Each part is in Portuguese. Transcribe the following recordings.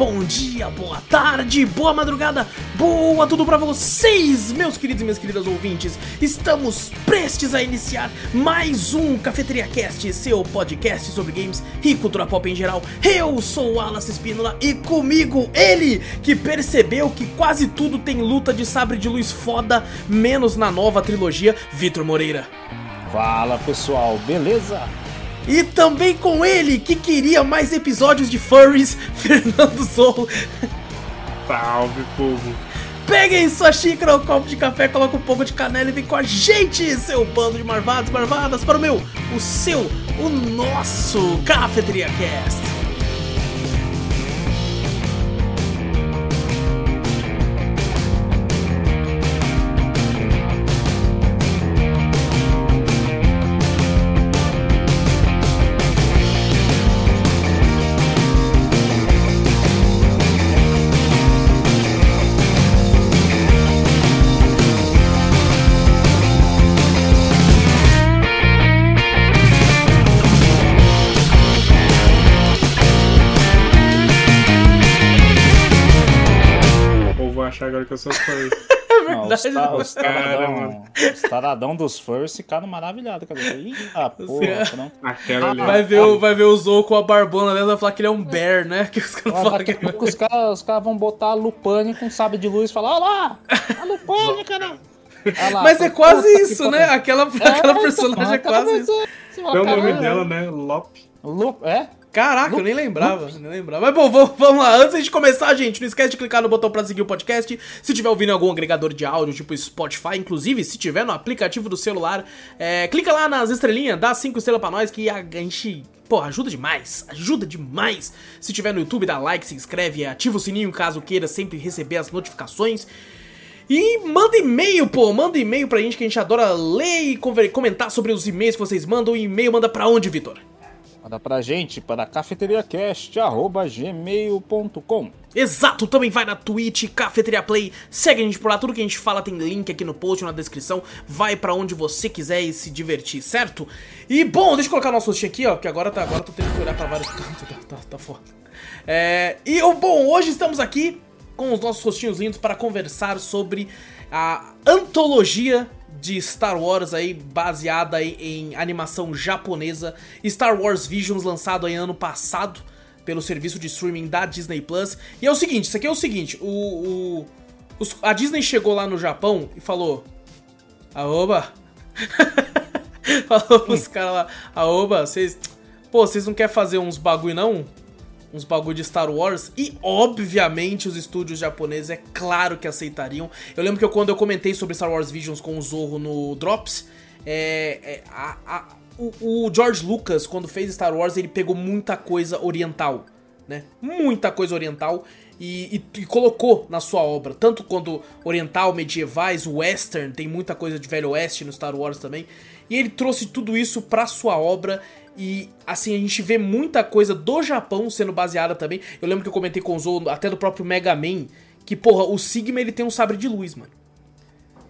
bom dia, boa tarde, boa madrugada, boa tudo pra vocês, meus queridos e minhas queridas ouvintes. Estamos prestes a iniciar mais um Cafeteria Cast, seu podcast sobre games e cultura pop em geral. Eu sou o Wallace Espínola e comigo ele que percebeu que quase tudo tem luta de sabre de luz foda, menos na nova trilogia, Vitor Moreira. Fala pessoal, beleza? E também com ele, que queria mais episódios de Furries, Fernando Zorro. Salve, povo. Peguem sua xícara ou copo de café, coloca um pouco de canela e vem com a gente, seu bando de marvados, marvadas, para o meu, o seu, o nosso Cafeteria Cast. Que eu sou fã. Não, os, verdade, ta- Cara, taradão, mano. os taradão dos furs ficaram maravilhados. Cara. Ih, ah, porra, Você- pronto. Aquela ali. Vai ver, o, vai ver o Zou com a barbona dela, vai falar que ele é um bear, né? Que os caras falam que pouco os caras os caras vão botar a Lupane com sabre de luz e falar: Olha lá, a Lupane, cara. Lá, Mas é quase isso, né? Aquela, aquela personagem é quase isso. É o nome dela, né? Lop. Lu, é? Caraca, eu nem lembrava, nem lembrava. Mas bom, vamos, vamos lá. Antes de começar, gente, não esquece de clicar no botão pra seguir o podcast. Se tiver ouvindo algum agregador de áudio, tipo Spotify, inclusive, se tiver no aplicativo do celular, é, clica lá nas estrelinhas, dá cinco estrelas pra nós que a gente. Pô, ajuda demais, ajuda demais. Se tiver no YouTube, dá like, se inscreve, ativa o sininho caso queira sempre receber as notificações. E manda e-mail, pô, manda e-mail pra gente que a gente adora ler e comentar sobre os e-mails que vocês mandam. E-mail manda pra onde, Vitor? Manda pra gente para cafeteriacast.gmail.com Exato, também vai na Twitch, Cafeteria Play, segue a gente por lá, tudo que a gente fala tem link aqui no post, na descrição, vai pra onde você quiser e se divertir, certo? E bom, deixa eu colocar nosso rostinho aqui, ó, que agora tá, agora tô tendo que olhar pra vários cantos, tá, tá, tá foda. É, e bom, hoje estamos aqui com os nossos rostinhos lindos para conversar sobre a antologia de Star Wars aí, baseada aí em animação japonesa, Star Wars Visions, lançado aí ano passado pelo serviço de streaming da Disney Plus. E é o seguinte, isso aqui é o seguinte, o, o- os- a Disney chegou lá no Japão e falou: Aoba! falou pros caras lá: Aoba, vocês. Pô, vocês não querem fazer uns bagulho não? Uns bagulho de Star Wars? E obviamente os estúdios japoneses é claro que aceitariam. Eu lembro que eu, quando eu comentei sobre Star Wars Visions com o Zorro no Drops, é, é, a- a- o, o George Lucas, quando fez Star Wars, ele pegou muita coisa oriental, né? Muita coisa oriental e, e- e colocou na sua obra. Tanto quanto oriental, medievais, western, tem muita coisa de velho oeste no Star Wars também. E ele trouxe tudo isso pra sua obra e assim, a gente vê muita coisa do Japão sendo baseada também. Eu lembro que eu comentei com o Zou, até do próprio Mega Man, que porra, o Sigma ele tem um sabre de luz, mano.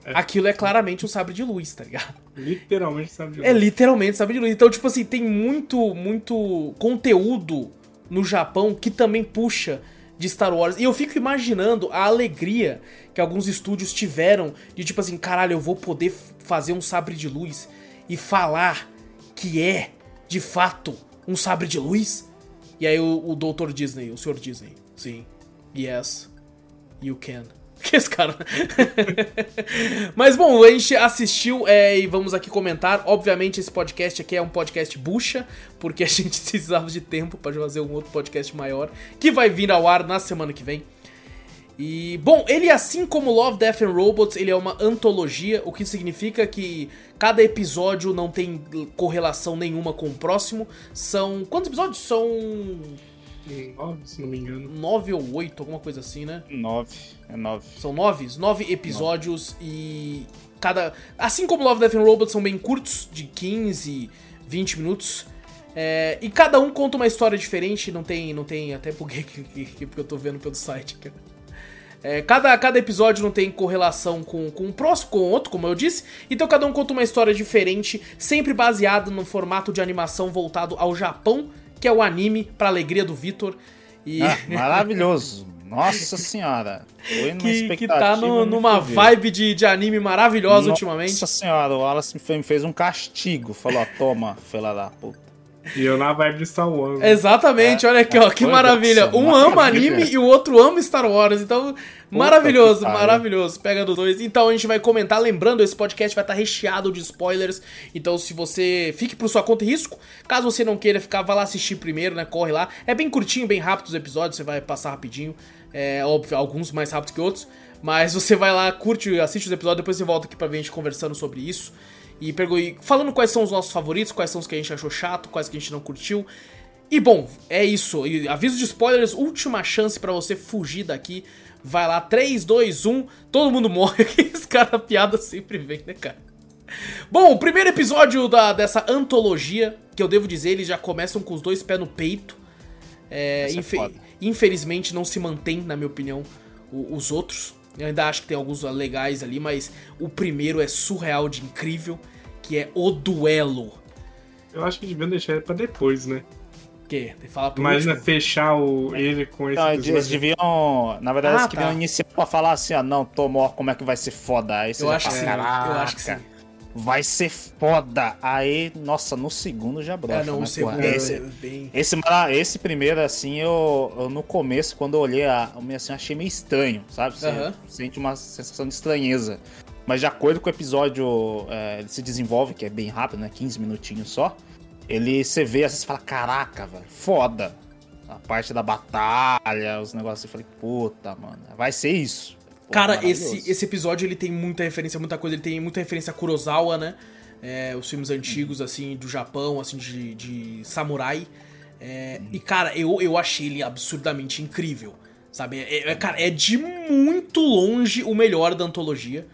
É. Aquilo é claramente um sabre de luz, tá ligado? Literalmente sabe de É literalmente sabre de luz. Então, tipo assim, tem muito, muito conteúdo no Japão que também puxa de Star Wars. E eu fico imaginando a alegria que alguns estúdios tiveram de tipo assim, caralho, eu vou poder fazer um sabre de luz e falar que é, de fato, um sabre de luz. E aí o, o Dr. Disney, o Sr. Disney, sim, yes, you can. Que esse cara. Mas bom, a gente assistiu é, e vamos aqui comentar. Obviamente, esse podcast aqui é um podcast bucha, porque a gente precisava de tempo pra fazer um outro podcast maior, que vai vir ao ar na semana que vem. E, bom, ele assim como Love, Death and Robots, ele é uma antologia, o que significa que cada episódio não tem correlação nenhuma com o próximo. São. Quantos episódios? São. Nove, se não me engano. nove ou oito, alguma coisa assim, né? Nove, é nove. São nove? Nove episódios e cada. Assim como Love, Death and Robots são bem curtos, de 15, 20 minutos. É, e cada um conta uma história diferente, não tem. Não tem. Até buguei aqui, porque eu tô vendo pelo site, cara. É, cada, cada episódio não tem correlação com, com um próximo, com o outro, como eu disse. Então cada um conta uma história diferente, sempre baseado no formato de animação voltado ao Japão, que é o anime, pra alegria do Vitor. E Ah, maravilhoso. Nossa senhora. Foi que, que tá no- numa fudeu. vibe de, de anime maravilhosa Nossa ultimamente. senhora, o Wallace me fez- um castigo. Falou, ó, toma, fila da puta. E eu na vibe de Star Wars. Exatamente, olha aqui, é, ó, que maravilha. Um ama anime e o outro ama Star Wars. Então, maravilhoso, maravilhoso. Pega dos dois. Então, a gente vai comentar. Lembrando, esse podcast vai estar recheado de spoilers. Então, se você. Fique por sua conta e risco. Caso você não queira ficar, vá lá assistir primeiro, né? Corre lá. É bem curtinho, bem rápido os episódios. Você vai passar rapidinho. É óbvio, alguns mais rápidos que outros. Mas você vai lá, curte, assiste os episódios. Depois você volta aqui pra ver a gente conversando sobre isso. E falando quais são os nossos favoritos, quais são os que a gente achou chato, quais que a gente não curtiu. E bom, é isso. E aviso de spoilers, última chance pra você fugir daqui. Vai lá, 3, 2, 1, todo mundo morre. Esse cara, a piada sempre vem, né, cara? Bom, o primeiro episódio da, dessa antologia, que eu devo dizer, eles já começam com os dois pés no peito. É, é infe- foda. infelizmente não se mantém, na minha opinião, o- os outros. Eu ainda acho que tem alguns legais ali, mas o primeiro é surreal de incrível, que é o duelo. Eu acho que deviam deixar ele pra depois, né? Que? Fala pro Imagina último. fechar o, ele com esse Não, eles deviam. Na verdade, Ah, eles queriam tá. iniciar pra falar assim, ó, não, Tomor, como é que vai ser foda? Aí você Eu acho que fala, sim, eu "Caraca, acho que sim. Vai ser foda. Aí, nossa, no segundo já brocha. É, não, né, o segundo é esse, bem... esse, esse primeiro, assim, eu, eu no começo, quando eu olhei, a, assim, achei meio estranho, sabe? Você Aham. sente uma sensação de estranheza. Mas de acordo com o episódio, é, ele se desenvolve, que é bem rápido, né? 15 minutinhos só. Ele, você vê, às vezes, fala, caraca, velho, foda. A parte da batalha, os negócios, eu falei, puta, mano, vai ser isso. Cara, esse, esse episódio ele tem muita referência, muita coisa. Ele tem muita referência a Kurosawa, né? É, os filmes antigos, assim, do Japão, assim, de, de samurai. É, E, cara, eu, eu achei ele absurdamente incrível. Sabe? É, é- cara, é de muito longe o melhor da antologia.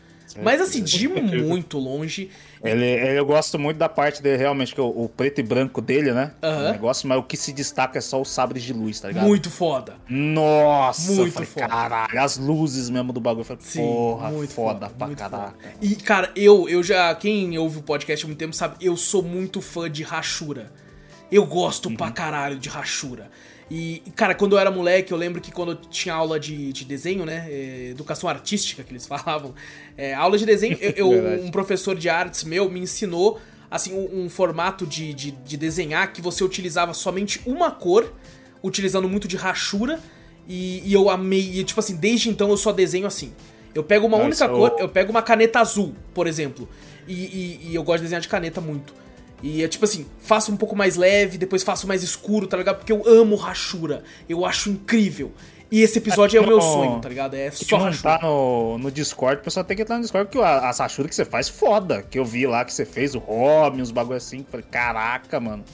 Mas, assim, de muito longe. Ele, ele- eu gosto muito da parte dele, realmente, que o, o preto e branco dele, né? O negócio, mas o que se destaca é só os sabres de luz, tá ligado? Muito foda. Nossa, Muito falei, foda. caralho, as luzes mesmo do bagulho. Eu falei, Sim, porra, muito foda, foda, pra muito caraca. E, cara, eu, eu já. Quem ouve o podcast há muito tempo sabe, eu sou muito fã de Rashura. Eu gosto Uhum. pra caralho de Rashura. E, cara, quando eu era moleque, eu lembro que quando eu tinha aula de, de desenho, né? é, educação artística que eles falavam. é, aula de desenho, eu, eu- um professor de artes meu me ensinou assim um, um formato de, de, de desenhar que você utilizava somente uma cor, utilizando muito de rachura. E, e eu amei. E, tipo assim, desde então eu só desenho assim. Eu pego uma única cor, eu pego uma caneta azul, por exemplo. E, e- e eu gosto de desenhar de caneta muito. E é tipo assim, faço um pouco mais leve, depois faço mais escuro, tá ligado? Porque eu amo rachura. Eu acho incrível. E esse episódio é o meu sonho, tá ligado? É só não rachura. tá no, no Discord, o pessoal tem que entrar no Discord, porque a, a Sashura que você faz, foda. Que eu vi lá que você fez, o Robin, uns bagulho assim. Falei, caraca, mano.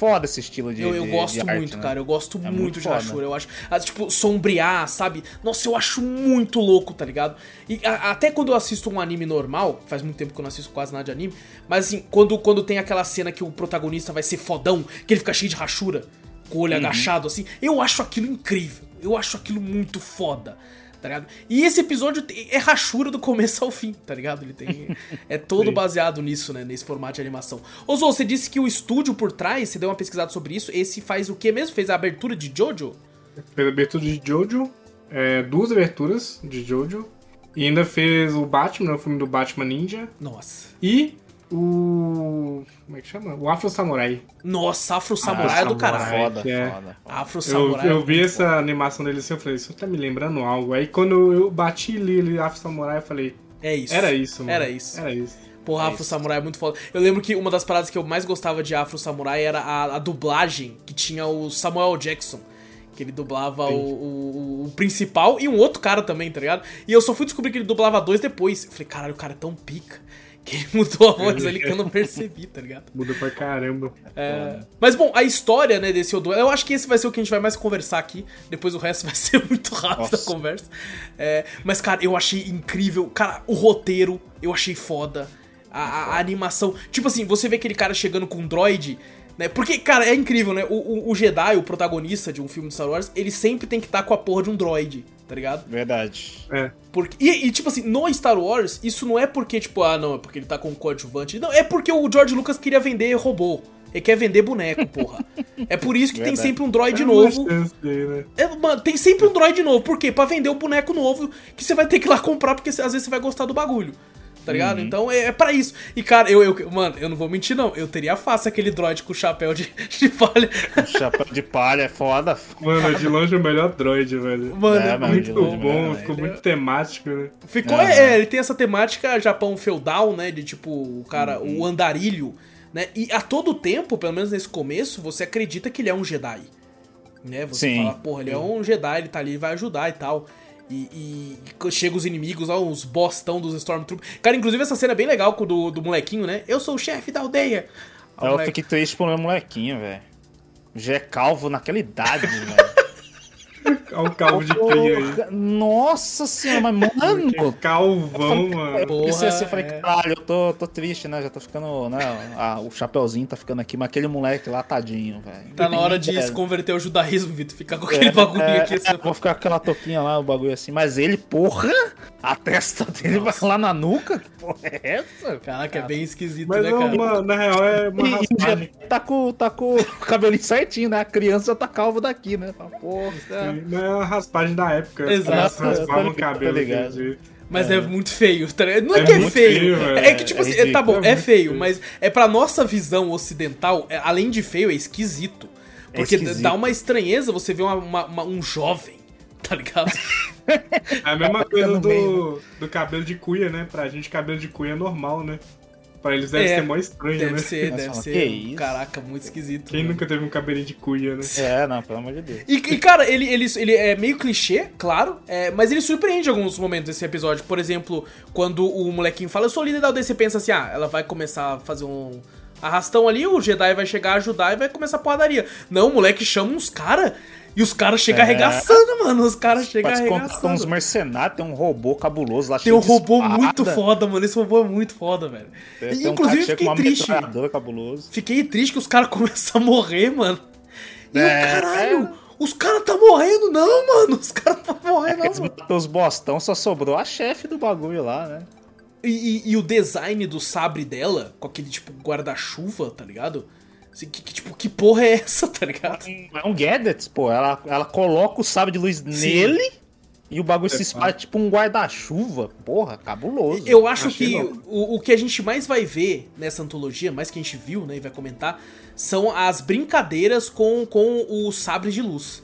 Foda esse estilo de Eu, eu de- gosto de arte, muito, né? cara. Eu gosto É muito, muito de foda. Rashura. Eu acho. ah, tipo, sombrear, sabe? Nossa, eu acho muito louco, tá ligado? E a- até quando eu assisto um anime normal, faz muito tempo que eu não assisto quase nada de anime, mas assim, quando, quando tem aquela cena que o protagonista vai ser fodão, que ele fica cheio de rachura, com o olho Uhum. agachado, assim, eu acho aquilo incrível. Eu acho aquilo muito foda. Tá ligado? E esse episódio é rachura do começo ao fim, tá ligado? Ele tem. É todo baseado nisso, né? Nesse formato de animação. Ô, Zou, você disse que o estúdio por trás, você deu uma pesquisada sobre isso. Esse faz o que mesmo? Fez a abertura de Jojo? Fez a abertura de Jojo, é, duas aberturas de Jojo. E ainda fez o Batman, né, o filme do Batman Ninja. Nossa. E o. Como é que chama? O Afro Samurai. Nossa, Afro Samurai é do caralho. Foda, que é- foda. foda. Afro Eu, Samurai. é eu vi muito essa foda. animação dele assim, eu falei, isso tá me lembrando algo. Aí quando eu bati ali, ali Afro Samurai, eu falei, É isso. era isso, mano. Era isso. Era isso. Porra, Afro Samurai é muito foda. Eu lembro que uma das paradas que eu mais gostava de Afro Samurai era a, a dublagem que tinha o Samuel Jackson. Que ele dublava o, o- o principal e um outro cara também, tá ligado? E eu só fui descobrir que ele dublava dois depois. Eu falei, caralho, o cara é tão pica que ele mudou a voz ali que eu não percebi, tá ligado? Muda pra caramba. É, Mas bom, a história, né, desse Odo, eu acho que esse vai ser o que a gente vai mais conversar aqui. Depois o resto vai ser muito rápido Nossa. a conversa. É, mas, cara, eu achei incrível. Cara, o roteiro, eu achei foda. A, a- a animação. Tipo assim, você vê aquele cara chegando com um droid. Né? Porque, cara, é incrível, né? O, o- o Jedi, o protagonista de um filme de Star Wars, ele sempre tem que estar com a porra de um droid, tá ligado? Verdade. É. Porque, e, e, tipo assim, no Star Wars, isso não é porque, tipo, ah, não, é porque ele tá com um coadjuvante. Não, é porque o George Lucas queria vender robô, Ele quer vender boneco, porra. É por isso que tem Verdade. sempre um droid É novo. aí, né? É, mano, tem sempre um droid novo. Por quê? Pra vender o boneco novo que você vai ter que ir lá comprar, porque às vezes você vai gostar do bagulho. Tá ligado? Uhum. Então é, é pra isso. E cara, eu, eu. Mano, eu não vou mentir, não. Eu teria fácil aquele droid com o chapéu de, de palha. Chapéu de palha é foda. Mano, de longe o melhor droid, velho. Mano, É, é, mano, muito longe, bom. velho. ficou muito temático, né? Ficou, Aham. é, ele tem essa temática Japão feudal, né? De tipo, o cara, Uhum. o andarilho, né? E a todo tempo, pelo menos nesse começo, você acredita que ele é um Jedi. Né? Você Sim. fala, porra, ele é um Jedi, ele tá ali, ele vai ajudar e tal. E, e, chega os inimigos lá, os bostão dos Stormtroopers. Cara, inclusive essa cena é bem legal com o do, do molequinho, né? Eu sou o chefe da aldeia. Ó, o Eu moleque- fiquei triste pro meu molequinho, velho. Já é calvo naquela idade, velho. Olha o calvo de cria aí. Nossa senhora, mas mano. Calvão, mano. Porra, Pensei assim, eu falei, é. caralho, eu tô, tô triste, né? Já tô ficando, né? ah, o chapeuzinho tá ficando aqui, mas aquele moleque lá, tadinho, velho. Tá na hora de É. se converter ao judaísmo, Vitor. Ficar com aquele bagulho É, aqui. é, assim. vou ficar com aquela touquinha lá, o bagulho assim. Mas ele, porra, a testa dele vai lá na nuca? Que porra é essa? Caraca, é bem esquisito, Mas né, não, cara? uma- na real é uma E, raspagem. tá com, tá com o cabelinho certinho, né? A criança já tá calvo daqui, né? Fala, Porra, é- Não é uma raspagem da época. Exato, raspavam tá o cabelo. ligado. Mas é. muito feio, tá? Não é, É que é feio. feio, velho. é que, tipo É assim, ridículo, tá bom, é é feio, feio. mas é pra nossa visão ocidental, é- além de feio, é esquisito. Porque esquisito. dá uma estranheza você ver uma- uma- uma- um jovem, tá ligado? É a mesma coisa no do, do cabelo de cuia, né? Pra gente, cabelo de cuia é normal, né? Pra eles deve É, ser mó estranho, Deve né? ser, deve fala, ser. "Que isso?" Caraca, muito esquisito. Quem mano. nunca teve um cabelinho de cuia, né? É, não, pelo amor de Deus. E, e, cara, ele, ele, ele é meio clichê, claro, é, mas ele surpreende em alguns momentos esse episódio. Por exemplo, quando o molequinho fala, eu sou líder da aldeia, você pensa assim, ah, ela vai começar a fazer um arrastão ali, o Jedi vai chegar a ajudar e vai começar a porradaria. Não, o moleque chama uns caras e os caras chegam É. arregaçando, mano. Os caras chegam Pode contar com uns arregaçando. mercenários, tem um robô cabuloso lá Tem um robô espada. muito foda, mano. Esse robô é muito foda, velho. Tem, E, tem um Inclusive, chega fiquei triste. cabuloso. Fiquei triste que os caras começam a morrer, mano. E É, eu, caralho, os caras tá morrendo, não, mano. Os caras tá morrendo, Eles não, mano. os bostão, só sobrou a chefe do bagulho lá, né? E, e- e o design do sabre dela, com aquele tipo guarda-chuva, tá ligado? Assim, que, que, tipo, que porra é essa, tá ligado? É um gadgets, pô. Ela, ela coloca o sabre de luz nele e o bagulho se espalha tipo um guarda-chuva. Porra, cabuloso. Eu acho Achei que louco. o, o que a gente mais vai ver nessa antologia, mais que a gente viu, né, e vai comentar, são as brincadeiras com, com o sabre de luz.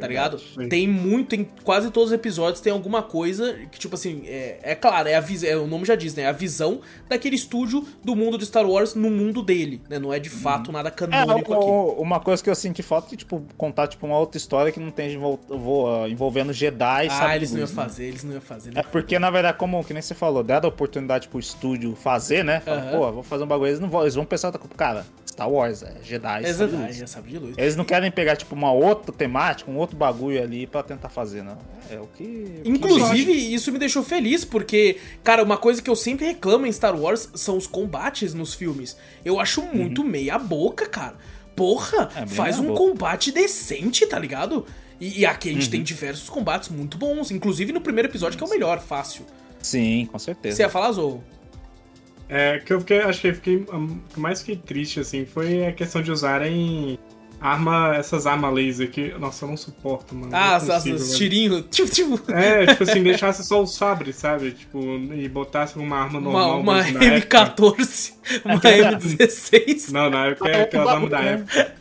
Tá ligado? sim. Tem muito, em quase todos os episódios tem alguma coisa que, tipo assim, é, é claro, é a vis- é, o nome já diz, né? É a visão daquele estúdio do mundo de Star Wars no mundo dele, né? Não é de fato nada É, canônico o- aqui. o- uma coisa que eu senti falta é, tipo, contar, tipo, uma outra história que não tem envol- vo- envolvendo Jedi, Ah, sabe? eles não iam fazer, eles não iam fazer, né? É porque, na verdade, como que nem você falou, dada a oportunidade pro estúdio fazer, né? Fala, Aham. pô, vou fazer um bagulho. Eles, não vão, eles vão pensar, tá, cara, Star Wars, é Jedi. É sabe é sabre de luz. Eles não querem pegar, tipo, uma outra temática, um outro bagulho ali pra tentar fazer, não. É o que. o que Inclusive, isso me deixou feliz, porque, cara, uma coisa que eu sempre reclamo em Star Wars são os combates nos filmes. Eu acho muito meia boca, cara. Porra, É, faz um boca. combate decente, tá ligado? E, e aqui a gente tem diversos combates muito bons, inclusive no primeiro episódio, que é o melhor, fácil. Sim, com certeza. Você ia falar, Zou? É, que eu fiquei, acho que eu fiquei, um, que mais fiquei triste, assim, foi a questão de usarem arma, essas armas laser que, nossa, eu não suporto, mano. Ah, não as, as, consigo, os velho. tirinhos. Tipo, tipo. É, tipo assim, deixasse só o sabre, sabe? Tipo, e botasse uma arma Uma, normal. uma mesmo na época. M14, uma M16. Não, na época é aquela arma da época.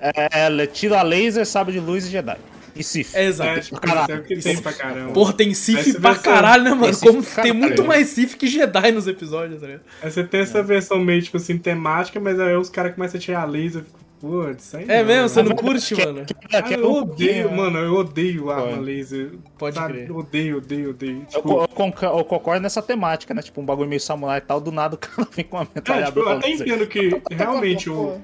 É, é, tira laser, sabre de luz e Jedi. E Sif. É, É, exato. tipo, é que tem pra caramba. Porra, tem Sif pra só- caralho, né, mano? tem Como tem muito mais Sif que Jedi nos episódios, tá ligado? Aí você tem essa versão meio, tipo assim, temática, mas aí os caras começam a tirar laser. eu fico, Putz, aí É não, mesmo? Você né? não curte, mano? É, Ah, que é eu odeio, pouquinho, mano, eu odeio arma Foi. laser. Pode sabe? crer. Eu odeio, odeio, odeio. Eu, Tipo, eu conca- eu concordo nessa temática, né? Tipo, um bagulho meio samurai e tal, do nada o cara vem com uma é, tipo, metralhadora. eu até entendo que realmente o-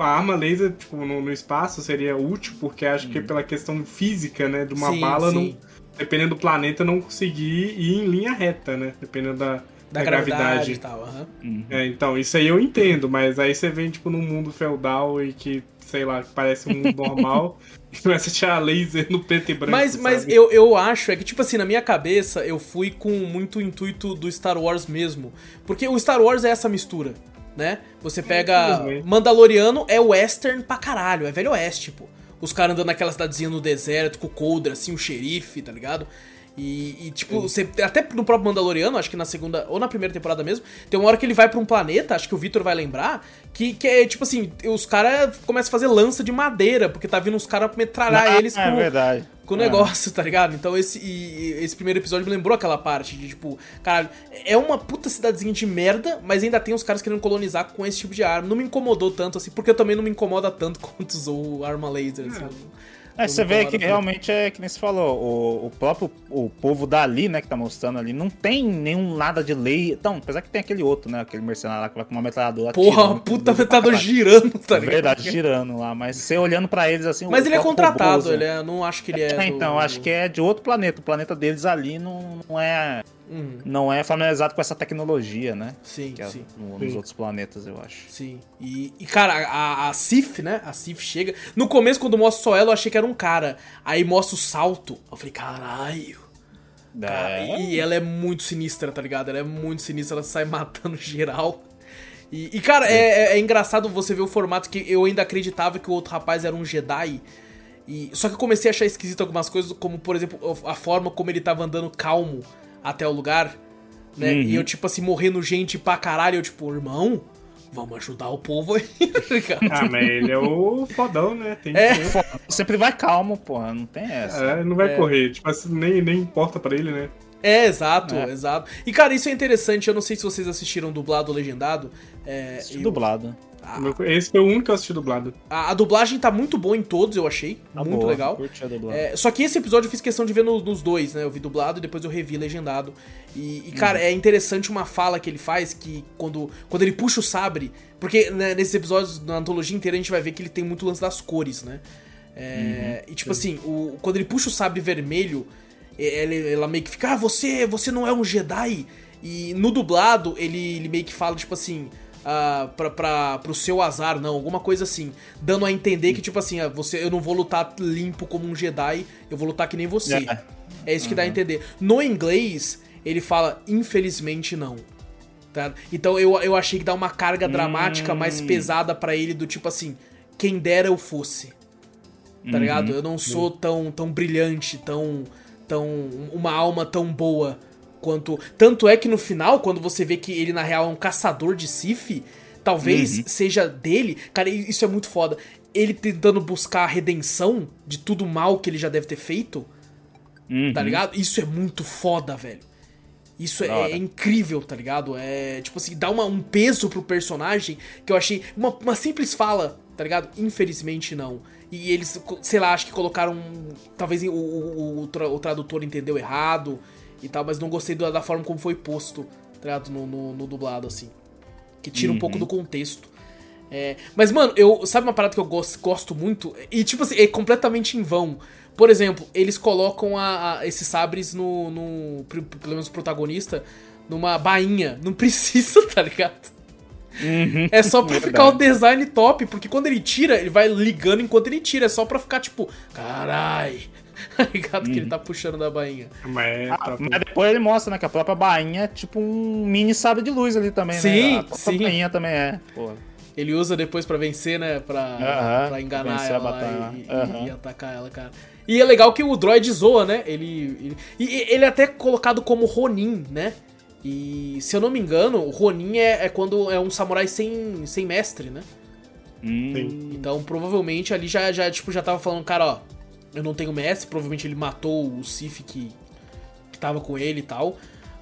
a arma laser tipo, no, no espaço seria útil, porque acho que pela questão física, né, de uma Sim, bala, sim. não, dependendo do planeta, não conseguir ir em linha reta, né? Dependendo da, Da gravidade e tal, aham. É, então, isso aí eu entendo, mas aí você vem, tipo, num mundo feudal e que, sei lá, que parece um mundo normal e começa a tirar laser no preto e branco. Mas, mas eu, eu acho, é que, tipo assim, na minha cabeça, eu fui com muito intuito do Star Wars mesmo. Porque o Star Wars é essa mistura, né? Você pega. Mandaloriano é western pra caralho, é velho oeste, pô. Os caras andando naquela cidadezinha no deserto, com o Coldra, assim, o xerife, tá ligado? E, e, tipo, você, até no próprio Mandaloriano, acho que na segunda ou na primeira temporada mesmo, tem uma hora que ele vai pra um planeta, acho que o Victor vai lembrar, que, que é tipo assim, os caras começam a fazer lança de madeira, porque tá vindo os caras metralhar ah, eles é com, verdade. com o é. negócio, tá ligado? Então esse, e, esse primeiro episódio me lembrou aquela parte de tipo, caralho, é uma puta cidadezinha de merda, mas ainda tem os caras querendo colonizar com esse tipo de arma. Não me incomodou tanto assim, porque eu também não me incomoda tanto quanto usou arma laser. Assim. É, você vê que realmente é que nem se falou, o, o próprio o povo dali, né, que tá mostrando ali, não tem nenhum nada de lei. Então, apesar que tem aquele outro, né, aquele mercenário lá que vai com uma metralhadora. Porra, atirando, puta metralhadora girando, tá ligado? Verdade, girando lá, mas você olhando para eles assim. Mas ele é contratado, ele é, não acho que ele é. é então, do... acho que é de outro planeta. O planeta deles ali não, não é Uhum. não é familiarizado com essa tecnologia, né? Sim, que é sim. No, nos outros planetas, eu acho. Sim. E, e cara, a, a Sif, né? A Sif chega. No começo, quando mostra só ela, eu achei que era um cara. Aí mostra o salto. Eu falei, caralho. É. e ela é muito sinistra, tá ligado? Ela é muito sinistra, ela sai matando geral. E, e cara, é, é, é, engraçado você ver o formato que eu ainda acreditava que o outro rapaz era um Jedi. E, só que eu comecei a achar esquisito algumas coisas, como por exemplo, a forma como ele tava andando calmo até o lugar, né? Uhum. E eu, tipo assim, morrendo gente pra caralho, eu, tipo, irmão, vamos ajudar o povo aí, tá Ah, mas ele é o fodão, né? Tem é, sempre vai calmo, porra, não tem essa. É, não vai é. correr, tipo assim, nem, nem importa pra ele, né? É, exato, é. exato. E, cara, isso é interessante, eu não sei se vocês assistiram dublado ou legendado. É, eu... dublado. A... Esse foi o único que eu assisti dublado. A, a, dublagem tá muito boa em todos, eu achei. Tá muito boa, legal. É, só que esse episódio eu fiz questão de ver no, nos dois, né? Eu vi dublado e depois eu revi legendado. E, e cara, uhum. é interessante uma fala que ele faz que quando, quando ele puxa o sabre. Porque né, nesses episódios, na antologia inteira, a gente vai ver que ele tem muito lance das cores, né? É, uhum, e tipo sim. assim, o, quando ele puxa o sabre vermelho, ele, ela meio que fica, ah, você, você não é um Jedi. E no dublado, ele, ele meio que fala, tipo assim uh, pra, pra, pro seu azar, não, alguma coisa assim. Dando a entender que, tipo assim, uh, você, eu não vou lutar limpo como um Jedi, eu vou lutar que nem você. É, é isso que uhum. dá a entender. No inglês, ele fala, infelizmente não. Tá? Então eu, eu achei que dá uma carga dramática mais hum. pesada para ele, do tipo assim, quem dera eu fosse. Tá uhum. ligado? Eu não sou tão, tão brilhante, tão. tão. uma alma tão boa quanto. Tanto é que no final, quando você vê que ele na real é um caçador de Sif, talvez uhum. seja dele. Cara, isso é muito foda. Ele tentando buscar a redenção de tudo mal que ele já deve ter feito. Uhum. Tá ligado? Isso é muito foda, velho. Isso é, é, incrível, tá ligado? É, tipo assim, dá uma, um peso pro personagem que eu achei. Uma, uma simples fala, tá ligado? Infelizmente não. E eles, sei lá, acho que colocaram. Talvez o, o, o, o tradutor entendeu errado e tal, mas não gostei da, da forma como foi posto, tá no, no, no, dublado, assim. Que tira uhum. um pouco uhum. do contexto. É, mas, mano, eu. Sabe uma parada que eu gosto, gosto muito? E, tipo assim, é completamente em vão. Por exemplo, eles colocam a, a esses sabres no, no. Pelo menos o protagonista, numa bainha. Não precisa, tá ligado? Uhum, é só pra verdade. ficar o design top, porque quando ele tira, ele vai ligando enquanto ele tira. É só pra ficar tipo, carai, tá ligado? Uhum. Que ele uhum. tá puxando da bainha. Mas, ah, mas, depois ele mostra, né, que a própria bainha é tipo um mini sabre de luz ali também, sim, né? A sim. bainha também é. Pô. Ele usa depois pra vencer, né? Pra, pra enganar ela e, e, atacar ela, cara. E é legal que o droid zoa, né? Ele, ele, e ele é até colocado como Ronin, né? E se eu não me engano, o Ronin é, é quando é um samurai sem, sem mestre, né? Hum. Então provavelmente ali já, já, tipo, já tava falando, cara, ó, eu não tenho Messi, provavelmente ele matou o Sif que, que tava com ele e tal.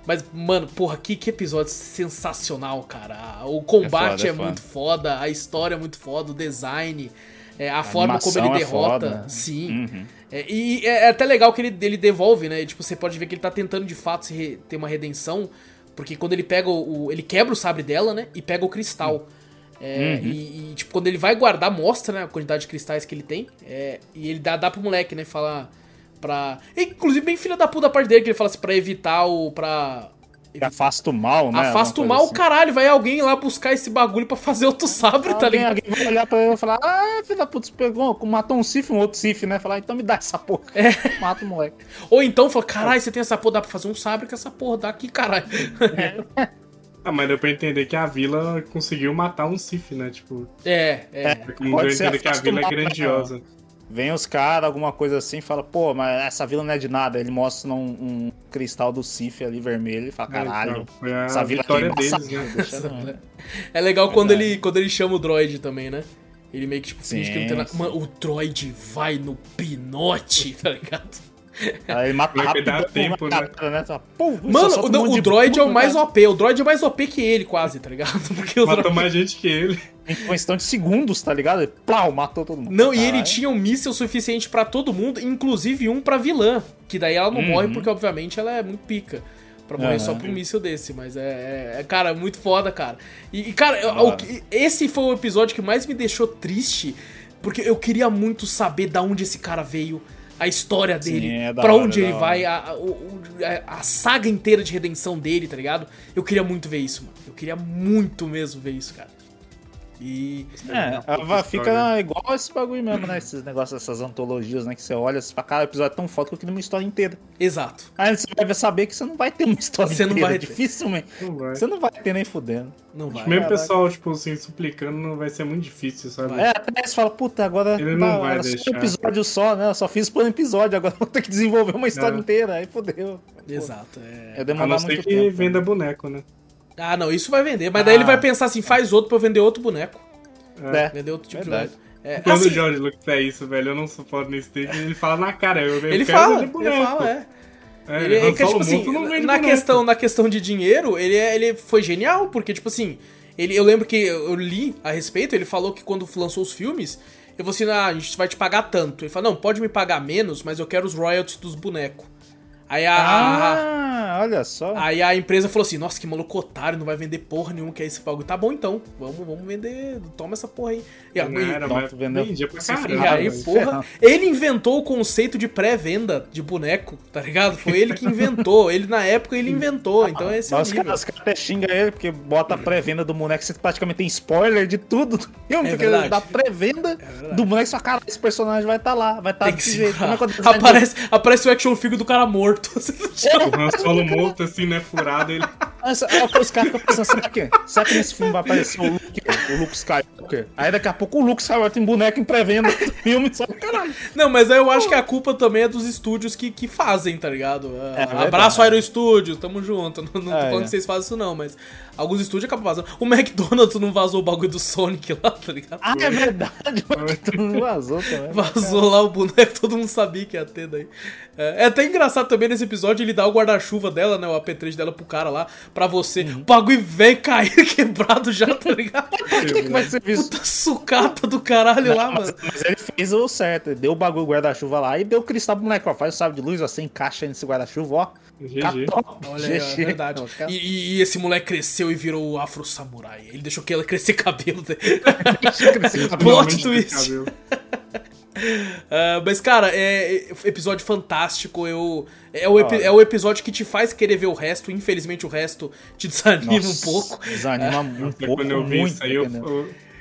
Mas, mano, porra, que, que episódio sensacional, cara. O combate é, foda, é, é muito foda, a história é muito foda, o design, é, a, a forma como ele é derrota. Foda. Sim. Uhum. É, e é, é até legal que ele, ele devolve, né? Tipo, você pode ver que ele tá tentando de fato ter uma redenção. Porque quando ele pega o. Ele quebra o sabre dela, né? E pega o cristal. Uhum. É, uhum. e, e, tipo, quando ele vai guardar, mostra, né, a quantidade de cristais que ele tem. É, e ele dá, dá pro moleque, né, falar pra... Inclusive, bem filha da puta da parte dele, que ele fala assim, pra evitar o... pra... Afasta o mal, né? Afasta o mal, assim. caralho, vai alguém lá buscar esse bagulho pra fazer outro sabre, alguém, tá ligado? Alguém vai olhar pra ele e falar, ah, filho da puta, você pegou, matou um Sif, um outro Sif, né? Falar, então me dá essa porra. É. Mata o moleque. Ou então fala, caralho, você tem essa porra, dá pra fazer um sabre com essa porra, dá aqui, caralho. É. Ah, mas deu pra entender que a vila conseguiu matar um Sif, né? Tipo, É, é. como Pode deu ser entender que a vila é acostumado, grandiosa. Vem os caras, alguma coisa assim, fala, pô, mas essa vila não é de nada. Ele mostra um, um cristal do Sif ali vermelho e fala, caralho. É, então, foi a essa vila vitória aqui é deles, né? deixa não. É legal quando Verdade. ele, quando ele chama o droid também, né? Ele meio que tipo, finge que não tem nada. Mano, o droid vai no pinote, tá ligado? Aí ele mata Vai rápido, dar tempo, né? cara, né? Só Mano, o, um não, monte o de droid é o mais. OP. O droid é mais OP que ele, quase, tá ligado? Porque o Matou droid... mais gente que ele. Em questão de segundos, tá ligado? Ele, plau, matou todo mundo. Não, e ele Caralho. tinha um míssil suficiente pra todo mundo, inclusive um pra vilã. Que daí ela não Uhum. morre porque, obviamente, ela é muito pica. Pra morrer Aham. só por um míssil desse. Mas é, é- é, cara, muito foda, cara. E, e, cara, o esse foi o episódio que mais me deixou triste. Porque eu queria muito saber da onde esse cara veio. A história dele, é hora, onde da ele vai, a, a- a saga inteira de redenção dele, tá ligado? Eu queria muito ver isso, mano. Eu queria muito mesmo ver isso, cara. E. É, ela vai- fica igual esse bagulho mesmo, né? Esses negócios, essas antologias, né? Que você olha, você fala, cara, o episódio é tão foda que eu queria uma história inteira. Exato. Aí você vai saber que você não vai ter uma história Você não inteira. vai ter. Dificilmente. Não vai. Você não vai ter nem fudendo. Não vai. Mesmo o Caraca. pessoal, tipo assim, suplicando, não vai ser muito difícil, sabe? É, até você fala, puta, agora Ele não tá, vai era só deixar. um episódio só, né? Eu só fiz por um episódio, agora vou ter que desenvolver uma história É. inteira. Aí fodeu. Exato. É... Eu A demorar não ser muito que tempo. né? venda boneco, né? Ah, não, isso vai vender. Mas daí Ah. ele vai pensar assim, faz outro pra eu vender outro boneco. É. Vender outro tipo Verdade. de boneco. É, Quando assim, o George Lucas é isso, velho, eu não suporto nesse tempo. Ele fala na cara, eu, eu ele fala, ele fala, é. É, Ele, Han é tipo assim, na boneco. questão, na questão de dinheiro, ele, é- ele foi genial, porque, tipo assim, ele, eu lembro que eu li a respeito, ele falou que quando lançou os filmes, eu falei assim, ah, a gente vai te pagar tanto. Ele falou, não, pode me pagar menos, mas eu quero os royalties dos bonecos. Aí a, a- Ah, olha só. Aí a empresa falou assim: Nossa, que maluco otário, não vai vender porra nenhuma que é esse bagulho. Tá bom então, vamos, vamos vender, toma essa porra aí. E, a- Não e- era, Não, mas vendia pra e aí, porra, ele inventou o conceito de pré-venda de boneco, tá ligado? Foi ele que inventou. Ele, na época, ele inventou. Então esse é o Mas os caras cara até xingam ele, porque bota a pré-venda do boneco, você praticamente tem spoiler de tudo do filme, É porque verdade. dá pré-venda verdade. do boneco, só cara, esse personagem vai estar lá, vai estar desse jeito. É eu design aparece, aparece o action figure do cara morto. O Han Solo morto, assim, né, furado, ele... Essa- aí os caras ficam pensando, será que, será que nesse filme vai aparecer o Luke, o Luke Skywalker? Aí daqui a pouco o Luke Skywalker tem boneco em pré-venda do filme, só caralho. Não, mas aí eu acho que a culpa também é dos estúdios que, que fazem, tá ligado? Ah, É. Abraço Aero Studios, tamo junto. Não, não tô É, falando é. que vocês fazem isso não, mas alguns estúdios acabam vazando. O McDonald's não vazou o bagulho do Sonic lá, tá ligado? Ah, é verdade, tu não vazou também. Vazou lá o boneco, todo mundo sabia que ia ter daí. É, é até engraçado também nesse episódio ele dá o guarda-chuva dela, né? O AP3 dela pro cara lá, pra você. Uhum. O bagulho velho cair quebrado já, tá ligado? O que, que vai ser isso? Puta sucata do caralho lá, Mas, mano. mas ele fez o certo, ele deu o bagulho guarda-chuva lá e deu o cristal pro moleque, ó. Faz o sábio de luz, ó, você encaixa nesse guarda-chuva, ó. GG. Cató. Olha aí, é verdade. E, e- e esse moleque cresceu e virou o Afro Samurai. Ele deixou que ela crescer cabelo. Plot twist. cabelo. Ah, mas, cara, é, é episódio fantástico. Eu, é, o epi- é o episódio que te faz querer ver o resto. Infelizmente, o resto te desanima Nossa, um pouco. Desanima um Nossa, pouco, quando eu vi muito. isso aí, eu,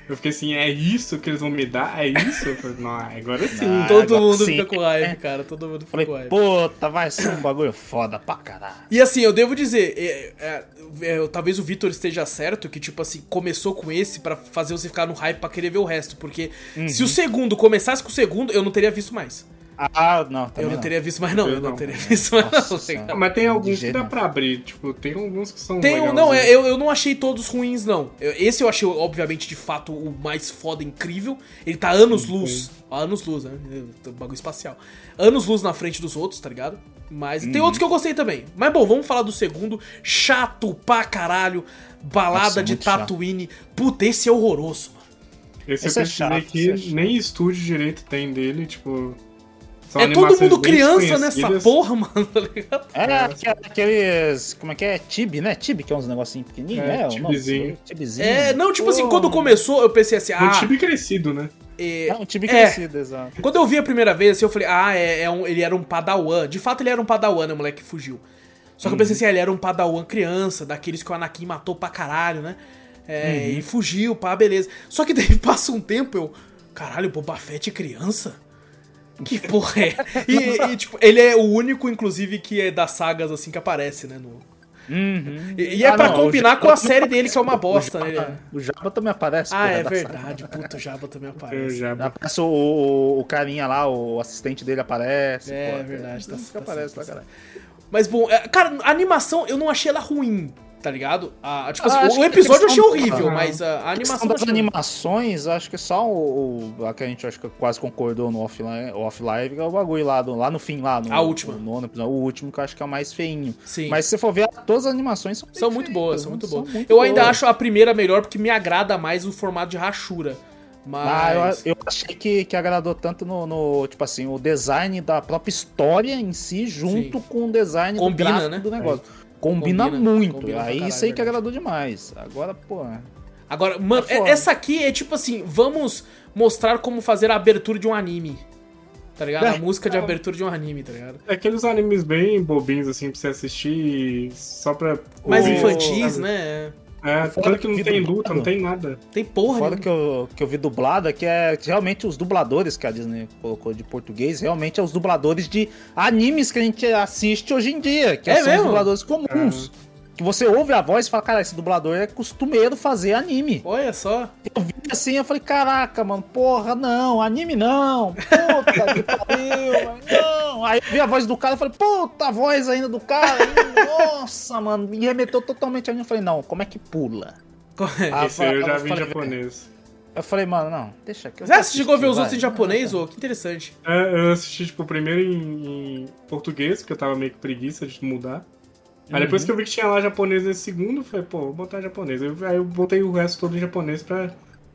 eu fiquei assim, é isso que eles vão me dar? É isso? Eu falei, não, agora sim. Ah, Todo agora mundo sim. fica com raiva, cara. Todo mundo fica Falei, com raiva. puta, vai ser um bagulho foda pra caralho. E assim, eu devo dizer, é, é, é, talvez o Vitor esteja certo, que tipo assim, começou com esse pra fazer você ficar no hype pra querer ver o resto. Porque se Uhum. o segundo começasse com o segundo, eu não teria visto mais. Ah, não, eu não, teria visto mais, não. Eu Eu não, não. teria visto mais, Nossa não. Cara. Mas tem alguns que dá não. pra abrir, tipo, tem alguns que são Tem um, não, é, eu, eu não achei todos ruins, não. Eu- esse eu achei, obviamente, de fato, o mais foda, incrível. Ele tá anos luz. Anos luz, né? É, Bagulho espacial. Anos luz na frente dos outros, tá ligado? Mas tem Uhum. outros que eu gostei também. Mas bom, vamos falar do segundo. Chato pra caralho. Balada Nossa, de muito chato. Tatooine. Puta, esse é horroroso, mano. Esse, Esse é eu pesquisei chato, que esse é chato. nem estúdio direito tem dele, tipo... são é todo mundo criança nessa porra, mano, tá ligado? É, aqu- aqueles. Como é que é? Tibi, né? Tibi, que é uns negocinhos pequenininhos, É, né? Nome? tibizinho. Tibizinho. É, não, tipo assim, Pô, quando começou, eu pensei assim, Um ah. time crescido, né? é, É um tibi É. crescido, exato. Quando eu vi a primeira vez, assim, eu falei, ah, é, é um- ele era um padawan. De fato, ele era um padawan, né, o moleque que fugiu. Só que eu pensei assim, ah, ele era um padawan criança, daqueles que o Anakin matou pra caralho, né? É, E fugiu, pá, beleza. Só que daí passa um tempo, eu... Caralho, Boba Fett é criança? Que porra é? E, e, tipo, ele é o único, inclusive, que é das sagas, assim, que aparece, né, no... Uhum. E, e é Ah, pra não, o combinar Jabba com a série dele, que é uma bosta, o né? Jabba- O Jabba também aparece. Ah, é da verdade. Puta, o Jabba também aparece. saga. Aparece o, o, o carinha lá, o assistente dele aparece. É, pô, verdade, tá- tá aparece lá, tá cara. Mas bom, é, cara, a animação eu não achei ela ruim, tá ligado? A, tipo assim, Ah, acho o episódio eu achei horrível, mas a, a A animação. das animações, acho que só o, o- a que a gente acho que quase concordou no offline, offline é o bagulho lá, do, lá no fim, lá no, A última. no nono episódio, o último que eu acho que é o mais feinho. Sim. Mas se você for ver, todas as animações são, São muito feitas, boas, são muito boas. muito eu ainda boas. acho a primeira melhor porque me agrada mais o formato de rachura. Mas. Ah, eu, eu achei que, que agradou tanto no, no, tipo assim, o design da própria história em si, junto Sim. com o design Combina, do né? do negócio. Combina, Combina, muito. combina Aí caralho, isso aí que verdade. agradou demais. Agora, pô. Agora, mano, É foda. essa aqui é tipo assim: vamos mostrar como fazer a abertura de um anime. Tá ligado? A É. música de abertura de um anime, tá ligado? É aqueles animes bem bobinhos, assim, pra você assistir só pra... Mais infantis, né? É, tanto que não tem dublado. luta, não tem nada. Tem porra Fora nenhuma. que eu, que eu vi dublada, que é que realmente os dubladores que a Disney colocou de português, realmente é os dubladores de animes que a gente assiste hoje em dia, que É são mesmo? os dubladores comuns. Que você ouve a voz e fala, cara, esse dublador é costumeiro fazer anime. Olha só. Eu vi assim, eu falei, caraca, mano, porra, não, anime não, puta que pariu, não. Aí eu vi a voz do cara e falei, puta, a voz ainda do cara, nossa, mano, me remeteu totalmente a mim. Eu falei, não, como é que pula? Ah, Esse aí eu já vi em japonês. Eu falei, mano, não, deixa aqui. eu Já vou chegou a ver os outros em japonês, ô? Que interessante. É, eu assisti, tipo, primeiro em, em português, porque eu tava meio que preguiça de mudar. Aí depois Uhum. que eu vi que tinha lá japonês nesse segundo, eu falei, pô, vou botar japonês. Aí eu- botei o resto todo em japonês pra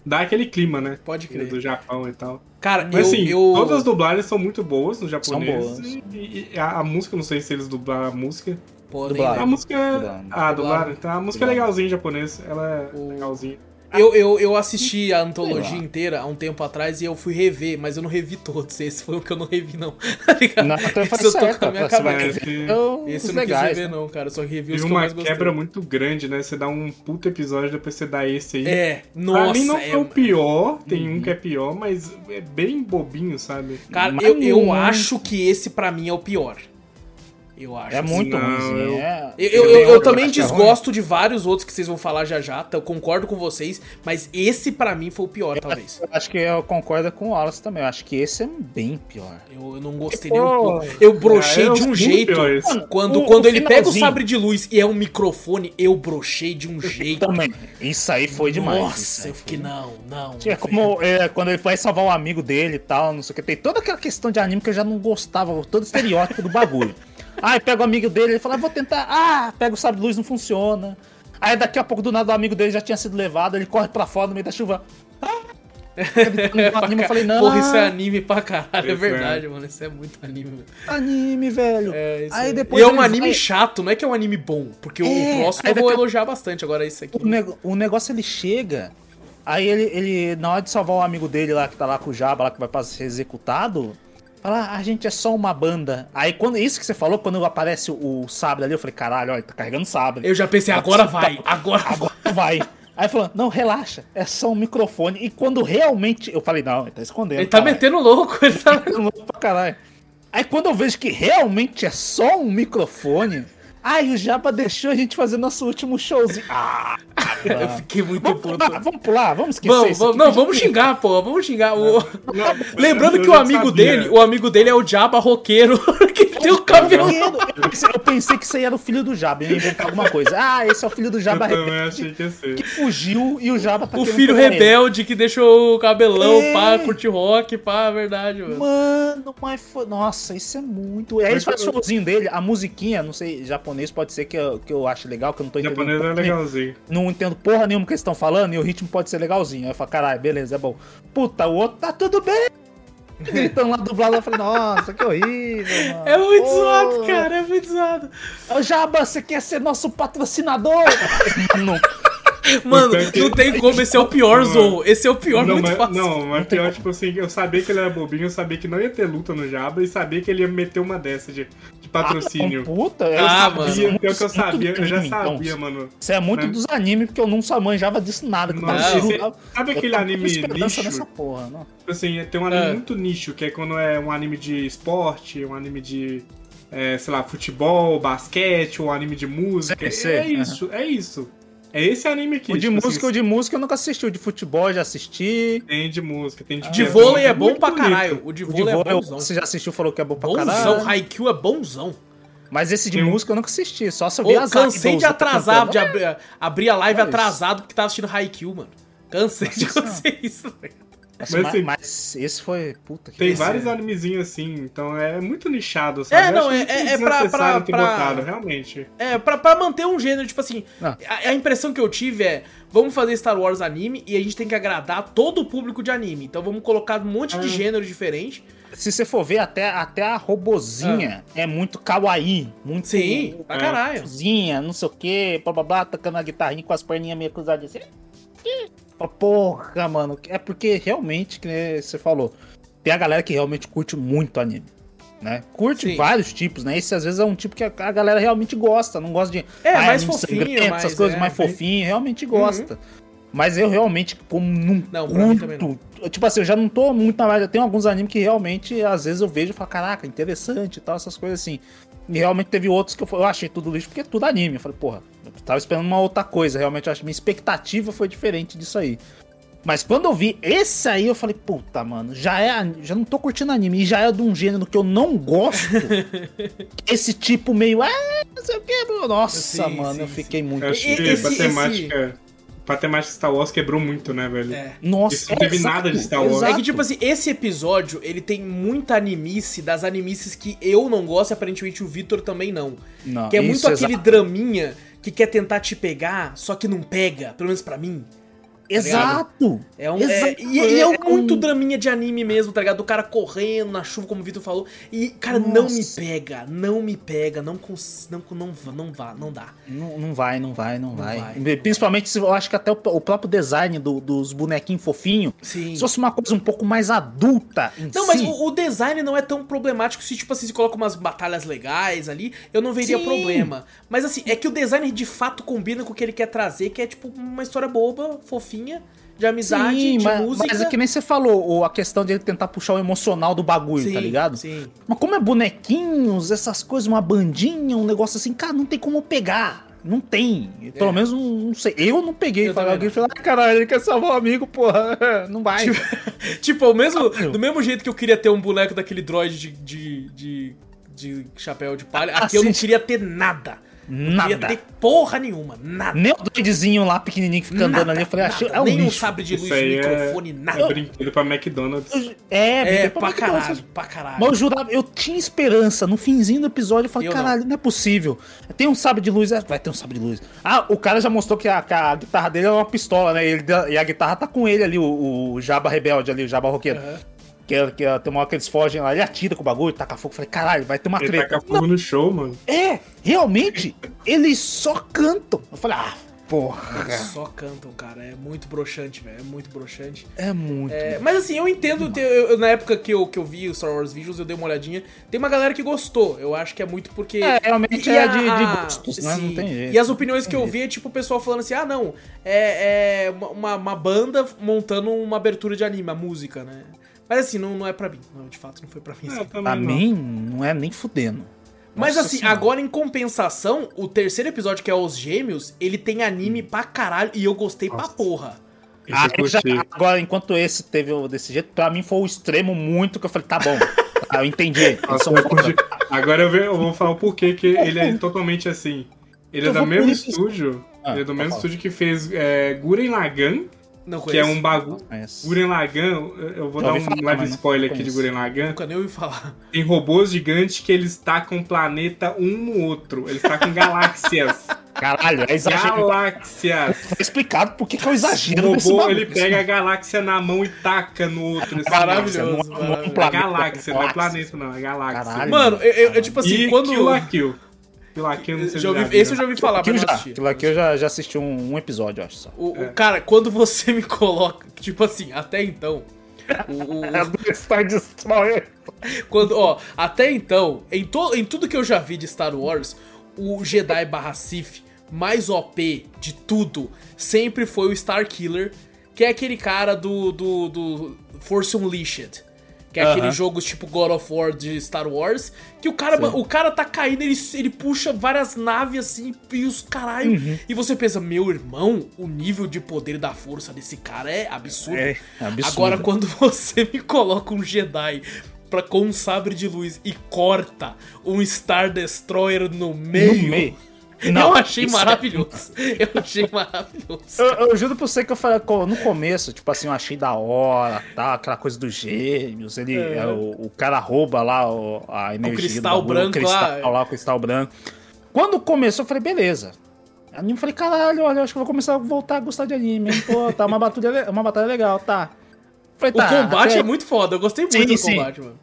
dar aquele clima, né? Pode crer. Do Japão e tal. Cara, Mas eu, assim, eu... todas as dublagens são muito boas no japonês. boas. E, e- a, a música, não sei se eles dublaram a música. Dublaram. A música. Dublaram. Ah, Dublaram. dublaram. Então a música é Dublaram. legalzinha em japonês. Ela é O- legalzinha. Eu, eu, eu assisti a antologia inteira há um tempo atrás e eu fui rever, mas eu não revi todos. Esse foi o que eu não revi, não. Tá ligado? Não, então Esse foi eu tô certo, com a minha cabeça. Esse- Eu- Esse não quis legais, rever, né? não, cara. Eu só revi os Teve que eu uma mais gostei. quebra muito grande, né? Você dá um puto episódio, depois você dá esse aí. É, pra nossa. mim não é- foi o pior, tem Uhum. um que é pior, mas é bem bobinho, sabe? Cara, Mas eu, eu não- acho que esse pra mim é o pior. Eu acho. É assim. muito Não, ruimzinho. eu- é- Eu, eu, eu- eu- eu eu também é ruim. desgosto de vários outros que vocês vão falar já já, tá? eu concordo com vocês, mas esse pra mim foi o pior, talvez. Eu acho que eu concordo com o Wallace também. Eu acho que esse é bem pior. Eu, eu não gostei nem um pouco. Eu brochei é, de um jeito. Quando, O- quando o ele pega o sabre de luz e é um microfone, eu brochei de um jeito. Também. Isso aí foi demais. Nossa, eu fiquei, não, não. É como é, quando ele vai salvar um amigo dele e tal, não sei o que. Tem toda aquela questão de anime que eu já não gostava, todo estereótipo do bagulho. Aí pega o amigo dele, ele fala, ah, vou tentar. Ah, pega o sabre de luz, não funciona. Aí daqui a pouco do nada o amigo dele já tinha sido levado, ele corre pra fora no meio da chuva. Ah! anime, eu falei, não. Porra, isso é anime pra caralho, é Isso é. verdade, mano. Isso é muito anime, velho. Anime, velho. É, isso aí é. depois e é um anime vai- chato, não é que é um anime bom. Porque É, o próximo aí eu vou elogiar bastante, agora esse aqui. O, nego- o negócio ele chega, aí ele, ele, na hora de salvar o amigo dele lá, que tá lá com o Jabba, lá que vai pra ser executado, fala, "Ah, a gente é só uma banda. Aí quando isso que você falou, quando aparece o, o sabre ali, eu falei, caralho, olha, tá carregando sabre. Eu já pensei, agora vai, agora vai. Agora vai. Aí falou, não, relaxa, é só um microfone. E quando realmente. Eu falei, não, ele tá escondendo. Ele tá caralho. metendo louco, ele tá. Metendo louco pra caralho. Aí quando eu vejo que realmente é só um microfone. Ai, o Jabba deixou a gente fazer nosso último showzinho. Ah, Eu fiquei muito vamos puto. pular, vamos pular, vamos esquecer Vamos, vamos, não, vamos xingar, pô, vamos xingar. O... Não, Lembrando que o amigo dele, o amigo dele é o Jabba roqueiro, cabelo. Eu pensei, eu pensei que isso aí era o filho do Jabba, ia inventar alguma coisa. Ah, esse é o filho do Eu Jabba também rebelde achei que ia ser. que fugiu e o Jabba tá O filho pegar ele. rebelde que deixou o cabelão, É. pá, curte rock, pá, verdade, mano. Mano, mas foi... Nossa, isso é muito... Aí ele Mas faz o eu- showzinho dele, a musiquinha, não sei, japonês pode ser que eu, que eu acho legal, que eu não tô O entendendo. japonês é legalzinho. Não entendo porra nenhuma que eles estão falando e o ritmo pode ser legalzinho. Aí eu falo, caralho, beleza, é bom. Puta, o outro tá tudo bem. Gritando lá dublado, eu falei, nossa, que horrível, mano. É muito Pô. zoado, cara, é muito zoado. Jabba, você quer ser nosso patrocinador? Mano, Mano, não tem como, esse é o pior, Zou. Esse é o pior, Não, muito mas, fácil. não, mas pior, tipo assim, eu sabia que ele era bobinho, eu sabia que não ia ter luta no Jabba e sabia que ele ia meter uma dessa de, de patrocínio. puta, eu eu Ah, sabia, mano. pior que eu Muito sabia, eu já anime, então. sabia, mano. Isso é muito É. dos animes, porque eu não só manjava disso nada. Que Nossa, lá. sabe Eu aquele anime nicho? nessa porra, não. Tipo assim, tem um anime É. muito nicho, que é quando é um anime de esporte, um anime de é, sei lá, futebol, basquete, ou anime de música. Sei, sei, é isso, é isso. É esse anime aqui. O de tipo música, o assim, de música eu nunca assisti. O de futebol eu já assisti. Tem de música, tem de De é vôlei é muito bom pra bonito. caralho. O de O de vôlei é vôlei eu- bonzão. você já assistiu, falou que é bom pra Bonzão, caralho. Haikyuu é bonzão. Mas esse de um- música eu nunca assisti. Só se eu vi Ô, as cansei de tá atrasar, de abrir, abrir a live É isso. atrasado porque tava assistindo Haikyuu, mano. Cansei de acontecer isso, velho. Nossa, Mas, mas, assim, mas esse foi. Puta que Tem vários animezinhos assim, então é muito nichado, sabe? É, não, é- é- é pra- pra- ter pra- botado, realmente. É, pra, pra manter um gênero, tipo assim, Não. a, a impressão que eu tive é, vamos fazer Star Wars anime e a gente tem que agradar todo o público de anime. Então vamos colocar um monte de Ah. gênero diferente. Se você for ver, até, até a robozinha é muito kawaii. Muito. Sim, pra é. caralho. Cozinha, não sei o que, blá blá blá, tocando a guitarrinha com as perninhas meio cruzadas assim. Porra, mano. É porque realmente, que você falou, tem a galera que realmente curte muito anime. Né? Curte Sim. vários tipos, né? Esse às vezes é um tipo que a, a galera realmente gosta, não gosta de. É, mais anime fofinho, sangrento, mais- essas coisas é, mais fofinho, realmente gosta. Mas eu realmente, como não, Não, curto. Tipo assim, eu já não tô muito na vibe. Tem alguns animes que realmente, às vezes, eu vejo e falo, caraca, interessante e tal, essas coisas assim. E realmente teve outros que eu, eu achei tudo lixo, porque é tudo anime. Eu falei, porra, eu tava esperando uma outra coisa. Realmente, eu acho que minha expectativa foi diferente disso aí. Mas quando eu vi esse aí, eu falei, puta, mano, já é. Já não tô curtindo anime, e já é de um gênero que eu não gosto. esse tipo meio. Ah, não sei o que, Nossa, Sim, mano, sim, eu fiquei muito. Eu acho que esse- pra esse- temática. Pra temática Star Wars quebrou muito, né, velho? É. Nossa, Isso não teve exato, nada de Star Wars. É que, tipo assim, esse episódio, ele tem muita animice das animices que eu não gosto e aparentemente o Vitor também não. Não, que é muito aquele exato. draminha que quer tentar te pegar, só que não pega, pelo menos pra mim. Exato! É um, Exato. é, e, e é, um É muito um- draminha de anime mesmo, tá ligado? Do cara correndo na chuva, como o Vitor falou. E, cara, não me Nossa. pega, não me pega, não cons... não, não, não vá, não dá. Não, não vai, não vai, não, vai. vai. Principalmente se eu acho que até o, o próprio design do- dos bonequinhos fofinhos. Sim. Se fosse uma coisa um pouco mais adulta Não, mas si, o, o design não é tão problemático se, tipo assim, se coloca umas batalhas legais ali, eu não veria Sim. problema. Mas assim, é que o design de fato combina com o que ele quer trazer, que é tipo uma história boba, fofinha, de amizade, Sim, de mas, música. mas é que nem você falou, o- a questão de ele tentar puxar o emocional do bagulho, sim, tá ligado? Sim. Mas como é bonequinhos, essas coisas, uma bandinha, um negócio assim, cara, não tem como pegar. Não tem. Pelo É. menos não, não sei. Eu não peguei. Eu Falei, alguém falou, ah, caralho, ele quer salvar o amigo, porra. Não vai. Tipo, o mesmo, do mesmo jeito que eu queria ter um boneco daquele droid de, de, de, de chapéu de palha, aqui eu não queria ter nada. Não Nada. queria ter porra nenhuma, nada. Nem o doidezinho lá pequenininho que fica andando nada, ali, eu falei, achei, é um Nem um sabre de luz, é- microfone, É nada. brinquedo pra McDonald's. É, É, brinquedo pra McDonald's. caralho, pra caralho. Mas eu jurava, eu tinha esperança. No finzinho do episódio, eu falei, Eu caralho, não. é possível. Tem um sabre de luz, é, vai ter um sabre de luz. Ah, o cara já mostrou que a, que a guitarra dele é uma pistola, né? Ele- e a guitarra tá com ele ali, o, o Jabba Rebelde ali, o Jabba Roqueiro. Aham. Que, é- que é- tem uma hora que eles fogem lá, ele atira com o bagulho, taca fogo. Eu Falei, caralho, vai ter uma Ele treta. taca fogo no show, mano. É, realmente, eles só cantam. Eu falei, ah, porra. Só cantam, cara. É muito broxante, velho. É muito broxante. É muito. É, mas assim, eu entendo. te- eu- eu- na época que eu, que eu vi o Star Wars Visuals, eu dei uma olhadinha. Tem uma galera que gostou. Eu acho que é muito porque. É, realmente E é a- de, de gostos, né? Não tem jeito. E as opiniões que eu vi é tipo o pessoal falando assim: ah, não, é, é uma, uma banda montando uma abertura de anime, a música, né? Mas assim, não, não é pra mim. Não, de fato, não foi pra mim. É, assim. também Pra não. mim, não é nem fudendo. Mas Nossa assim, Senhora. agora em compensação, o terceiro episódio, que é Os Gêmeos, ele tem anime pra caralho e eu gostei pra Nossa. porra. Isso Ah, já- agora, enquanto esse teve desse jeito, pra mim foi o extremo muito que eu falei, tá bom. Ah, eu entendi. Nossa, eu. Agora eu, eu vou falar o porquê que ele é totalmente assim. Ele é do mesmo estúdio. Ah, ele é do pode mesmo falar. estúdio que fez é, Guren Lagann, Não que é um bagulho. Guren Lagann, eu- vou Já dar um falar, não spoiler aqui de. Guren Lagann. Nunca nem ouvi falar. Tem robôs gigantes que eles tacam planeta um no outro. Eles tacam galáxias. Caralho, é exagero. galáxias. Tá explicado por que que é o O exagero desse robô, ele pega a galáxia na mão e taca no outro. assim, Maravilhoso, Não é- não é um maravilhoso. É galáxia, não é planeta, não, é galáxia. Caralho. Mano, eu, eu- eu, tipo assim, e quando. Kill la Kill. Kill la Kill, não sei se Já ouvi- esse eu já ouvi falar, mas Aquilo não já, assisti. aqui eu já, já assisti um, um episódio, acho só. O, o- cara, quando você me coloca, tipo assim, até então. o- o- É Star Destroyer. quando, ó, até então, em, to, em tudo que eu já vi de Star Wars, o Jedi barra Sith mais OP de tudo sempre foi o Star Killer, que é aquele cara do, do, do Force Unleashed. Que é aquele Aham. jogo tipo God of War de Star Wars. Que o cara, o cara tá caindo, ele, ele puxa várias naves assim e os caralho. Uhum. E você pensa, meu irmão, o nível de poder da força desse cara é absurdo. É, absurdo. Agora, quando você me coloca um Jedi pra, com um sabre de luz e corta um Star Destroyer no meio. No meio. eu Não, achei isso é- maravilhoso. Eu achei maravilhoso. Eu, eu juro pra você que eu falei no começo, tipo assim, eu achei da hora, tá? Aquela coisa dos gêmeos, ele, é, o, o cara rouba lá o- a energia cristal do bagulho, branco o cristal, lá. é. lá, o cristal branco. Quando começou, eu falei, beleza. Anime, eu falei, caralho, olha, eu acho que eu vou começar a voltar a gostar de anime. Pô, tá uma batalha, uma batalha legal, tá. Falei, O tá, combate até- é muito foda, eu gostei muito Sim, do sim. combate, mano.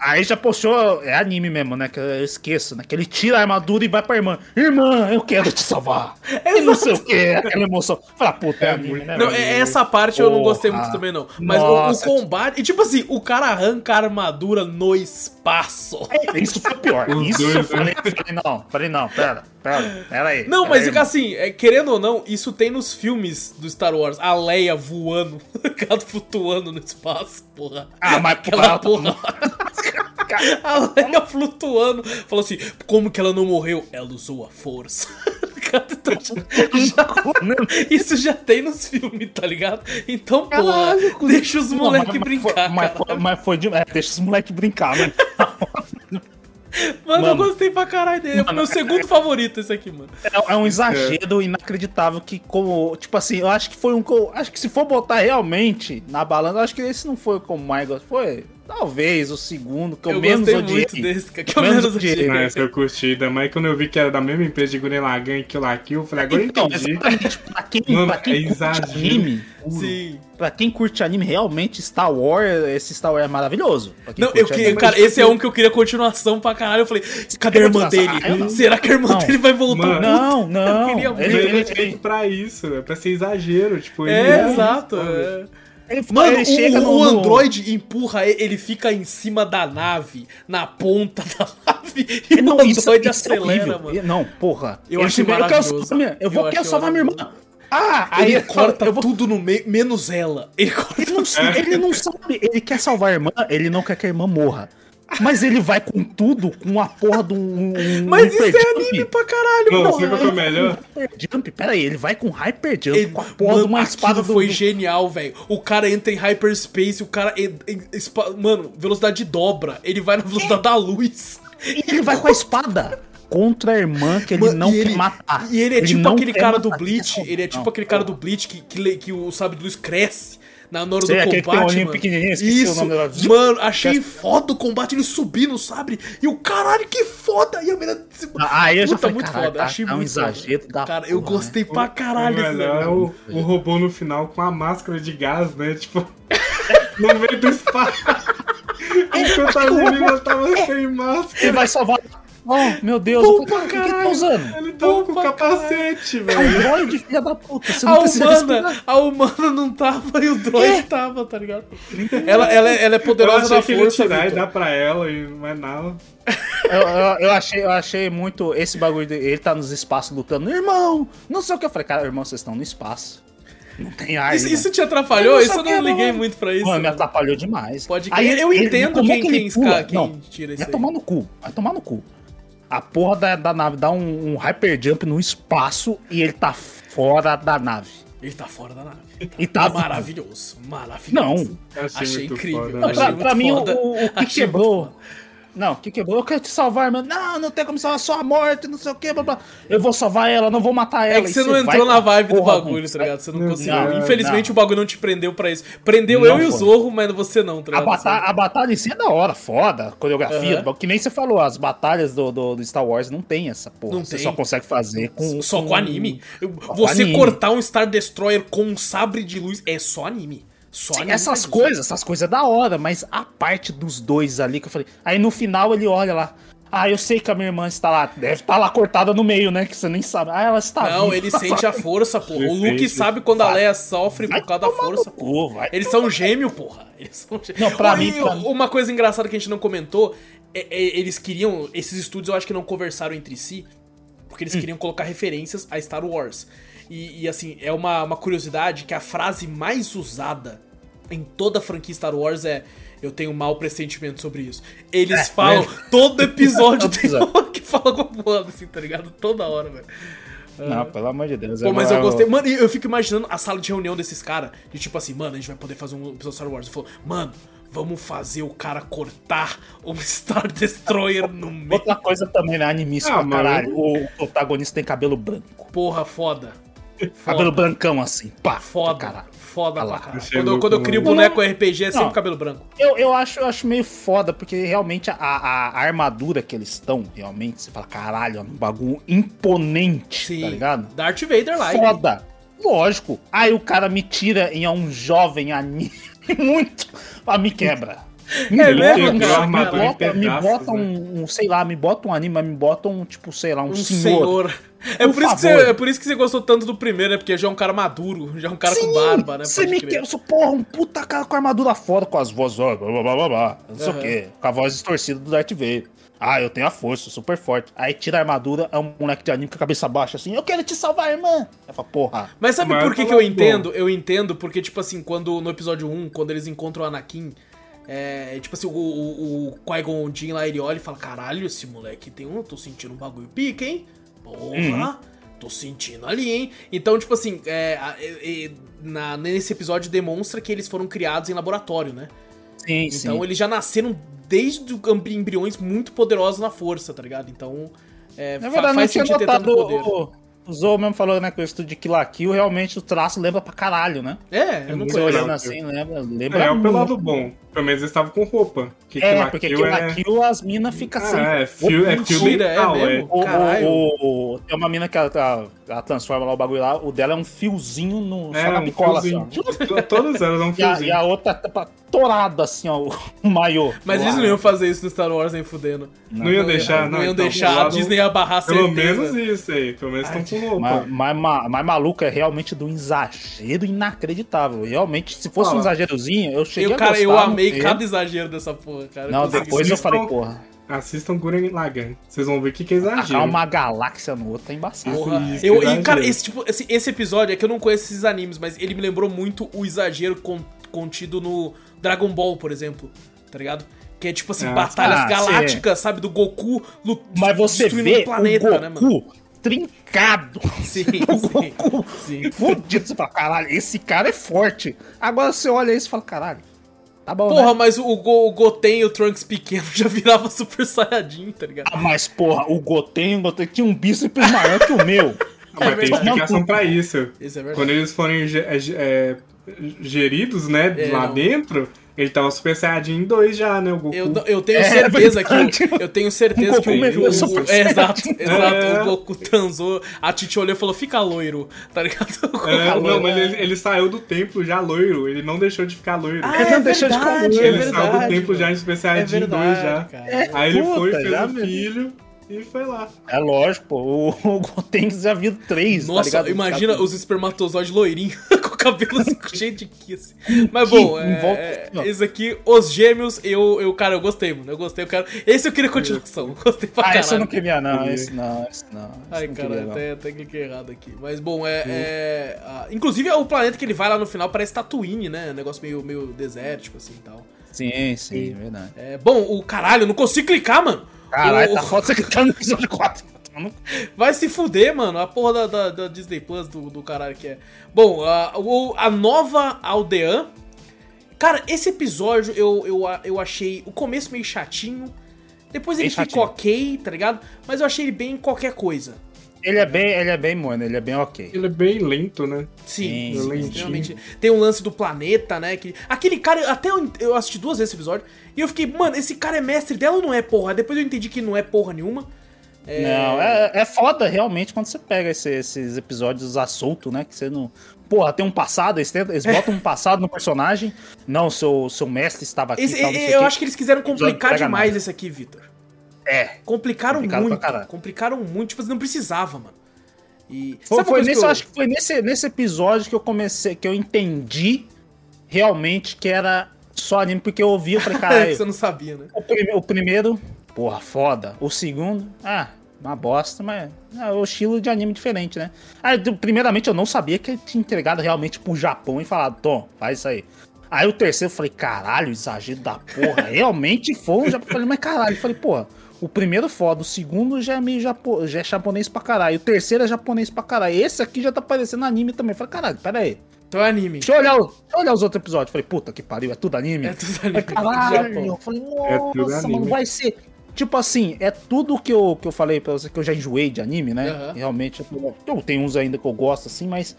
Aí já postou, é anime mesmo, né? Que eu esqueço, né? Que ele tira a armadura e vai pra irmã. Irmã, eu quero te salvar. E não sei o que, aquela emoção. Fala, puta, é anime, né? Não, é- essa parte eu não gostei Porra. muito também, não. Mas o- o, Nossa. combate. E tipo assim, o cara arranca a armadura no espaço. Isso foi pior. Isso eu falei, falei, não, falei, não, pera, pera, pera aí. Não, pera mas aí, fica assim, é, querendo ou não, isso tem nos filmes do Star Wars. A Leia voando, ela flutuando no espaço, porra. Ah, mas Aquela porra, A Leia flutuando. Falou assim, como que ela não morreu? Ela usou a força. Então, já- isso já tem nos filmes, tá ligado? Então, Caralho, cu- deixa os moleques brincar, Mas, foi, mas foi de. É, deixa os moleques brincar, né? Mano, eu Mano. gostei pra caralho dele. É o meu segundo favorito esse aqui, mano. É, é um exagero inacreditável que, como. Tipo assim, eu acho que foi um. eu- Acho que se for botar realmente na balança, eu acho que esse não foi como mais gosto. Foi. Talvez o segundo, que eu, Eu menos gostei odiei. muito desse, cara. Que eu Menos menos odiei. Não, essa eu curti. Ainda mais quando eu vi que era da mesma empresa de Gurren Lagann e Kill la Kill, eu falei, agora eu Então, entendi. exatamente. Pra quem, Mano, pra quem é curte anime, Sim. pra quem curte anime, realmente Star Wars, esse Star Wars é maravilhoso. Não, eu queria, anime. cara, esse é um que eu queria continuação pra caralho. Eu falei, cadê a irmã Ah, dele? eu não. Será que a irmã Não. dele vai voltar? Mano. Não, não. queria Mas muito. Ele, ele ele, é feito pra isso, é pra ser exagero. Tipo, ele É, é exato. é. Ele- Mano, ele chega o, no- o Android empurra ele, ele fica em cima da nave, na ponta da nave, e o Não, Android isso, isso é acelera, horrível. mano. Não, porra. Eu Ele eu quero maravilhoso. minha- Eu vou Eu quero salvar minha irmã. Ah, aí Ele corta eu vou tudo no meio, menos ela. Ele corta Ele não, ele não sabe, ele quer salvar a irmã, ele não quer que a irmã morra. Mas ele vai com tudo, com a porra de um. um Mas isso é jump. anime pra caralho, Não, porra. sabe qual que é o melhor? Hyper jump, pera aí, ele vai com hyper jump, Ele- com a porra mano, de uma espada do. foi do- genial, velho. O cara entra em hyperspace, o cara. mano, velocidade dobra. Ele vai na velocidade da luz. E ele vai com a espada contra a irmã que ele Mano, não e quer matar. E ele é tipo não aquele cara do matar, Bleach. quer Ele é tipo salvar. aquele cara do Bleach que, que, que o sabre de luz cresce. Na hora Sei, do aquele que tem um combate, mano. o Isso, mano, achei foda o combate, ele subir no sabre. E o caralho, que foda! E a menina. Ah, Aí eu já Puta, falei, muito caralho, foda, tá- achei tá um muito foda. exagero da Cara, eu porra, né? gostei pra O caralho desse melhor é o, o robô no final com a máscara de gás, né? Tipo, no meio do espaço. Enquanto a menina tava sem Ele máscara, vai salvar. Oh, meu Deus, Bom o que que tá caralho. usando? ele tava com capacete, É um velho. droid, filha da puta. Você A humana, a humana não tava e o droid É. tava, tá ligado? Ela, ela, ela é poderosa da que ele força, Vitor. dar pra ela e não é nada. Eu, eu, eu achei, eu achei muito esse bagulho de ele tá nos espaços lutando. Irmão, não sei o que. Eu falei, cara, irmão, vocês estão no espaço. Não tem ar. Isso, isso te atrapalhou? Eu Isso eu não que, liguei mano. muito pra isso. Mano, me atrapalhou demais. Pode Aí. Eu ele- entendo é quem, que ele quem, pula? quem Não, tira isso Vai aí. tomar no cu, vai tomar no cu. A porra da, da nave dá um, um hyper jump no espaço e ele tá fora da nave. Ele tá fora da nave. E tá Maravilhoso, maravilhoso. Não. Achei, Achei incrível. foda. Não, Achei pra, pra mim, o, o que Achei quebrou. Não, o que quebrou? Eu quero te salvar, mano. Não, não tem como salvar só a morte, não sei o que, blá, blá. Eu vou salvar ela, não vou matar ela. É que você não entrou na a vibe do bagulho, tá ligado? Você não Não, conseguiu. não, Infelizmente não. o bagulho não te prendeu pra isso. Prendeu Não eu e o foi. Zorro, mas você não, tá A, ligado? bata a batalha em si é da hora, foda, coreografia, Aham. que nem você falou, as batalhas do, do, do Star Wars não tem essa porra. Não você tem. só consegue fazer com. Só com anime. Com Você anime. cortar um Star Destroyer com um sabre de luz é só anime. Só Sim, essas coisas, essas coisas é da hora, mas a parte dos dois ali que eu falei. Aí no final ele olha lá. Ah, eu sei que a minha irmã está lá. Deve estar lá cortada no meio, né? Que você nem sabe. Ah, ela está Não, viva. ele sente a força, porra. O Luke sabe quando a. Leia sofre Vai por causa da força, porra. vai Eles são gêmeos, porra. Eles são gêmeos. Não, pra Oh, mim, e pra mim. Uma coisa engraçada que a gente não comentou, é, é, eles queriam. Esses estúdios eu acho que não conversaram entre si, porque Hum. eles queriam colocar referências a Star Wars. E, e, assim, é uma, uma curiosidade que a frase mais usada em toda a franquia Star Wars é Eu tenho um mau pressentimento sobre isso. Eles falam, todo episódio tem episódio. um que fala com o plano, assim, tá ligado? Toda hora, velho. Não, pelo amor de Deus. Pô, é mas eu gostei. Mano, e eu fico imaginando a sala de reunião desses caras. De tipo assim, mano, a gente vai poder fazer um episódio Star Wars. Eu falo, mano, vamos fazer o cara cortar um Star Destroyer no meio. Outra coisa também, né? Animíssimo Ah, pra mano. caralho. O protagonista tem cabelo branco. Porra, foda. Cabelo brancão assim. Pá. Foda. Caralho. Foda pra lá. caralho. Quando, eu- quando eu crio boneco RPG é sempre Não. cabelo branco. Eu, eu, acho, eu acho meio foda, porque realmente a, a, a armadura que eles estão, realmente, você fala, caralho, é um bagulho imponente, tá ligado? Darth Vader lá. Foda. Lógico. Aí o cara me tira em um jovem anime muito. Ah, me quebra. Me É bota, mesmo, me, bota, me Pedaços, bota um, um, sei lá, me bota um anime, mas me bota um, tipo, sei lá, um, Um senhor. senhor. É por, Por isso que você, é por isso que você gostou tanto do primeiro, é porque já é um cara maduro, já é um cara com barba, né? Você me crer. quebra, sou, porra, um puta cara com armadura foda, com as vozes, ó, blá blá blá blá, blá, não sei Aham. o quê, com a voz distorcida do Darth Vader. Ah, eu tenho a força, super forte. Aí tira a armadura, é um moleque de anime com a cabeça baixa assim, eu quero te salvar, irmã. Aí fala, porra. Mas sabe por que, que eu bom. entendo? Eu entendo porque, tipo assim, quando no episódio 1, quando eles encontram o Anakin, é, tipo assim, o, o, o Qui-Gon Jinn lá, ele olha e fala, caralho, esse moleque tem um, tô sentindo um bagulho pica, hein? Porra, Uhum. tô sentindo ali, hein? Então, tipo assim, é, e na, nesse episódio demonstra que eles foram criados em laboratório, né? Sim, Então sim. eles já nasceram desde embriões muito poderosos na força, tá ligado? Então, é, Na verdade, não faz tinha sentido ter tanto notado, poder. o, o Zou mesmo falou, né, que o estúdio de Kill la Kill, realmente o traço lembra pra caralho, né? É, eu não conheço. olhando assim, lembra, lembra É, é pelo lado bom. Pelo menos eles estavam com roupa. Que É, porque la Kill as minas ficam assim. É fio, é fio é é. mesmo? O, o- o- tem uma mina que ela, ela- ela transforma lá o bagulho lá, o dela é um fiozinho no, É, só na um bicola, assim, fiozinho. ó. Todas elas são E a, fiozinho. e a outra tá torada, assim, ó, o maiô. Mas eles não iam fazer isso no Star Wars nem fudendo. Não iam deixar, não, não. iam então, deixar, pelo a Disney ia barrar Pelo certeza. menos isso aí. Pelo menos estão com roupa. Mas, mas, ma- mas maluco é realmente do exagero inacreditável. Realmente, se fosse um exagerozinho, eu cheguei Eu, a cara, gostar. eu não amei sei. cada exagero dessa porra, cara. Não, consegui- depois eu falei, porra, Assistam Guren Lagann. Vocês vão ver o que, que é achar exagero. uma galáxia no outro é embaçado. Porra. Isso, Eu, e, cara, esse, tipo, esse, esse episódio é que eu não conheço esses animes, mas ele me lembrou muito o exagero con- contido no Dragon Ball, por exemplo. Tá ligado? Que é tipo assim, Ah, batalhas ah, galácticas, sabe? Do Goku lut- Mas você destruindo vê o planeta, o né, mano? Trincado. Sim, O sim. Goku sim. fudido. Você fala, caralho, esse cara é forte. Agora você olha isso e fala, caralho, tá bom, Porra, né? mas o, Go- o Goten e o Trunks pequeno já virava Super Saiyajin, tá ligado? Ah, mas porra, o Goten, o Goten tinha um bíceps maior que o meu. Ah, mas É tem explicação pra isso. Isso é verdade. Quando eles forem é, é, geridos, né, É, lá não. dentro, ele tava Super Saiyajin 2 já, né, o Goku. Eu, eu tenho É certeza que verdade. o- eu tenho certeza O que o, Goku o- Super é, exato, exato, É. o Goku transou, a Titi olhou e falou: "Fica loiro", tá ligado? É, não, mas ele, ele saiu do templo já loiro, ele não deixou de ficar loiro. Ah, Ele é não deixou de comer, é ele saiu do templo já em Super É Saiyajin 2 verdade, já. É. Aí ele foi, fez o mesmo. filho e foi lá. É lógico, pô. O, o Goten já viu três, tá Nossa, ligado? imagina Tá- os espermatozoides loirinhos com o cabelo assim, cheio de kiss. Mas bom, em volta é, esse aqui, os gêmeos, eu, eu, cara, eu gostei, mano. Eu gostei, eu quero. Esse eu queria continuação. Gostei pra Ah, caralho. esse eu não queria, não. Esse não, esse não. Esse Ai, não cara, queria, até, até cliquei errado aqui. Mas bom, é. é ah, inclusive, o planeta que ele vai lá no final parece Tatooine, né? Um negócio meio, meio desértico, assim e tal. Sim, sim, verdade. É, bom, o caralho, eu não consigo clicar, mano. Caralho, O- tá foda você clicar no episódio 4. Vai se fuder, mano. A porra da, da- da Disney Plus do, do caralho que é. Bom, a, o- a nova aldeã. Cara, esse episódio eu, eu, eu achei o começo meio chatinho. Depois ele Bem ficou chatinho. ok, tá ligado? Mas eu achei ele bem qualquer coisa. Ele é bem, ele é bem, mano, ele é bem ok. Ele é bem lento, né? Sim, Sim, sim, extremamente. Tem um lance do planeta, né? Que, aquele cara, até eu, eu assisti duas vezes esse episódio. E eu fiquei, mano, esse cara é mestre dela ou não é porra? Depois eu entendi que não é porra nenhuma. É, Não, é, é foda realmente quando você pega esse- esses episódios a solto, né? Que você não. Porra, tem um passado, eles, tentam- eles botam um passado no personagem. Não, seu, seu mestre estava aqui. Esse- tal, não sei eu acho que eles quiseram complicar demais nada. esse aqui, Vitor. É. Complicaram muito. Complicaram muito. Tipo, não precisava, mano. E. Foi, foi nesse, eu- acho que foi nesse, nesse episódio que eu comecei, que eu entendi realmente que era só anime, porque eu ouvi, eu falei, caralho, você não sabia, né? o, prime- o primeiro, porra, foda. O segundo, ah, uma bosta, mas é o estilo de anime diferente, né? Aí, primeiramente, eu não sabia que ele tinha entregado realmente pro Japão e falado, Tom, faz isso aí. Aí o terceiro eu falei, caralho, exagero da porra. Realmente foi. Já falei, mas caralho. Eu falei, porra, o primeiro é foda, o segundo já é meio japo, já é japonês pra caralho. O terceiro é japonês pra caralho. Esse aqui já tá parecendo anime também. Eu falei, caralho, pera aí. Então é anime. Deixa eu olhar, deixa eu olhar os outros episódios. Eu falei, puta que pariu, é tudo anime? É tudo anime. Caralho, eu falei, nossa, mano, vai ser. Tipo assim, é tudo que eu, que eu falei pra você, que eu já enjoei de anime, né? Uhum. Realmente, eu, eu tenho uns ainda que eu gosto, assim, mas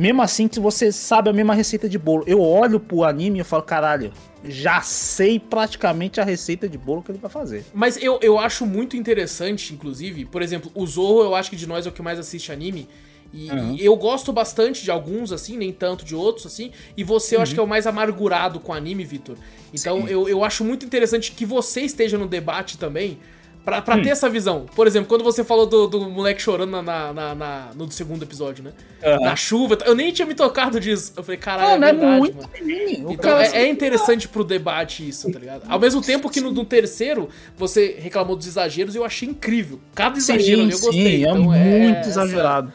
mesmo assim, se você sabe a mesma receita de bolo, eu olho pro anime e falo, caralho, já sei praticamente a receita de bolo que ele vai fazer. Mas eu, eu acho muito interessante, inclusive, por exemplo, o Zorro, eu acho que de nós é o que mais assiste anime. E, uhum. eu gosto bastante de alguns, assim, nem tanto de outros, assim. E você, eu uhum. acho que é o mais amargurado com anime, Vitor. Então, eu, eu acho muito interessante que você esteja no debate também. Pra, pra hum. ter essa visão. Por exemplo, quando você falou do, do moleque chorando na, na, na, na no segundo episódio, né? Uhum. Na chuva. Eu nem tinha me tocado disso. Eu falei, caralho, não, é, verdade, é muito mano. Então é, é, interessante pro debate isso, tá ligado? Ao mesmo tempo que no, no, terceiro você reclamou dos exageros, eu achei incrível. Cada exagero sim, ali eu gostei. Sim, então, é muito exagerado.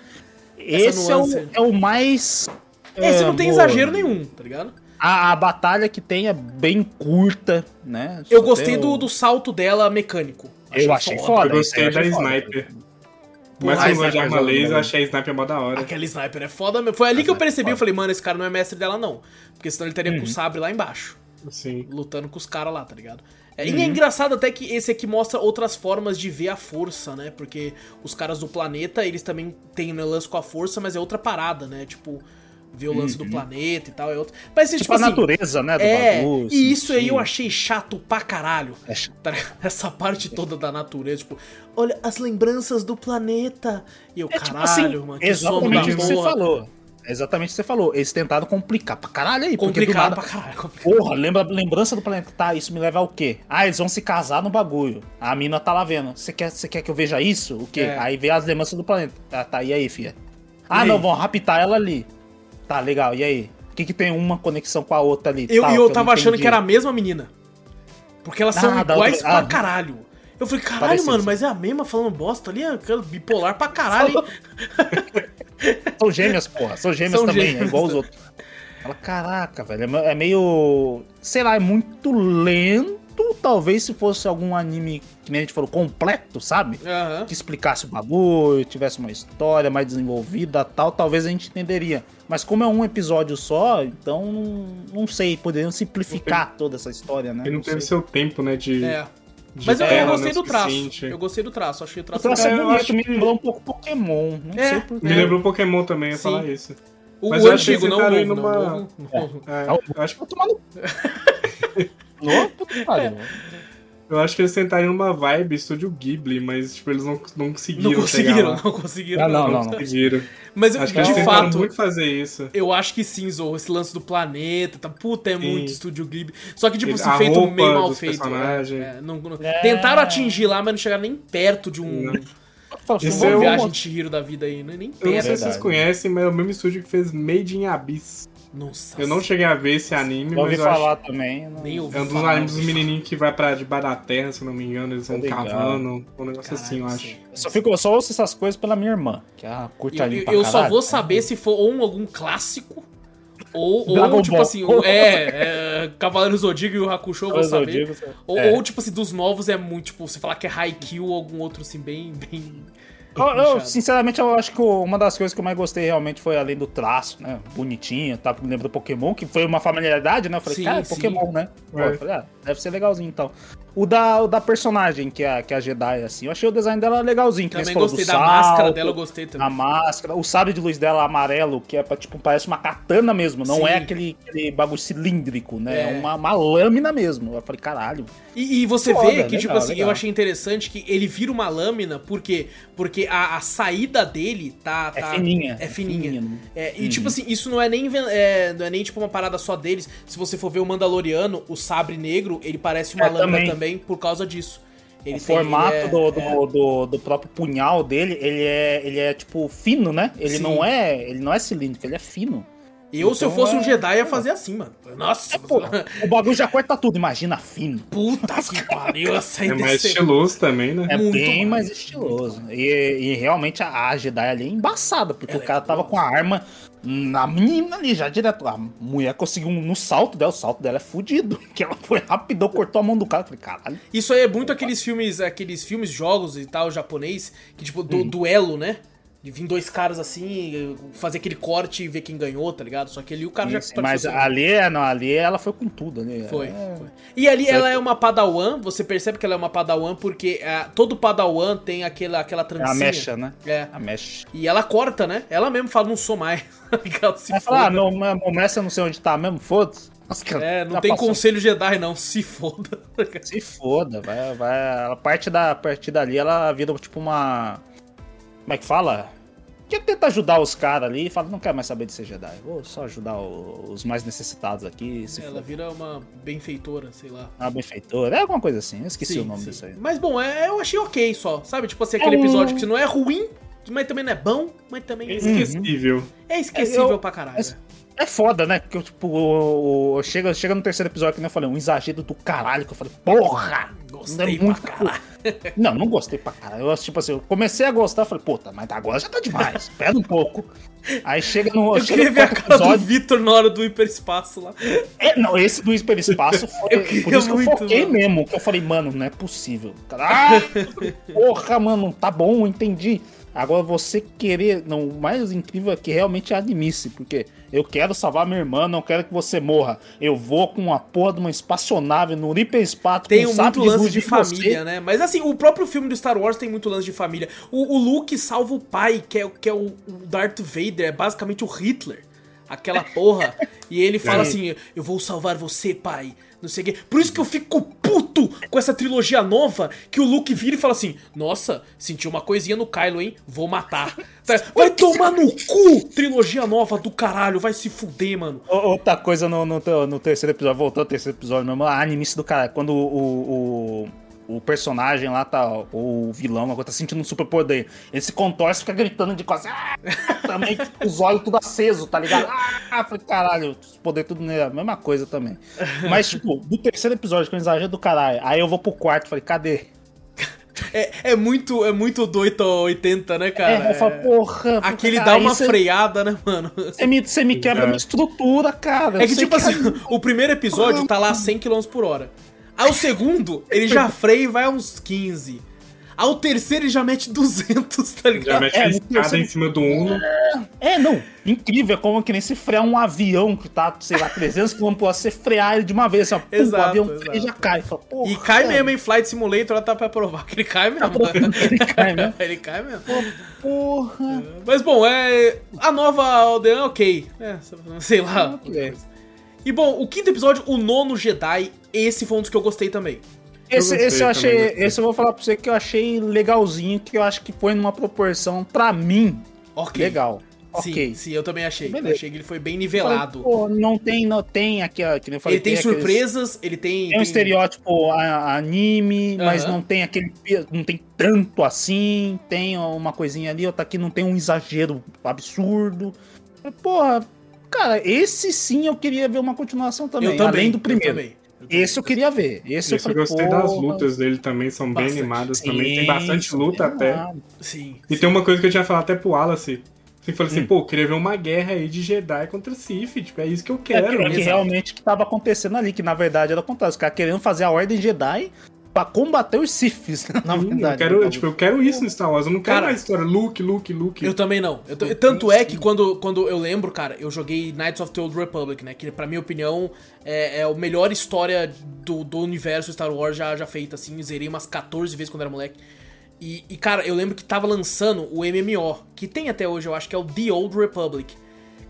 Esse é o, é o mais. Esse não tem boa, exagero nenhum, tá ligado? A, a, batalha que tem é bem curta, né? Eu gostei do, do salto dela mecânico. Achei eu achei foda. foda. Eu gostei da sniper. Mas eu gosto de arma laser, eu achei a sniper mó da hora. Aquela sniper é foda mesmo. Foi ali que eu percebi, eu falei, mano, esse cara não é mestre dela, não. Porque senão ele teria uhum. com o sabre lá embaixo. Sim. Lutando com os caras lá, tá ligado? É, uhum. E é engraçado até que esse aqui mostra outras formas de ver a força, né? Porque os caras do planeta, eles também têm né, lance com a força, mas é outra parada, né? Tipo, lance uhum. do planeta e tal, é outro. Mas tipo, tipo a assim, natureza, né? Do é, bagulho, e isso aí eu achei chato pra caralho. É chato. Tá Essa parte toda da natureza, tipo, olha as lembranças do planeta. E eu, é, caralho, tipo assim, mano, que exatamente o que você falou. Exatamente o que você falou. Eles tentaram complicar pra caralho aí. Complicar nada... pra caralho. Complicado. Porra, lembra, lembrança do planeta. Tá, isso me leva ao quê? Ah, eles vão se casar no bagulho. A mina tá lá vendo. Você quer, quer que eu veja isso? O quê? É. Aí vê as lembranças do planeta. Ah, tá, e aí, filha? Ah, não, vão raptar ela ali. Tá, legal, e aí? Por que, que tem uma conexão com a outra ali? Eu, eu, eu tava achando que era a mesma menina. Porque elas são ah, iguais outra... pra ah, caralho. Eu falei, caralho, Parece mano, mas é a mesma falando bosta ali, bipolar pra caralho. São gêmeas, porra. São gêmeas São também, é gêmeas. é igual os outros. Fala, caraca, velho, é, é meio. Sei lá, é muito lento. Talvez se fosse algum anime, que nem a gente falou, completo, sabe? Uhum. Que explicasse o bagulho, tivesse uma história mais desenvolvida tal, talvez a gente entenderia. Mas como é um episódio só, então não, sei, poderiam simplificar toda essa história, né? Ele não, não teve sei. seu tempo, né, de. É. Mas eu, eu gostei do traço. Eu gostei do traço, achei o traço. O traço é, bonito, me lembrou um pouco Pokémon. Não é. sei porquê. Me lembrou Pokémon também, ia falar isso. O, Mas o antigo, não o novo. Numa... Não, novo. É. É, eu acho que eu tô maluco. Novo? Puta pariu. Eu acho que eles tentaram uma vibe estúdio Ghibli, mas tipo, eles não, não conseguiram. Não conseguiram, não conseguiram. Ah, não, não, não, conseguiram. Mas acho que de fato. muito fazer isso. Eu acho que sim, Zorro. Esse lance do planeta, tá? Puta, é sim. muito estúdio Ghibli. Só que, tipo, assim, feito meio mal feito. É, é, não, não, é. Tentaram atingir lá, mas não chegaram nem perto de um. Isso é uma viagem de Hiro da vida aí, né? Nem perto. Eu não sei se vocês conhecem, mas é o mesmo estúdio que fez Made in Abyss. Nossa. Eu não cheguei a ver esse anime, mas. ouvi falar acho... também. Não... Nem ouvi é um dos animes dos menininhos que vai pra debaixo da terra, se não me engano, eles vão cavando. Um negócio Caralho, assim, eu acho. Eu só, fico, eu só ouço essas coisas pela minha irmã, que é a curta Eu, eu, eu só vou saber se for ou algum clássico. Ou, ou tipo Ball. assim, é, é Cavaleiro Zodíaco e o Hakusho eu vou saber. Zodíaco, ou, é. ou, tipo assim, dos novos é muito, tipo, você falar que é Haikyuu ou algum outro assim, bem, bem eu, sinceramente, eu acho que uma das coisas que eu mais gostei realmente foi além do traço, né? Bonitinho, tá? Me lembro do Pokémon, que foi uma familiaridade, né? Eu falei, sim, cara, sim. Pokémon, né? É. Eu falei, ah, deve ser legalzinho então. O da, o da personagem, que é, que é a Jedi, assim, eu achei o design dela legalzinho. Que também gostei da salto, máscara dela, eu gostei também. A máscara, o sabre de luz dela amarelo, que é pra, tipo, parece uma katana mesmo, não Sim. é aquele, aquele bagulho cilíndrico, né? É, é uma, uma, lâmina mesmo. Eu falei, caralho. E, e você Foda, vê que, legal, tipo assim, legal. eu achei interessante que ele vira uma lâmina, por quê? Porque a, a saída dele tá. É tá é fininha. É fininha. É fininha. É, e, tipo assim, isso não é nem. É, não é nem tipo uma parada só deles. Se você for ver o Mandaloriano, o sabre negro, ele parece uma lâmina também. também por causa disso. Ele o tem, formato é, do, do, é... do, do, próprio punhal dele, ele é, ele é tipo fino, né? Ele Sim. não é, ele não é cilíndrico, ele é fino. Eu, se eu Então, fosse um é- Jedi, ia fazer assim, mano. Nossa, Pô, o bagulho já corta tudo, imagina fino. puta que pariu, essa É mais estiloso também, né? É Muito bem mais, mais estiloso. E, e realmente a, a Jedi ali é embaçada, porque Ela o cara é tava com a arma na menina ali, já direto. A mulher conseguiu um, no salto dela, o salto dela é fudido. Que ela foi rapidão, cortou a mão do cara. Eu Falei, caralho. Isso aí é muito aqueles filmes, aqueles filmes, jogos e tal, japonês, que tipo, do duelo, né? De vir dois caras assim, fazer aquele corte e ver quem ganhou, tá ligado? Só que ali o cara já Isso, mas assim. ali, é, não, ali ela foi com tudo. Ali, Foi, É, foi. E ali Certo. ela é uma padawan, você percebe que ela é uma padawan porque ah, todo padawan tem aquela, aquela é trancinha. a mecha, né? É. A mecha. E ela corta, né? Ela mesmo fala, não sou mais. ligado? Se fala, ah, meu mestre eu não sei onde tá mesmo, foda-se. Nossa, É, não já tem passou. conselho Jedi, não. Se foda. Se foda, vai, vai. A parte da a partir dali ela vira tipo uma. Como é que fala? Que tenta ajudar os caras ali e fala, não quero mais saber de ser Jedi. Vou só ajudar o- os mais necessitados aqui. Se Ela for vira uma benfeitora, sei lá. uma benfeitora. É alguma coisa assim. Eu esqueci Sim, o nome sim. disso aí. Mas bom, é, eu achei ok só. Sabe? Tipo assim, aquele É um- episódio que não é ruim, mas também não é bom, mas também É esquecível. é esquecível Eu- pra caralho. É- foda, né? Porque, tipo, o, o- chega, chega no terceiro episódio, que eu falei, um exagero do caralho, que eu falei, porra! Gostei é muito- pra caralho. Não, não gostei pra caralho. Eu, tipo assim, eu comecei a gostar, falei, puta, mas agora já tá demais, espera um pouco. Aí chega no. Eu chega queria no ver a cara do episódio, Vitor na hora do hiperespaço lá. É, não, esse do hiperespaço foi. Eu por isso que eu muito, foquei mano. mesmo. Que eu falei, mano, não é possível. Cara, ah, porra, mano, tá bom, entendi. Agora você querer. Não, o mais incrível é que realmente é animice, porque eu quero salvar minha irmã, não quero que você morra. Eu vou com uma porra de uma espaçonave no hiperespaço. Tem com um muito lance de você. família, né? Mas assim, o próprio filme do Star Wars tem muito lance de família. O, o Luke salva o pai, que é, que é o, o Darth Vader, é basicamente o Hitler. Aquela porra. e ele fala É. assim: Eu vou salvar você, pai. Não sei o quê. Por isso que eu fico puto com essa trilogia nova. Que o Luke vira e fala assim: Nossa, senti uma coisinha no Kylo, hein? Vou matar. Tá, Vai tomar no cu! Trilogia nova do caralho, vai se fuder, mano. Outra coisa no, no, no terceiro episódio, voltando ao terceiro episódio mesmo, a animice do cara, quando o, o, o personagem lá tá, o vilão, agora tá sentindo um super poder, ele se contorce e fica gritando de quase, ah, também com os olhos tudo aceso, tá ligado? Ah, falei, caralho, os poder tudo nele, a mesma coisa também. Mas, tipo, do terceiro episódio, que eu exagero do caralho, aí eu vou pro quarto, falei, cadê? É, é muito, é muito do 8 a 80, né, cara? é, eu falo, porra. Aquele aí dá uma cê- freada, né, mano? Você me, me quebra a minha estrutura, cara. É que, tipo assim, o primeiro episódio tá lá a 100 km por hora. Aí o segundo, ele já freia e vai a uns 15. Aí o terceiro ele já mete 200, tá ligado? Já mete É, escada em cima do Uno. É, não. Incrível, é como que nem se frear um avião que tá, sei lá, 300 km por hora, você frear ele de uma vez, assim, ó, pum, Exato, o avião freia e já cai. Fala, porra, E cai mesmo em Flight Simulator, ela tá pra provar que ele cai mesmo. Ele cai mesmo. ele cai mesmo. Porra. Mas bom, é. A nova aldeã, ok. É, sei lá. Ok. E bom, o quinto episódio, o nono Jedi, esse foi um dos que eu gostei também. Esse, gostei esse eu achei, também, esse eu vou falar pra você que eu achei legalzinho, que eu acho que foi numa proporção, pra mim, Ok. legal. Sim, Ok. sim, eu também achei. Beleza. Achei que ele foi bem nivelado. Falei, Pô, não tem, não tem aqui, ó, que nem eu falei, ele tem aqueles- surpresas, ele tem. Tem um estereótipo a- anime, mas Aham. não tem aquele. não tem tanto assim. Tem uma coisinha ali, outra aqui não tem um exagero absurdo. Porra, cara, esse sim eu queria ver uma continuação também. Eu também. além do eu primeiro. também, eu também. Esse eu queria ver. Esse, eu Esse eu falei, gostei das lutas dele também, são bem Bastante. animadas sim, também. Tem bastante luta bem até. Sim. E tem uma coisa que eu tinha falado até pro Wallace. Você falou assim, Hum. pô, eu queria ver uma guerra aí de Jedi contra Sith. Tipo, é isso que eu É, quero. que, é que realmente que tava acontecendo ali, que na verdade era o contrário. Os caras querendo fazer a Ordem Jedi pra combater os Siths, na Sim, verdade. eu, quero, tipo, eu quero isso no Star Wars. Eu não quero Cara, mais história. Luke, Luke, Luke. Eu também não. Eu tô- tanto é que quando, quando eu lembro, cara, eu joguei Knights of the Old Republic, né? Que pra minha opinião é, é a melhor história do, do universo Star Wars já, já feita, assim. Zerei umas 14 vezes quando era moleque. E, e, cara, eu lembro que tava lançando o MMO, que tem até hoje, eu acho que é o The Old Republic.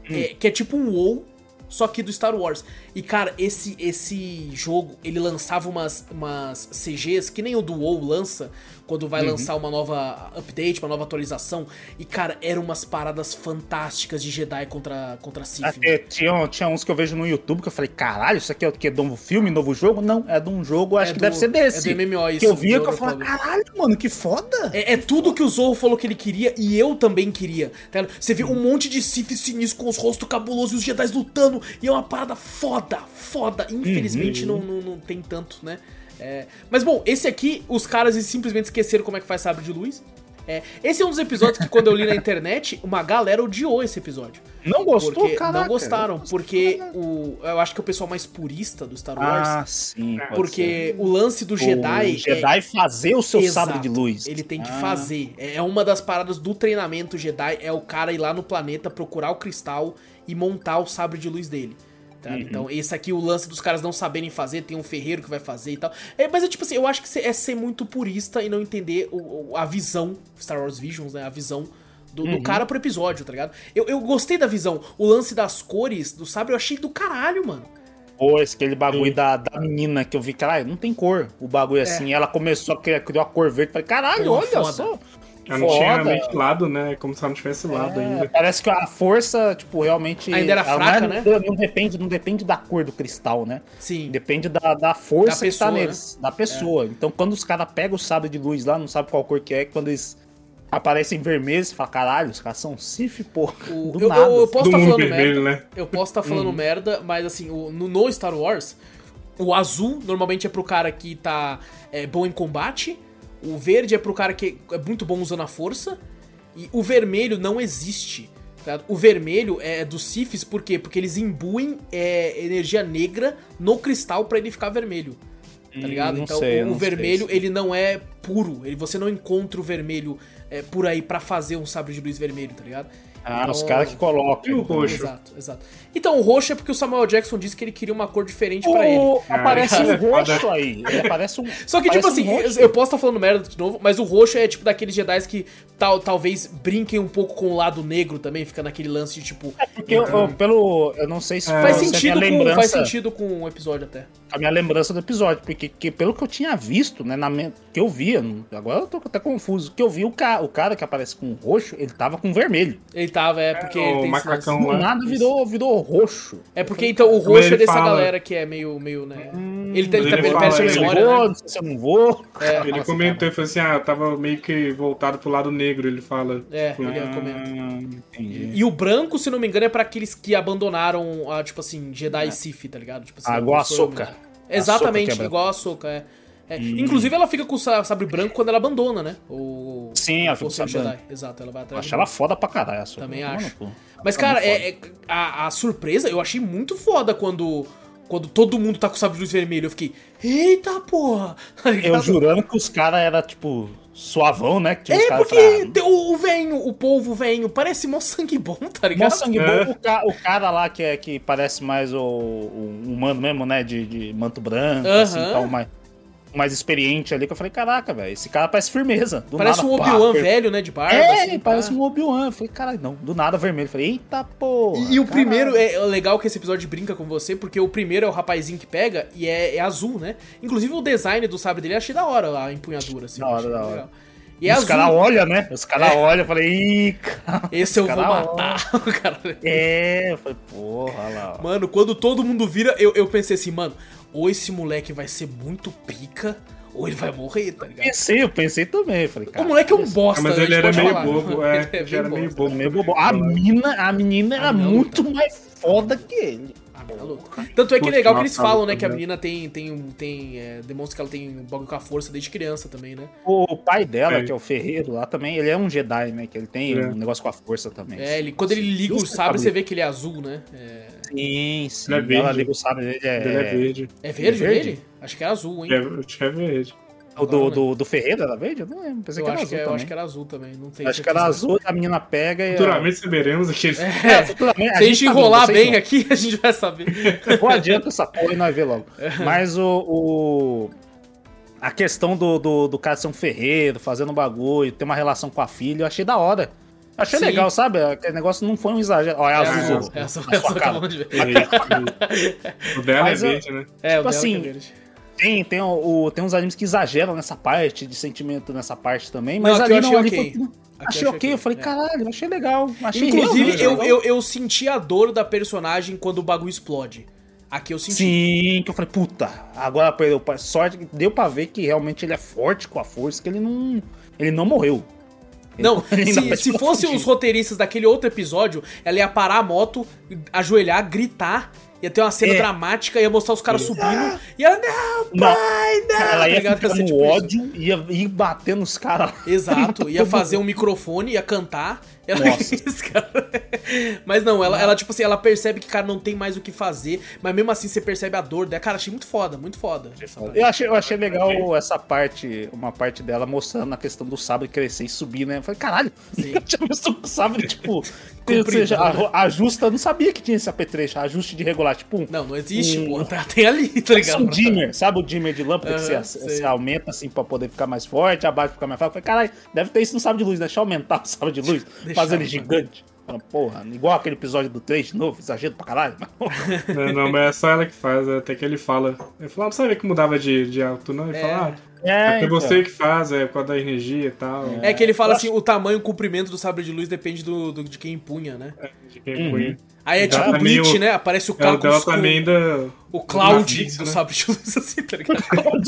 É, que é tipo um WoW, só que do Star Wars. E cara, esse esse jogo, ele lançava umas, umas CGs que nem o do WoW lança, quando vai uhum. lançar uma nova update, uma nova atualização. E, cara, eram umas paradas fantásticas de Jedi contra, contra Sith. Até, tinha, tinha uns que eu vejo no YouTube que eu falei, caralho, isso aqui é o que? De um filme, novo jogo? Não, é de um jogo, acho é que do, deve ser desse. É do MMO isso. Que eu via que eu falei, caralho, mano, que foda. É, é, tudo que o Zorro falou que ele queria e eu também queria. Tá? Você vê um monte de Sith sinistros com os rostos cabulosos e os Jedi lutando. E é uma parada foda, foda. Infelizmente uhum. não, não, não tem tanto, né? É, mas bom, esse aqui, os caras simplesmente esqueceram como é que faz sabre de luz. É, esse é um dos episódios que quando eu li na internet, uma galera odiou esse episódio. Não gostou, Não gostaram, porque o, eu acho que o pessoal mais purista do Star Wars. Ah, sim. Porque ser. o lance do Jedi. O Jedi é... fazer o seu Exato, sabre de luz. Ele tem que ah. fazer. É, é uma das paradas do treinamento Jedi, é o cara ir lá no planeta, procurar o cristal e montar o sabre de luz dele. Tá? Uhum. Então, esse aqui, o lance dos caras não saberem fazer, tem um ferreiro que vai fazer e tal. É, mas é tipo assim, eu acho que é ser muito purista e não entender o, a visão, Star Wars Visions, né? A visão do, uhum. do, cara pro episódio, tá ligado? Eu, eu gostei da visão. O lance das cores do sabre eu achei do caralho, mano. Pô, esse aquele bagulho da, da menina que eu vi, caralho, não tem cor o bagulho é. assim. Ela começou a criar, criou a cor verde. Falei, caralho, Pô, olha foda. só. Ela não tinha realmente lado, né? Como se ela não tivesse lado é, ainda. Parece que a força, tipo, realmente. Ainda era fraca, não, é, né? Não depende, não depende da cor do cristal, né? Sim. Depende da, da força da pessoa, que tá neles. Né? Da pessoa. É. Então, quando os caras pegam o sábio de luz lá, não sabe qual cor que é, quando eles aparecem vermelhos, você fala, caralho, os caras são Sif, pô. O, eu, nada, eu, eu, posso estar tá falando vermelho, merda. Né? Eu posso estar tá falando hum. merda, mas assim, o, no, no Star Wars, o azul normalmente é pro cara que tá é, bom em combate. O verde é pro cara que é muito bom usando a força. E o vermelho não existe. Tá? O vermelho é dos Sifis, por quê? Porque eles imbuem é, energia negra no cristal para ele ficar vermelho. Tá hum, ligado? Hum, então sei, o, o vermelho, sei. ele não é puro. Ele, você não encontra o vermelho é, por aí para fazer um sabre de luz vermelho, tá ligado? Ah, então, os caras que colocam. E o roxo? Exato, exato. Então, o roxo é porque o Samuel Jackson disse que ele queria uma cor diferente para ele. Aparece um roxo aí. Aparece um. Só que, tipo assim, um eu posso estar tá falando merda de novo, mas o roxo é tipo daqueles Jedi que tal, talvez brinquem um pouco com o lado negro também, fica naquele lance de tipo. É porque então... eu, pelo. Eu não sei se é, faz, sentido lembrança, com, faz sentido com o episódio até. A minha lembrança do episódio, porque que, pelo que eu tinha visto, né, na, que eu via, agora eu tô até confuso, que eu vi o, ca, o cara que aparece com roxo, ele tava com vermelho. Ele tava, é, porque. É, o macacão lá. Nada virou, virou roxo. É porque então o roxo é dessa fala... galera que é meio, meio né? Hum, ele, ele, ele, ele perde a memória. Vou, né? Não sei se eu não vou. É, ele nossa, comentou e falou assim: ah, tava meio que voltado pro lado negro, ele fala. É, tipo, ele ah, comenta. E, e, o branco, se não me engano, é pra aqueles que abandonaram a, tipo assim, Jedi e Sith, tá ligado? Tipo assim, ah, igual a Soca. Exatamente, é igual a Soca, é. É, hum. Inclusive, ela fica com o sabre branco quando ela abandona, né? O, Sim, ela fica com o sabre Jedi. Exato, ela vai atrás. Acho ela foda pra caralho. Essa Também acho. Mas, cara, é, é, a, a, surpresa eu achei muito foda quando. Quando todo mundo tá com o sabre de luz vermelho, eu fiquei, eita porra! Tá eu jurando que os caras eram, tipo, suavão, né? Que é, porque falaram, o, o venho, o povo venho, parece mó sangue bom, tá ligado? Mó sangue é. bom. O, ca, o, cara lá que, é, que parece mais o, o humano mesmo, né? De, de manto branco, uh -huh. assim, tal, mais mais experiente ali, que eu falei, caraca, velho, esse cara parece firmeza. parece nada, um Obi-Wan velho, né, de barba. É, assim, parece pá. um Obi-Wan. Falei, caralho, não, do nada vermelho. Falei, eita porra. E, e o primeiro, é legal que esse episódio brinca com você, porque o primeiro é o rapazinho que pega e é, é azul, né? Inclusive o design do sabre dele, achei da hora a empunhadura, assim. Da hora, da hora. Legal. E é os caras olham, né? Os caras é. olham, eu falei, ih, cara. Esse eu vou matar. é, eu falei, porra lá. Mano, quando todo mundo vira, eu, eu pensei assim, mano, ou esse moleque vai ser muito pica, ou ele vai morrer, tá ligado? Pensei, eu pensei também. Falei, cara, o moleque é um bosta, Mas ele era meio falar. bobo, é. ele era meio bobo. Meio bobo. A mina, a menina era muito mais foda que ele. Tá Tanto é que é legal que eles falam, né? Que a menina tem. tem, tem é, demonstra que ela tem um bagulho com a força desde criança também, né? O pai dela, é. que é o Ferreiro lá também, ele é um Jedi, né? Que ele tem é. um negócio com a força também. É, ele, quando ele liga o sabre, você vê que ele é azul, né? É... Sim, sim. Ele é verde. Ela liga o dele. É, ele é verde. É verde, é verde? Acho que é azul, hein? É, acho que é verde. O do, do, do Ferreira era verde? Eu não lembro. Pensei eu que era azul. Que, é, eu acho que era azul também. Não tem acho que era azul, a menina pega e. Futuramente saberemos aqui. É, é, futuramente. Se a gente, enrolar bem aqui, a gente vai saber. Pô, adianta essa porra e nós vê logo. Mas o, o. A questão do, do, do cara ser um ferreiro, fazendo bagulho, ter uma relação com a filha, eu achei da hora. Achei Sim. legal, sabe? Aquele negócio não foi um exagero. Olha, É azul. azul, é azul, na é sua azul, cara. acabamos de ver. O dela Mas é verde, né? É, o dela assim, que é verde. Tem, tem, o, tem uns animes que exageram nessa parte, de sentimento nessa parte também, Não, mas eu ali achei não, ali ok. foi... Aqui Achei achei ok, eu falei, é. caralho, achei legal. Achei Inclusive, realmente eu, legal. eu, eu senti a dor da personagem quando o bagulho explode. Aqui eu senti. Sim, que eu falei, puta, agora perdeu. Sorte deu pra ver que realmente ele é forte com a força, que ele não. Ele não morreu. Não, vai se, se se fosse confundir. os roteiristas daquele outro episódio, ela ia parar a moto, ajoelhar, gritar, ia ter uma cena É. dramática, ia mostrar os caras subindo, e ela, não, pai, não! Ela tá ia ligado? ficar no tipo isso. ódio, ia ir bater nos caras. Exato, ia fazer um microfone, ia cantar. Ela Nossa. Cara- Mas não, ela, ela, tipo assim, ela percebe que, cara, não tem mais o que fazer, mas mesmo assim você percebe a dor dela. Cara, achei muito foda, muito foda. Eu achei, eu achei legal essa parte, uma parte dela mostrando a questão do sabre crescer e subir, né? Eu falei, caralho, Sim. eu tinha visto o sabre, tipo, ou seja, né? a- ajusta, eu não sabia que tinha esse apetrecho, ajuste de regular, tipo, um, Não, não existe, Hum. pô. Tá, tem ali, tá ligado? um dimmer, sabe o dimmer de lâmpada que Aham, você, você aumenta assim pra poder ficar mais forte, abaixa pra ficar mais fraco. Eu falei, caralho, deve ter isso no sabre de luz, deixa eu aumentar o sabre de luz, Fazer ele gigante. Fala, Porra, igual aquele episódio do 3 de novo, exagero pra caralho. Não, não, mas é só ela que faz, até que ele fala. Ele fala, ah, não sabia que mudava de, de alto, não? Ele É. fala, ah, É, é porque então. você que faz, é por causa da energia e tal. É que ele fala assim, o tamanho, o comprimento do sabre de luz depende do, do- de quem empunha, né? De quem punha. Aí é tipo também Bleach, o- né? Aparece o É, o Caco dela com também ainda. o Cloud do né? sabre de luz assim, tá ligado?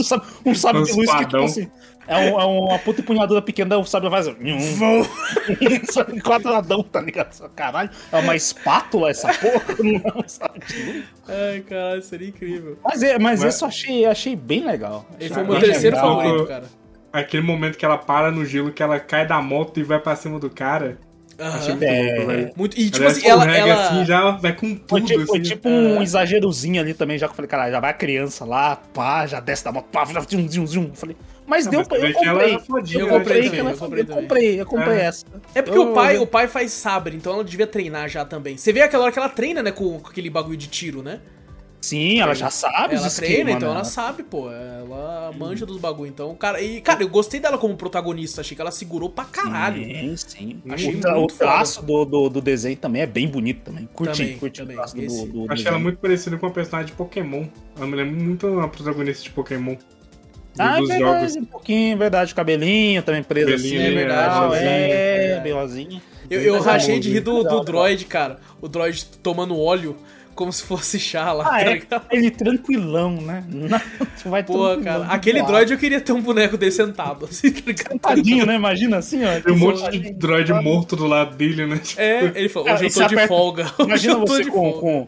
um sabre, de luz que, tipo assim, é, um- é uma puta empunhadura pequena, o sabre faz. Um, Só que quadradão, tá ligado? Caralho, é uma espátula essa porra? Não é um sabre de luz. Ai, caralho, seria incrível. Mas, é, mas Mas- esse eu achei, achei bem legal. Ele foi o meu terceiro legal. favorito, cara. Aquele momento que ela para no gelo, que ela cai da moto e vai pra cima do cara. Muito É. louco, velho. Muito, e tipo Ela assim, ela, ela... assim, já vai com Foi tudo, tipo, foi assim. tipo um exagerozinho ali também, já que eu falei, caralho, já vai a criança lá, pá, já desce da moto, pá, já zum, zum, zum. Falei, mas Não, deu mas Eu comprei. era fodinha, Eu né, comprei, também, que ela- eu comprei eu comprei, eu comprei É. essa. É porque Eu- o pai, o pai faz sabre, então ela devia treinar já também. Você vê aquela hora que ela treina, né, com, com aquele bagulho de tiro, né? Sim, ela já sabe ela os treina, esquemas, então né? ela sabe, pô. Ela manja dos bagulho. Então, cara, e, cara, eu gostei dela como protagonista. Achei que ela segurou pra caralho. Sim, sim. Achei o, muito o traço do, do, do desenho também é bem bonito também. Curti, Também, curti também. o traço do, Esse- do, do Achei desenho. ela muito parecida com a personagem de Pokémon. Ela me lembra muito uma protagonista de Pokémon. Ah, é dos verdade, jogos. um pouquinho, verdade. O cabelinho também preso Cabelinho, assim. é verdade. É, bem rosinha. Eu, eu é rachei de rir do, do droid, cara. O droid tomando óleo como se fosse chá lá, Ah, tá é, ele tranquilão, né? Não, vai Pô, cara, aquele voar. droid eu queria ter um boneco dele sentado, assim, tá ligado? Tadinho, né? Imagina assim, ó. Tem um monte de droid morto do lado dele, né? Tipo, É, ele falou, hoje eu tô de aperta- folga. Hoje Imagina você com,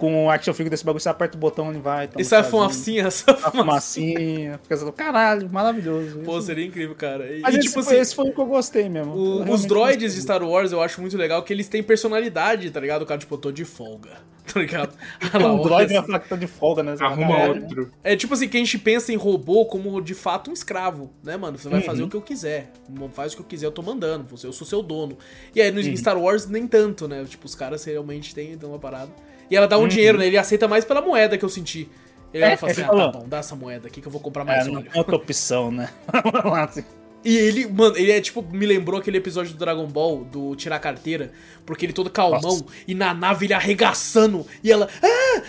com o action figure desse bagulho, você aperta o botão, ele vai. toma E sai fumacinha, sai fumacinha. Fica assim, caralho, maravilhoso. Pô, Isso. seria incrível, cara. E, Mas e, esse, tipo foi, assim, esse foi o que eu gostei mesmo. Eu o- os droids gostei. de Star Wars eu acho muito legal que eles têm personalidade, tá ligado? O cara, tipo, eu tô de folga, tá ligado? Ah, lá, O olha droid assim. vai falar que tá de folga, né? Arruma caralho. outro. É tipo assim, que a gente pensa em robô como de fato um escravo, né, mano? Você vai fazer o que eu quiser. Faz o que eu quiser, eu tô mandando. Você, eu sou seu dono. E aí no em Star Wars nem tanto, né? Tipo, os caras realmente têm têm uma parada. E ela dá um dinheiro, né? Ele aceita mais pela moeda que eu senti. Ele É, fala assim, ah, tá bom, dá essa moeda aqui que eu vou comprar É, mais não óleo. tem outra opção, né? E ele, mano, ele é tipo, me lembrou aquele episódio do Dragon Ball, do tirar a carteira, porque ele todo calmão Nossa. e na nave ele arregaçando e ela. "Ah!"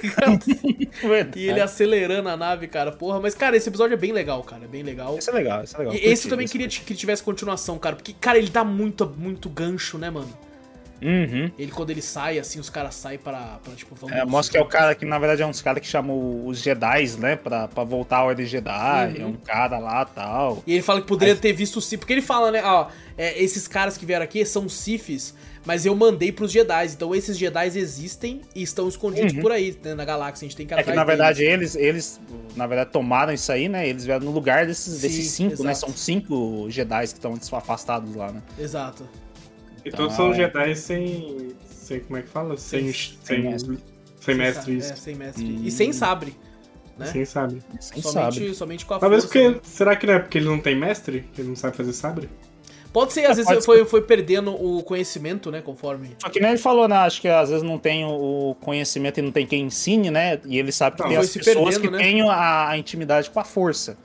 e ele acelerando a nave, cara. Porra, mas cara, esse episódio é bem legal, cara. É bem legal. Esse é legal, esse é legal. E esse eu também queria que tivesse continuação, cara. Porque, cara, ele dá muito, muito gancho, né, mano? Uhum. Ele, quando ele sai, assim, os caras saem pra, pra tipo, vamos. É, mostra que é o cara que, na verdade, é uns caras que chamam os Jedi, né? Pra, pra voltar à Ordem Jedi. Uhum. É um cara lá tal. E ele fala que poderia ter visto o Sith. Porque ele fala, né, ó, é, esses caras que vieram aqui são Siths, mas eu mandei pros Jedi. Então esses Jedi existem e estão escondidos por aí, né, na galáxia. A gente tem que Uhum. É que, atrás na verdade, deles. eles, eles, na verdade, tomaram isso aí, né? Eles vieram no lugar desses, Sim, desses cinco, né? exato. São cinco Jedi que estão afastados lá, né? Exato. E Tá. todos são Jedi sem. sem como é que fala? Sem. Sem- Sem, mestre. sem mestre, É, isso. sem mestre. Hum. E sem sabre. Né? Sem sabe. Quem somente, sabe? somente com a Talvez força. porque. né? Será que não é porque ele não tem mestre? Ele não sabe fazer sabre? Pode ser, às vezes pode foi, foi perdendo o conhecimento, né, conforme. Só que nem ele falou, né? Acho que às vezes não tem o conhecimento e não tem quem ensine, né? E ele sabe que Não, tem as pessoas perdendo, que né? têm a, a intimidade com a força.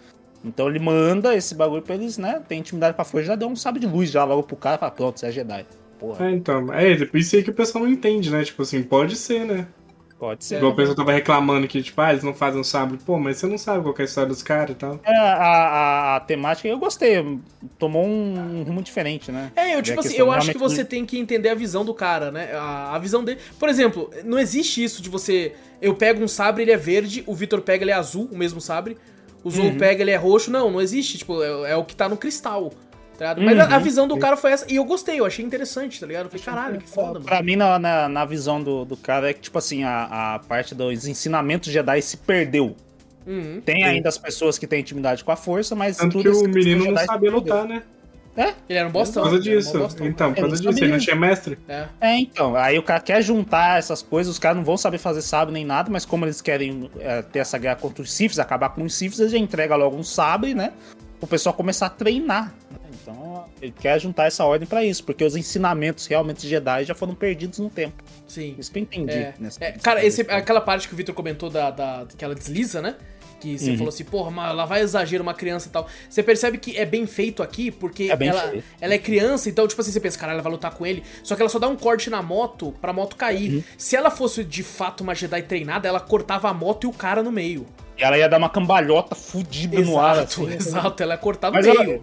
Então ele manda esse bagulho pra eles, né? Tem intimidade com a força, já deu um sabre de luz já logo pro cara e fala, pronto, você é Jedi. Porra, É, então. É, isso aí que o pessoal não entende, né? Tipo assim, pode ser, né? pode ser. Igual o pessoal tava reclamando que, tipo, ah, eles não fazem um sabre. Pô, mas você não sabe qual que é a história dos caras e tal. É, a, a, a temática eu gostei, tomou um rumo diferente, né? É, eu tipo assim, eu acho que você tem que entender a visão do cara, né? A, a visão dele. Por exemplo, não existe isso de você. Eu pego um sabre, ele é verde, o Vitor pega, ele é azul, o mesmo sabre. O Zou Uhum. pega, ele é roxo. Não, não existe. Tipo, é, é o que tá no cristal. Tá ligado? Mas a, Uhum. a visão do cara foi essa. E eu gostei, eu achei interessante, tá ligado? Eu falei, caralho, que foda, mano. Pra mim, na, na, na visão do, do cara, é que, tipo assim, a, a parte dos ensinamentos Jedi se perdeu. Uhum. Tem ainda as pessoas que têm intimidade com a força, mas Tanto tudo que o menino não sabia lutar, né? É, Ele era um bostão. Por causa um disso. bostão. Então, por Eu causa disso. Ele não tinha mestre. É. É, então. Aí o cara quer juntar essas coisas, os caras não vão saber fazer sabre nem nada, mas como eles querem é, ter essa guerra contra os Siths, acabar com os Siths, eles já entregam logo um sabre, né? O pessoal começar a treinar. né? Então, ele quer juntar essa ordem pra isso, porque os ensinamentos realmente Jedi já foram perdidos no tempo. Sim. Isso que eu entendi. É, nessa- é, cara, esse, aquela parte que o Victor comentou da, da que ela desliza, né? Que você Uhum. falou assim, porra, mas lá vai exagero uma criança e tal. Você percebe que é bem feito aqui, porque É ela, feito. ela é criança, então, tipo assim, você pensa, caralho, ela vai lutar com ele. Só que ela só dá um corte na moto pra moto cair. Uhum. Se ela fosse de fato uma Jedi treinada, ela cortava a moto e o cara no meio. E ela ia dar uma cambalhota fudida no ar. Exato, assim. exato. Ela cortada no meio. ela,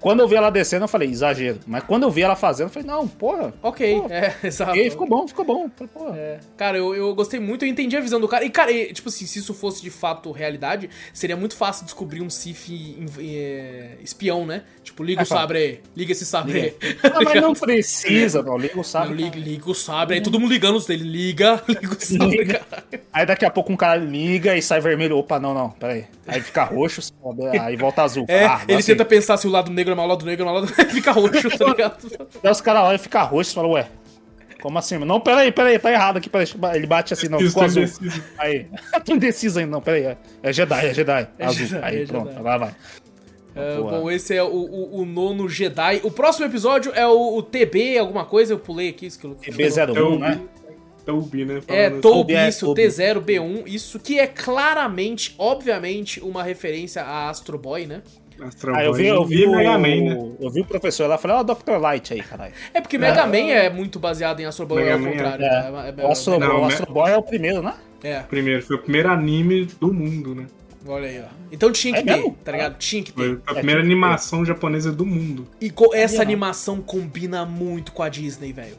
quando eu vi ela descendo, eu falei, exagero. Mas quando eu vi ela fazendo, eu falei, não, porra. Ok, Pô, é, exato. E aí ficou bom, ficou bom. Porra. É. Cara, eu, eu gostei muito, eu entendi a visão do cara. E, cara, e, tipo assim, se isso fosse de fato realidade, seria muito fácil descobrir um Sif é, espião, né? Tipo, liga É, o sabre aí, liga esse sabre aí. Ah, mas não precisa, não. Liga o Não, sabre. liga, liga o sabre aí, todo mundo ligando os dele. Liga, liga o sabre, Liga. cara. Aí daqui a pouco um cara liga e sai vermelho. Opa, não, não, peraí. Aí fica roxo, aí volta azul. É, Ah, ele assim. tenta pensar se o lado negro é mal, o lado negro é mal, o lado fica roxo, tá ligado? Daí os caras olham e fica roxo e falam, ué, como assim? Não, peraí, peraí, tá errado aqui. Peraí. Ele bate assim, não, ficou azul. indeciso. Aí, tô indeciso ainda, não, peraí. É, é Jedi, é Jedi, É azul. Jedi, aí é pronto, Jedi. agora vai. É, bom, esse é o, o, o nono Jedi. O próximo episódio é o, o TB, alguma coisa, eu pulei aqui. Isso que eu, TB01, Toby, né? Toby, né? É, falando Toby, Toby, é, isso, Toby. T0B1, isso que é claramente, obviamente, uma referência a Astro Boy, né? Ah, eu vi, eu vi, o, Mega Man, né? eu vi o professor lá, falei, ó, Dr. Light aí, caralho. É porque Mega Man é muito baseado em Astro Boy, Mega ao Man é- contrário. É, É, é, o Astro, não, o né? Astro Boy é o primeiro, né? é, Primeiro, foi o primeiro anime do mundo, né? olha aí, ó. Então tinha que É ter, mesmo? tá ligado? Tinha que ter. Foi a primeira ter. animação japonesa do mundo. E essa animação combina muito com a Disney, velho.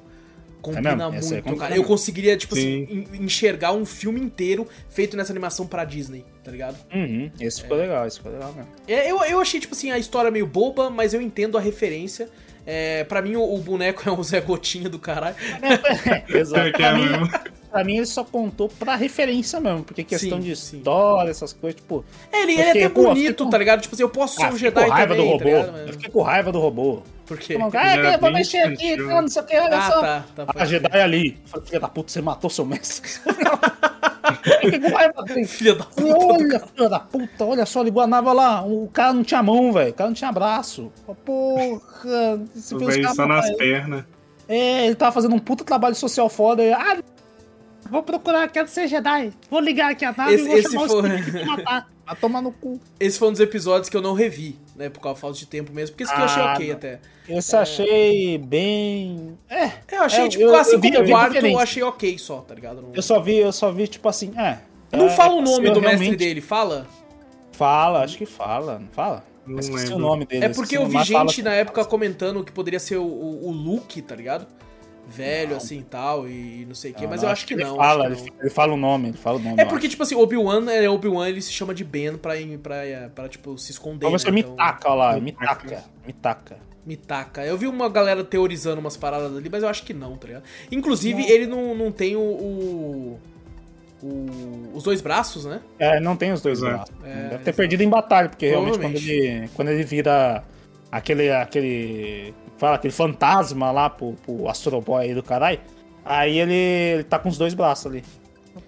Combina É muito, combina cara. Eu conseguiria, tipo assim, Sim. en- enxergar um filme inteiro feito nessa animação pra Disney, tá ligado? Uhum, esse ficou legal, esse ficou legal mesmo. É, eu, eu achei, tipo assim, a história meio boba, mas eu entendo a referência. É, pra mim, o, o boneco é o Zé Gotinha do caralho. Exato. Que é Pra mim, pra mim ele só contou pra referência mesmo, porque questão Sim, de sim. história, essas coisas, tipo... É, ele, ele é até bonito, com- tá ligado? Tipo assim, eu posso ser Ah, um fiquei Jedi com raiva também, do tá robô. ligado? Eu fiquei com raiva do robô. Por quê? Falando, Ele Ah, que- vou mexer aqui, não sei o que, olha Ah, só. tá, tá. A pode Jedi ali. Falei, filha da puta, você matou seu mestre. Filha da puta. Olha, filha da puta, olha só, ligou a nave lá. O cara não tinha mão, velho. O cara não tinha braço. Porra, você O viu os velho caras só nas pernas. É, ele tava fazendo um puta trabalho social foda. E, ah, vou procurar, quero ser Jedi. Vou ligar aqui a nave Esse- e vou esse chamar foi- os pra matar. Vai tomar no cu. Esse foi um dos episódios que eu não revi, né? Por causa da falta de tempo mesmo. Porque esse aqui eu achei Ah, ok não. até. Esse achei bem. É. Eu achei, É, tipo, eu- assim eu vi- como eu quarto, eu achei ok só, tá ligado? Não, Eu só vi, eu só vi, tipo assim, é. não é, fala o é nome do mestre realmente- dele, fala? Fala, acho que fala, não fala? Não Eu esqueci lembro. o nome dele. É porque eu vi fala gente na época comentando que poderia ser o, o, o Luke, tá ligado? Velho, assim e tal, e não sei o quê, Não, mas não, eu acho que não. Fala, acho que ele, não. ele fala o nome, ele fala o nome. É porque, acho. tipo assim, Obi-Wan é Obi-Wan, ele se chama de Ben pra, pra, pra, tipo, se esconder. Talvez né? foi Então, Mitaka, olha lá, Mitaka. Mitaka. Mitaka. Mitaka. Eu vi uma galera teorizando umas paradas ali, mas eu acho que não, tá ligado? Inclusive, ele não, não tem o, o- o- os dois braços, né? É, não tem os dois Exato. braços. É, Deve ter exato. perdido em batalha, porque realmente quando ele, quando ele vira aquele. aquele. Fala, aquele fantasma lá pro, pro Astro Boy aí do caralho, aí ele, ele tá com os dois braços ali.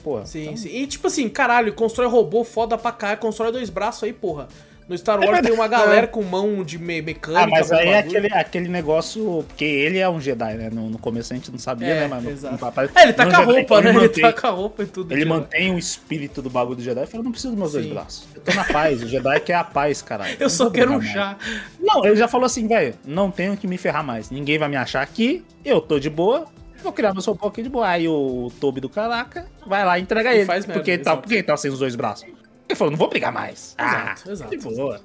Porra. Sim, então- sim. E tipo assim, caralho, constrói robô foda pra cá, constrói dois braços aí, porra. No Star Wars tem uma galera com mão de me mecânica. Ah, mas aí é aquele, aquele negócio. Porque ele é um Jedi, né? No, no começo a gente não sabia, É, né? Mas exato. papai- É, ele tá com a Jedi, roupa, né? Ele mantém- tá com a roupa e tudo. Ele Jedi. mantém o espírito do bagulho do Jedi e fala: não preciso dos meus dois Sim. braços. Eu tô na paz. O Jedi quer a paz, caralho. Eu só quero um chá. Não, ele já falou assim, velho, não tenho que me ferrar mais. Ninguém vai me achar aqui, eu tô de boa, vou criar meu robô aqui de boa. Aí o Toby do Caraca vai lá e entrega E ele. faz merda, porque, ele tá, porque ele tá sem os dois braços. Ele falou, não vou brigar mais. Exato, ah, exato, De boa.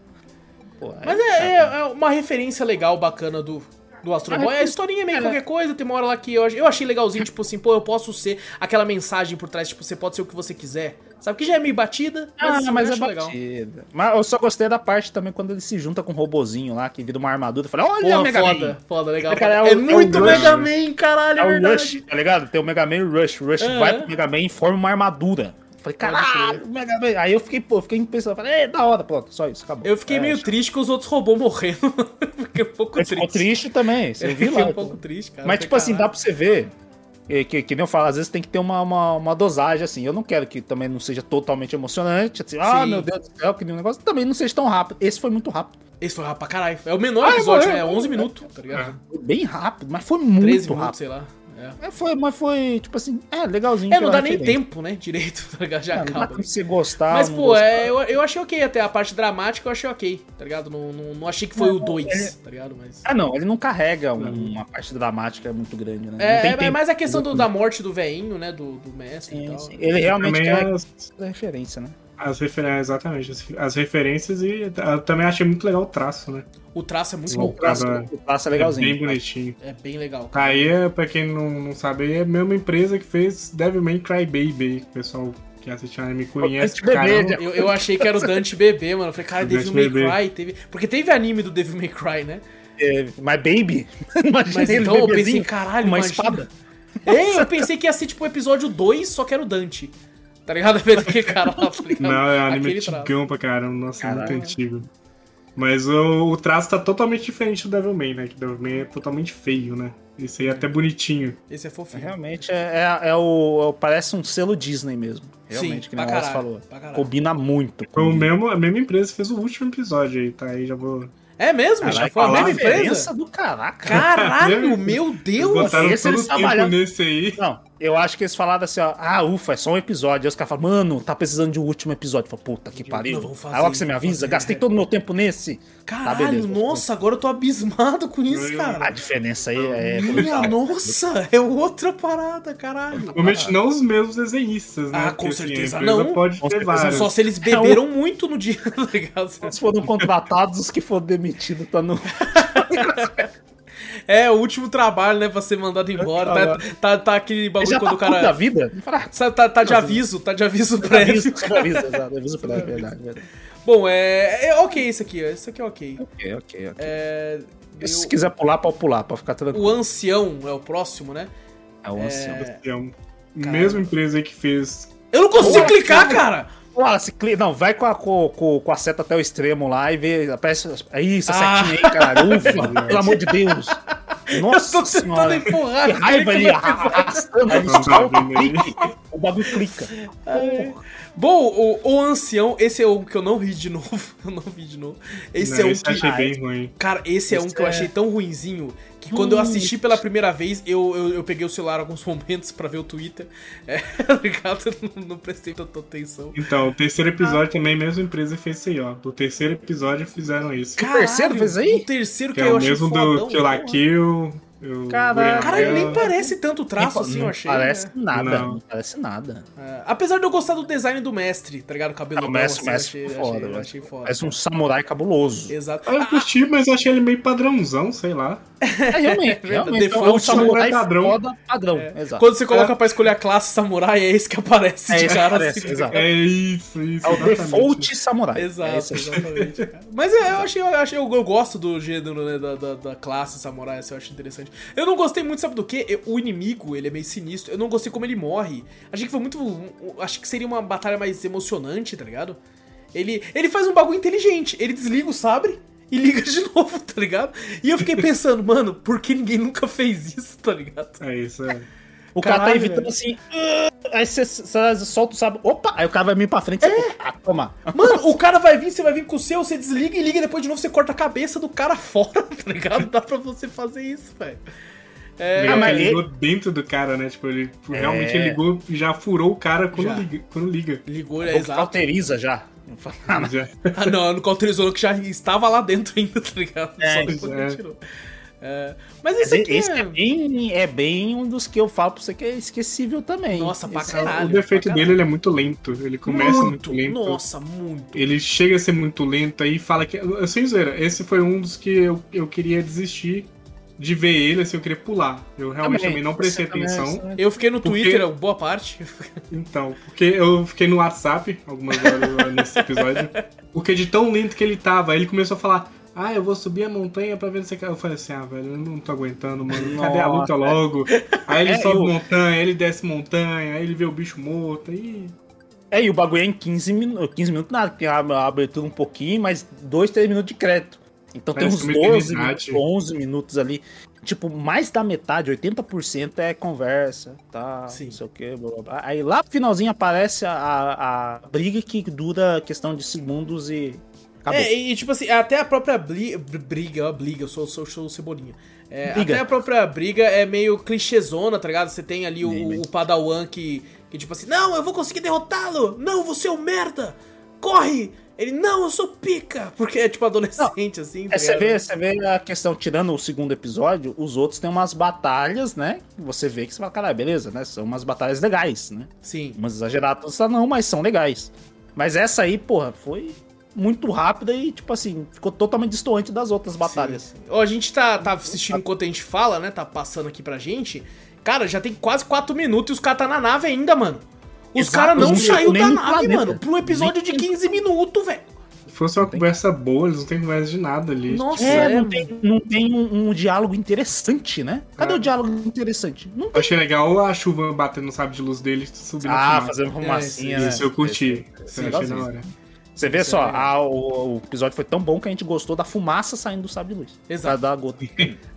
Pô, Mas aí, é, sabe? é- é uma referência legal, bacana do, do Astro Boy. A historinha é meio É. qualquer coisa, tem uma hora lá que eu, eu achei legalzinho, tipo assim, pô, eu posso ser aquela mensagem por trás, tipo, você pode ser o que você quiser. Sabe que já é meio batida, mas, Ah, assim, mas eu é acho legal. batida. Mas eu só gostei da parte também quando ele se junta com um robozinho lá, que vira uma armadura. Eu falei, olha o Porra, Mega foda, Man. foda, legal. Cara, é o- é, é o muito Rush. Mega Man, caralho, É é o verdade. Rush, tá ligado? Tem o Mega Man e o Rush. O Rush vai pro Mega Man e forma uma armadura. Eu Falei, caralho, Mega Man. Aí eu fiquei, pô, fiquei pensando, falei, é, da hora, pronto, só isso, acabou. Eu fiquei É, meio acho- triste com os outros robôs morrendo. fiquei um pouco triste. ficou triste também, você Eu viu fiquei lá. um pouco triste, cara. Mas, Eu tipo falei, assim, dá caralho. pra você ver. Que, que, que nem eu falo, às vezes tem que ter uma, uma, uma dosagem, assim. Eu não quero que também não seja totalmente emocionante. Assim, ah, Sim. meu Deus do céu, que nem um negócio. Também não seja tão rápido. Esse foi muito rápido. Esse foi rápido pra caralho. É o menor Ah, episódio, né? É 11 morreu. minutos, tá ligado? Foi bem rápido, mas foi muito 13 rápido. minutos, sei lá. É. É, foi, mas foi, tipo assim, é legalzinho. É, não dá nem referência. tempo, né? Direito, tá ligado? Já Ah, Não, não acaba. de você gostar. Mas, não pô, gostar. é, eu, eu achei ok até. A parte dramática eu achei ok, tá ligado? Não, não, não achei que foi Não, o 2, ele- tá ligado? Mas. Ah, não, ele não carrega um- uma parte dramática muito grande, né? não É, tem é, é mais a questão do- da morte do veinho, né? Do, do mestre e Sim, tal. sim. Ele realmente as, a referência, né? As referências, exatamente. As, as referências e eu também achei muito legal o traço, né? O traço é muito bom. O traço, Cara, o traço é É legalzinho. bem bonitinho. É bem legal. cara. Aí, é, pra quem não, não sabe, é a mesma empresa que fez Devilman Crybaby. O pessoal que assiste anime conhece. Eu, eu achei que era o Dante Bebê, mano. Eu falei, cara, Devil May Bebê. Cry teve. Porque teve anime do Devil May Cry, né? É, mas Baby? Imagina Mas então eu pensei, caralho, uma imagina. espada. É, eu pensei que ia ser tipo o episódio 2, só que era o Dante. Tá ligado? A vez daquele cara lá, tá ligado? Não, é um anime Aquele traço. antigão pra caramba. Nossa, é muito Caralho. antigo. Mas o, o traço tá totalmente diferente do Devilman, né? Que Devilman é totalmente feio, né? Esse aí é até bonitinho. Esse é fofinho. Realmente é, é, é o, é o- Parece um selo Disney mesmo. Realmente, Sim, que nem o falou. Combina muito. Foi o combina. mesmo, a mesma empresa que fez o último episódio aí, tá? Aí já vou. É mesmo? Já Caralho, foi a mesma empresa? diferença do caraca. Caralho, meu Deus! Botaram esse todo eles o tempo trabalham- nesse aí. Não, eu acho que eles falaram assim, ó, ah, ufa, é só um episódio. Aí os caras falam, mano, tá precisando de um último episódio. Eu falo, puta que pariu. Não, vamos fazer, Aí logo que você me avisa, fazer. gastei todo o meu tempo nesse. Tá, Caralho, beleza, vou nossa, agora eu tô abismado com isso, Eu- A cara. diferença aí é. Minha nossa, é outra parada, caralho. Provavelmente não os mesmos desenhistas, né? Ah, com Porque, assim, certeza empresa não. Pode Com ter certeza. Só se eles beberam muito no dia, tá ligado? Se foram contratados, os que foram demitidos tá no. É, o último trabalho, né, pra ser mandado embora. Tá, tá, tá aquele Ele bagulho já quando tá o puto da cara. vida. Tá, tá de aviso, tá de aviso prévio. Aviso, aviso, exato, aviso prévio, verdade, verdade. Bom, é, é ok isso aqui, ó. Isso aqui é ok. Ok, ok, ok. É, Se eu- quiser pular, pode pular, pode ficar o tranquilo. ancião é o próximo, né? É o ancião. É mesma empresa aí que fez. Eu não consigo Porra, clicar, cara! Olha, se cli... Não, vai com a, com, com- com a seta até o extremo lá e vê. Aparece. É isso, a Ah. setinha aí, caralho. Ufa, pelo amor de Deus. Nossa eu tô tentando senhora. empurrar. Que raiva ele arrastando. O bagulho clica. Bom, o, o ancião, esse é um que eu não ri de novo. Eu não vi de novo. Esse Não, é um esse eu que. achei bem ruim. Cara, esse é um que eu é- achei tão ruinzinho que quando eu assisti pela primeira vez, eu, eu, eu peguei o celular alguns momentos pra ver o Twitter. É, tá ligado? Eu não, não prestei tanta atenção. Então, o terceiro episódio também, a mesma empresa fez isso aí, ó. Do terceiro episódio fizeram isso. terceiro fez aí? O terceiro que, Que é eu o achei mesmo fodão, do Kill La porra. Kill. o Caralho. Caralho, nem parece tanto traço assim, eu achei. parece né? nada. Não. Não. parece nada. É, apesar de eu gostar do design do mestre, tá ligado? O cabelo o mestre, assim, o mestre eu achei, foda, achei, velho. achei foda. Parece um samurai cabuloso. Exato. Ah, Eu curti, mas eu achei ele meio padrãozão, sei lá. É, realmente, realmente. É um Default samurai padrão. foda padrão. Exato. Quando você coloca pra escolher a classe samurai, é esse que aparece É de cara aparece, assim. exato. É isso, isso. É o default samurai. Exato, É aí. exatamente. cara. Mas é, eu achei, eu achei, eu, eu gosto do gênero, né, da, da, da classe samurai, assim, eu acho interessante. Eu não gostei muito, sabe do que? O inimigo, ele é meio sinistro. Eu não gostei como ele morre. Achei que foi muito. Acho que seria uma batalha mais emocionante, tá ligado? Ele, ele faz um bagulho inteligente. Ele desliga o sabre e liga de novo, tá ligado? E eu fiquei pensando, mano, por que ninguém nunca fez isso, tá ligado? É isso, é. O cara tá Caralho, evitando velho. assim. "Ah", aí você, solta o sabre. Opa! Aí o cara vai vir pra frente. Você, ah, toma. Mano, o cara vai vir, você vai vir com o seu, você desliga e liga e depois de novo você corta a cabeça do cara fora, tá ligado? Dá pra você fazer isso, velho. É, Ah, ele ele- ligou dentro do cara, né? Tipo, ele É. realmente ele ligou e já furou o cara quando Já. liga. Quando liga. ligou, é exato. cauteriza já. Já. Ah, não, não cauterizou que já estava lá dentro ainda, tá ligado? É, Só depois que é. ele tirou. É, mas esse aqui Esse é... é bem, é bem um dos que eu falo pra você que é esquecível também. Nossa, pra Esse- caralho. o defeito dele ele é muito lento. Ele começa muito, lento. Nossa, muito. Ele chega a ser muito lento aí fala que. Sem zoeira, esse foi um dos que eu, eu queria desistir de ver ele, assim, eu queria pular. Eu realmente também, não prestei Você também- atenção. Eu fiquei no Porque- Twitter, boa parte. Então, porque eu fiquei no WhatsApp algumas horas nesse episódio. Porque de tão lento que ele tava, aí ele começou a falar. Ah, eu vou subir a montanha pra ver se Eu falei assim, ah, velho, eu não tô aguentando, mano. Cadê a luta logo? Aí ele É, sobe eu- montanha, ele desce montanha, aí ele vê o bicho morto, aí. É, e o bagulho é em 15 minutos. 15 minutos nada, tem a, a abertura um pouquinho, mas 2, 3 minutos de crédito. Então Parece tem uns uma 12 eternidade. minutos, 11 minutos ali. Tipo, mais da metade, 80% é conversa, tá? Sim. Não sei o que, blá, blá, blá. Aí lá pro finalzinho aparece a, a briga que dura questão de segundos e. Acabou. É, e tipo assim, até a própria bli- briga, ó, briga, eu sou, sou, sou cebolinha. É, até a própria briga é meio clichêzona, tá ligado? Você tem ali o, o Padawan que, que tipo assim, não, eu vou conseguir derrotá-lo! Não, você é um merda! Corre! Ele, não, eu sou pica! Porque é tipo adolescente, assim, tá É, você vê, você vê a questão, tirando o segundo episódio, os outros têm umas batalhas, né? Você vê que você fala, caralho, beleza, né? São umas batalhas legais, né? Sim. Umas exageradas não, mas são legais. Mas essa aí, porra, foi muito rápida e, tipo assim, ficou totalmente distante das outras batalhas. Sim, sim. A gente tá, tá assistindo enquanto a gente fala, né? Tá passando aqui pra gente. Cara, já tem quase 4 minutos e os caras tá na nave ainda, mano. Os caras não saiu da nave, planeta. mano. Pra um episódio de 15 minutos, velho. Se fosse uma tem- conversa boa, eles não têm conversa de nada ali. Nossa, É, é, não tem, não tem um, um diálogo interessante, né? Cadê Ah. o diálogo interessante? Não Eu tem. achei legal a chuva batendo no sabre de luz dele subindo Ah, fazendo fumacinha, É, né? Isso eu curti. Isso eu achei da hora. Você vê Isso só, é legal. a- o, o episódio foi tão bom que a gente gostou da fumaça saindo do sabre de luz. Exato. Da, da gota.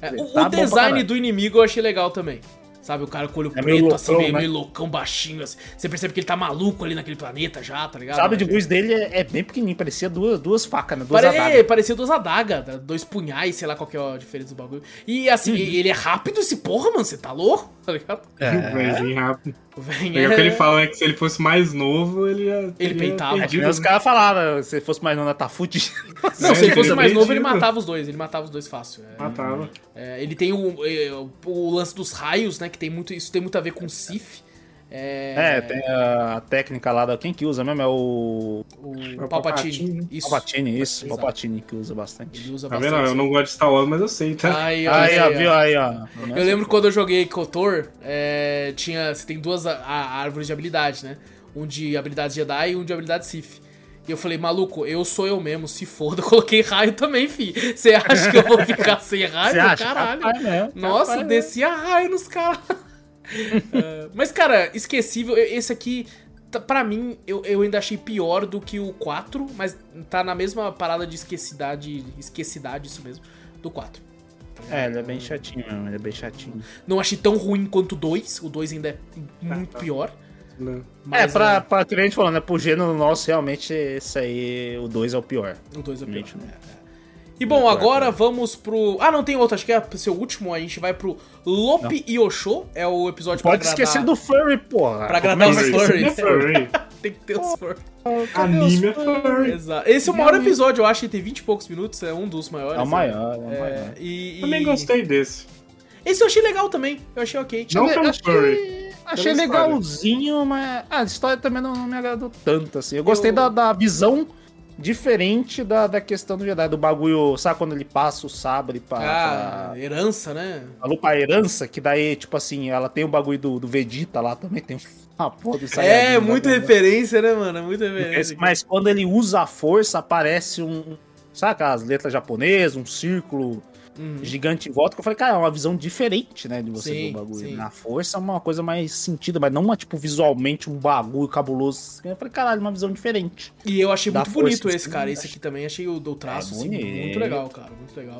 É, o, Tá o design do inimigo eu achei legal também. Sabe, o cara com o olho É preto, assim, loucão, meio, né? meio loucão, baixinho, assim. Você percebe que ele tá maluco ali naquele planeta já, tá O ligado? sabre de luz dele é, é bem pequenininho, parecia duas, duas facas, né? Duas Pare... adagas. Parecia duas adagas, tá? dois punhais, sei lá qual que é a diferença do bagulho. E assim, Uhum. ele é rápido esse porra, mano, você tá louco? Tá ligado? É. Vir rápido. O velho Legal que é... ele fala né, que se ele fosse mais novo, ele ia. Ele teria peitava. É que nem os né? caras falaram, se fosse mais novo, tá fudido. Não, se ele É, fosse ele mais é novo, ele matava os dois, ele matava os dois fácil. É, Matava. é, ele tem o, é, o- o lance dos raios, né, que tem muito, isso tem muito a ver com Sif. É, É, tem a técnica lá da. Quem que usa mesmo? É o. o o Palpatine. Palpatine. Isso. Palpatine, isso. Exato. Palpatine que usa bastante. Ele usa Tá bastante. vendo? Eu não gosto de Star Wars, mas eu sei, tá? Aí, ó, Aí, ó, aí, ó. viu aí, ó. Eu lembro quando eu joguei KOTOR, é, tinha, você tem duas a- a- árvores de habilidade, né? Um de habilidade Jedi e um de habilidade Sith. E eu falei, maluco, eu sou eu mesmo, se foda. Eu coloquei raio também, fi. Você acha que eu vou ficar sem raio? Você acha? Caralho. Nossa, descia raio nos caras. É, mas, cara, esquecível. Esse aqui, tá- pra mim, eu, eu ainda achei pior do que o 4, mas tá na mesma parada de esquecidade, esquecidade, isso mesmo, do 4. É, ele é bem chatinho mesmo, ele é bem chatinho. Não achei tão ruim quanto o 2. O 2 ainda é muito tá. pior. É, Mas, pra, pra que a gente falando, né? Pro gênero nosso, realmente, esse aí, o 2 é o pior. O 2 é pior. Realmente, né? é, é. E bom, agora vamos pro. Ah, não, tem outro, acho que é seu último. A gente vai pro Lope Yosho. É o episódio Pode pra esquecer agradar- do Furry, porra. Pra agradar os é que- furries. Furry. Tem que ter os furry. Anime é furry. Exato. Esse é o maior episódio, eu acho, ele tem 20 e poucos minutos, é um dos maiores. É o né? maior, é o É, maior. e, e- Também gostei desse. Esse eu achei legal também. Eu achei ok. Não pelo achei- furry. Achei legalzinho, mas ah, a história também não, não me agradou tanto, assim. Eu gostei Eu- da, da visão diferente da, da questão do Jedi, do bagulho, sabe quando ele passa o sabre pra, Ah, pra, herança, né? pra, pra herança, que daí, tipo assim, ela tem o bagulho do, do Vegeta lá também, tem uma porra do É, muita né? referência, né, mano? Muita Mas, referência. mas quando ele usa a força, aparece um. Sabe aquelas letras japonesas, um círculo Uhum. gigante em volta, que eu falei, cara, é uma visão diferente, né, de você Sim, ver o bagulho. sim. Na força é uma coisa mais sentida, mas não uma, tipo, visualmente um bagulho cabuloso. Eu falei, caralho, uma visão diferente. E eu achei muito força, bonito esse, sim, cara. Esse aqui também achei o do traço É assim, muito legal, cara. Muito legal.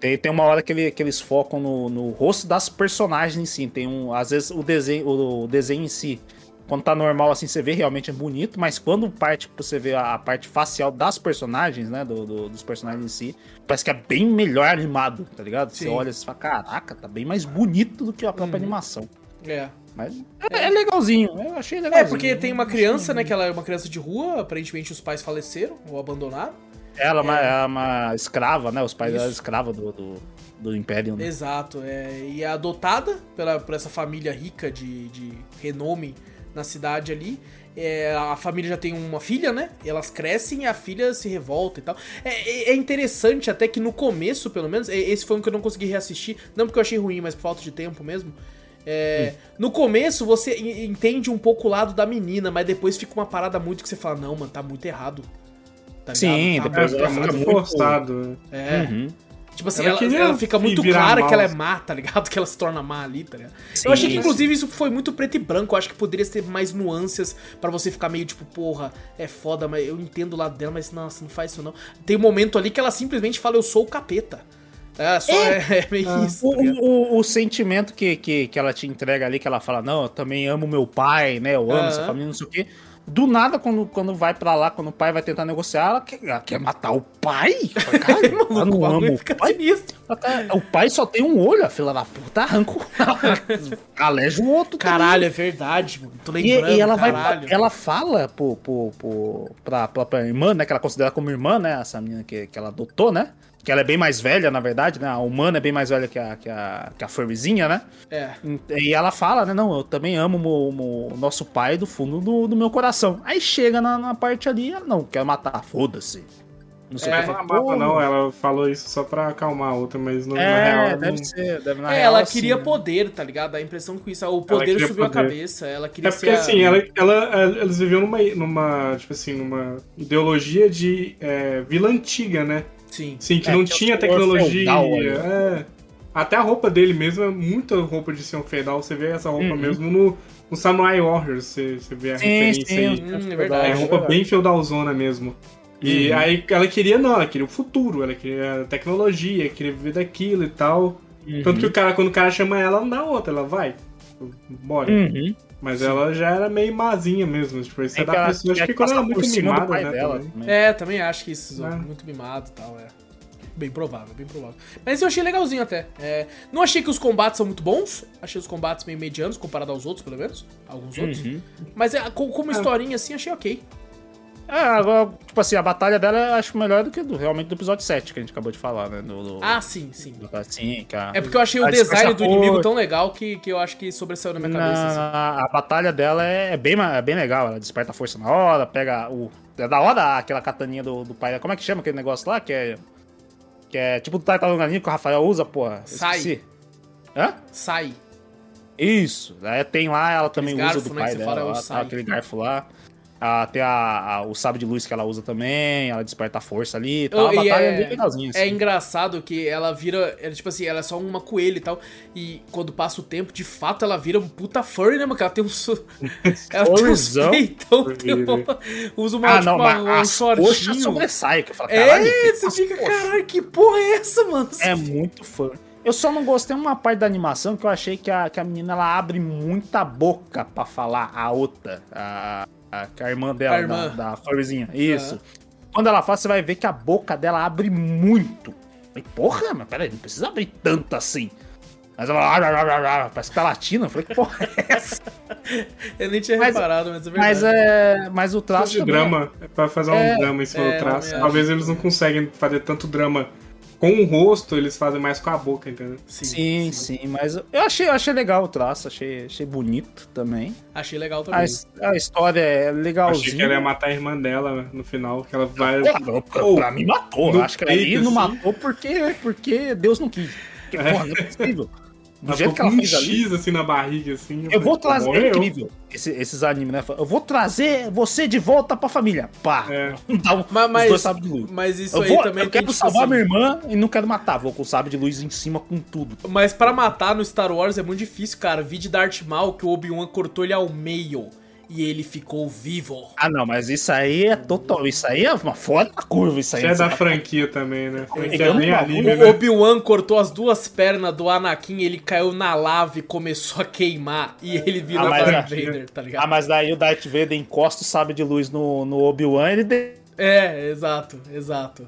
Tem, tem uma hora que, ele, que eles focam no, no rosto das personagens em si. Tem um. Às vezes o desenho, o desenho em si, quando tá normal, assim, você vê realmente é bonito, mas quando parte pra você ver a, parte facial das personagens, né? Do, do- dos personagens em si, parece que é bem melhor animado, tá ligado? Você Sim. olha e você fala, caraca, tá bem mais bonito do que a própria Uhum. animação. É. Mas é, é legalzinho, eu achei legalzinho. É, porque tem uma criança, né? Que ela é uma criança de rua, aparentemente os pais faleceram ou abandonaram. Ela é uma, é uma escrava, né? Os pais Isso. dela escrava do, do, do Império, né? Exato, é, e é adotada pela, por essa família rica de, de renome na cidade ali. É, a família já tem uma filha, né? Elas crescem e a filha se revolta e tal. É, é- é interessante até que no começo, pelo menos, é- esse foi um que eu não consegui reassistir, não porque eu achei ruim, mas por falta de tempo mesmo. É, No começo você en- entende um pouco o lado da menina, mas depois fica uma parada muito que você fala, não, mano, tá muito errado. Tá Sim, ligado? Tá depois muito muito- forçado. é. Uhum. Tipo assim, Ela ela, ela fica muito clara mal, que ela é assim. má, tá ligado? Que ela se torna má ali, tá ligado? Sim, eu achei que, inclusive, isso foi muito preto e branco. Eu acho que poderia ter mais nuances pra você ficar meio tipo, porra, é foda, mas eu entendo o lado dela, mas nossa, não faz isso não. Tem um momento ali que ela simplesmente fala, eu sou o capeta. É, só é, é meio Ah. isso. O, tá ligado? o, o sentimento que, que, que ela te entrega ali, que ela fala, não, eu também amo meu pai, né? Eu amo Aham. essa família, não sei o quê. Do nada, quando, quando vai pra lá, quando o pai vai tentar negociar, ela quer, ela quer matar o pai? Cara, ela o não bagulho o fica pai? tá- O pai só tem um olho, a filha da puta arranca o... Aleja o outro também. Caralho, é verdade, mano. Tô E, lembrando, e ela vai. Ela fala pro, pro, pro, pra própria irmã, né? Que ela considera como irmã, né? Essa menina que, que ela adotou, né? Que ela é bem mais velha, na verdade, né? A humana é bem mais velha que a, que a, que a furryzinha, né? É. E ela fala, né? Não, eu também amo o nosso pai do fundo do, do meu coração. Aí chega na, na parte ali, ela não, quer matar, foda-se. Não sei É, o que. Amava, "Pô, não, ela falou isso só pra acalmar a outra, mas não, na É, real. deve não- ser, deve na É, real, ela assim, queria poder, tá ligado? A impressão com isso, o Ela poder subiu a poder. cabeça, ela queria É porque ser a- assim, ela, ela, eles viviam numa, numa, tipo assim, numa ideologia de é, vila antiga, né? Sim. Sim, que É, não que é tinha senhor tecnologia. feudal é. Até a roupa dele mesmo é muita roupa de ser um feudal. Você vê essa roupa Uhum. mesmo no, no Samurai Warriors, você, você vê a Sim, referência sim, aí. Hum, é verdade. É roupa bem feudalzona mesmo. E Uhum. aí ela queria, não, ela queria o futuro, ela queria tecnologia, queria viver daquilo e tal. Uhum. Tanto que o cara, quando o cara chama ela, ela não dá outra, ela vai. Bora. Uhum. Mas ela já era meio mazinha mesmo. Tipo, isso É é da pessoa. Acho que quando ela é muito por cima do mimada, né? dela também. também. É, também acho que isso, É. muito mimado e tal, é. Bem provável, bem provável. Mas eu achei legalzinho até. É, não achei que os combates são muito bons. Achei os combates meio medianos comparado aos outros, pelo menos. Alguns outros. Uhum. Mas é, co- como Ah. historinha assim, achei ok. É, agora, tipo assim, a batalha dela eu acho melhor do que do, realmente do episódio 7 que a gente acabou de falar, né? Do, do, Ah, sim, sim. do- assim, a, É porque eu achei o design do inimigo tão legal que, que eu acho que sobressaiu na minha cabeça. assim. Na- a batalha dela é, é bem, é bem legal. Ela desperta a força na hora, pega o. É da hora aquela kataninha do, do pai. Como é que chama aquele negócio lá? Que é. Que é tipo do Tartaruga Ninja que o Rafael usa, porra. Sai. esqueci. Hã? Sai. Isso. Aí tem lá, ela também usa garfo, do né, pai dela. fala, é lá, tá, aquele garfo lá. Ah, tem a, a- o sabre de luz que ela usa também, ela desperta a força ali e tal. Oh, a e batalha é, é- bem legalzinha. É assim. engraçado que ela vira. Ela, tipo assim, ela é só uma coelha e tal. E quando passa o tempo, de fato, ela vira um puta furry, né, mano? Que ela tem um. ela tem uns peitão, tem uma- usa uma, Ah, tipo, não, uma, um mas as coxas shortinho. sobressaem. Que eu falo, caralho, É, você fica, caralho, que porra é essa, mano? É muito fã. Eu só não gostei uma parte da animação que eu achei que a, que a menina ela abre muita boca pra falar a outra, a, a, é a irmã dela, A irmã. da, da florzinha. Isso. Quando ela fala, você vai ver que a boca dela abre muito. Falei, porra, mas peraí, não precisa abrir tanto assim. Mas ela "Ah, ah, ah, ah", parece que tá latina. Eu falei, que porra é essa? Eu nem tinha Mas- reparado, mas é verdade. Mas, é, mas o Traço também drama, é pra fazer um É, drama em cima é, do traço. Talvez eles não conseguem fazer tanto drama com o rosto, eles fazem mais com a boca, entendeu? Sim, sim, mas eu achei, eu achei legal o traço, achei, achei bonito também. Achei legal A, também. his- a história é legalzinha. Achei que ela ia matar a irmã dela no final, que ela vai. Porra, pra, Pô, pra mim matou. acho que peito, não assim. matou porque, porque Deus não quis. Porque, É. porra, não é possível. Do jeito que ela um fez ali. X assim na barriga, assim. Eu vou falei, trazer. É incrível esse- esses animes, né? Eu vou trazer você de volta pra família. Pá! É. Dá um, Mas, os mas, dois sabres de luz. mas isso Eu, aí vou, também eu quero tipo salvar assim, minha irmã e não quero matar. Vou com o sabre de luz em cima com tudo. Mas pra matar no Star Wars é muito difícil, cara. Vi de Darth Maul que o Obi-Wan cortou ele ao meio. E ele ficou vivo. Ah, não, mas isso aí é total. Isso aí é uma fora da curva. Isso aí Isso é da franquia também, né? Franquia Eu bem não- anime, O né? Obi-Wan cortou as duas pernas do Anakin, ele caiu na lava e começou a queimar. E ele virou Ah, Darth é- Vader, tá ligado? Ah, mas daí o Darth Vader encosta o sabre de luz no, no Obi-Wan ele de- É, exato, exato.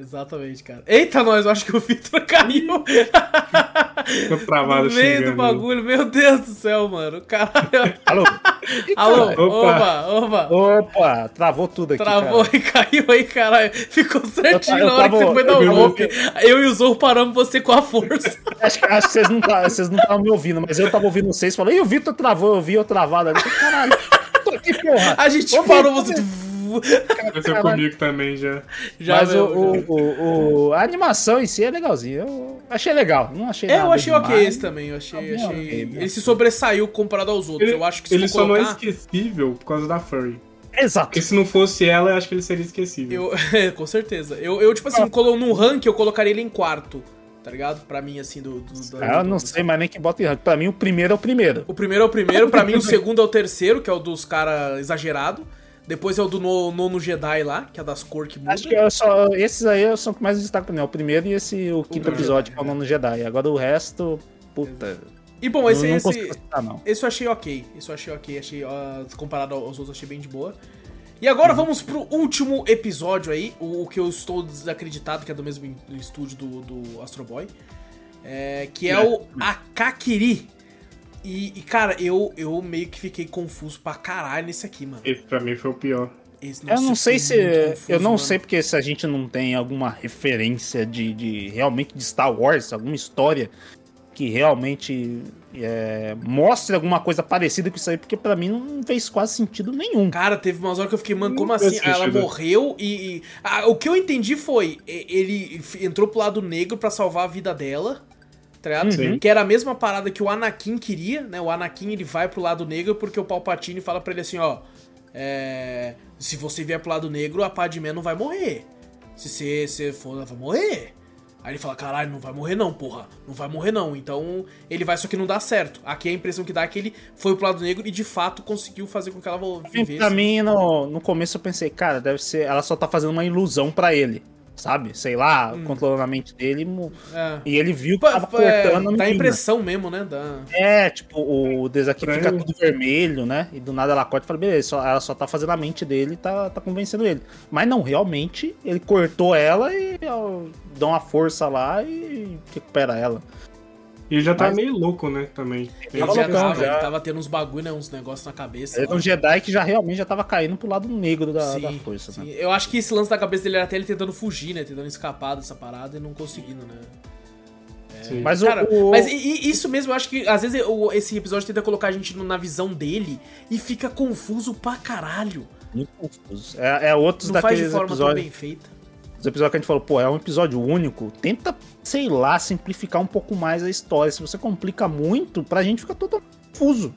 Exatamente, cara. Eita, nós, eu acho que o Victor caiu. Ficou travado no meio do bagulho. Meu Deus do céu, mano. Caralho. Alô? Alô, Opa. opa, opa. Opa, travou tudo aqui. Travou cara. e caiu aí, caralho. Ficou certinho Eu na hora que você foi dar o eu- golpe. Eu e o Zorro paramos você com a força. Acho, que- acho que vocês não tá- estavam me ouvindo, mas eu tava ouvindo vocês falando, e o Vitor travou, eu vi eu travado ali. Caralho, tô aqui, porra. A gente Ô, parou Vitor, você. Aconteceu comigo também já. Já mas o, o- o- o- a animação em si é legalzinha. Eu achei legal. Não achei É, nada eu achei ok demais. esse também. Eu achei, bom, achei... ok, bom. Ele se sobressaiu comparado aos outros. Ele, eu acho que se ele só não é esquecível por causa da Furry. Exato. Porque se não fosse ela, eu acho que ele seria esquecível. Eu, é, com certeza. Eu, eu tipo assim, colo, num rank eu colocaria ele em quarto. Tá ligado? Pra mim, assim, do. do, do- Ah, Eu não sei mais nem que bota em rank. Pra mim, o primeiro é o primeiro. O primeiro é o primeiro, pra mim o segundo é o terceiro, que é o dos caras exagerado. Depois é o do no- nono Jedi lá, que é das cor que muda. Acho que eu só, esses aí são os que mais destaco pra mim. É O primeiro e esse, o quinto episódio, é. que é o nono Jedi. Agora o resto, puta. E bom, esse, não, esse, citar, não. esse eu achei ok. Esse eu achei ok. Achei, ó, comparado aos outros, achei bem de boa. E agora vamos pro último episódio aí, o, que eu estou desacreditado, que é do mesmo estúdio do, do Astro Boy. É, que é, É. o Akakiri. E, e, cara, eu, eu meio que fiquei confuso pra caralho nesse aqui, mano. Esse pra mim foi o pior. Esse, Eu não sei se. confuso, eu não mano. sei porque se a gente não tem alguma referência de, de realmente de Star Wars, alguma história que realmente é, mostre alguma coisa parecida com isso aí, porque pra mim não fez quase sentido nenhum. Cara, teve umas horas que eu fiquei, mano, como assim? Ela morreu e. e- Ah, o que eu entendi foi: ele entrou pro lado negro pra salvar a vida dela. Tá ligado? Sim. Que era a mesma parada que o Anakin queria, né? O Anakin ele vai pro lado negro porque o Palpatine fala pra ele assim: ó. é, se você vier pro lado negro, a Padmé não vai morrer. Se você, você for, ela vai morrer. Aí ele fala, caralho, não vai morrer não, porra. Não vai morrer não. Então ele vai, só que não dá certo. Aqui a impressão que dá é que ele foi pro lado negro e de fato conseguiu fazer com que ela vivesse. Pra mim, no, no começo eu pensei, cara, deve ser. Ela só tá fazendo uma ilusão pra ele. Sabe? Sei lá, controlando a mente dele. É. E ele viu que tava é, cortando a dá a impressão mesmo, né? Da... É, tipo, o deus aqui fica tudo vermelho, né? E do nada ela corta e fala, beleza, só- ela só tá fazendo a mente dele e tá, tá convencendo ele. Mas não, realmente, ele cortou ela e ó, dá uma força lá e recupera ela. E ele já tá Mas- meio louco, né, também. Ele Tava já tava, já. ele tava tendo uns bagulho, né? Uns negócios na cabeça. Ele é um Jedi que já realmente já tava caindo pro lado negro da, Sim, da força, sim. né? Eu acho que esse lance da cabeça dele era até ele tentando fugir, né? Tentando escapar dessa parada e não conseguindo, né? Sim. Mas Cara, o, o- mas e- e isso mesmo, eu acho que às vezes o- esse episódio tenta colocar a gente no- na visão dele e fica confuso pra caralho. Muito confuso. É, é outros Não faz de daqueles forma tão episódios, bem feita. Os episódios que a gente falou, pô, é um episódio único. Tenta, sei lá, simplificar um pouco mais a história. Se você complica muito, pra gente fica todo confuso.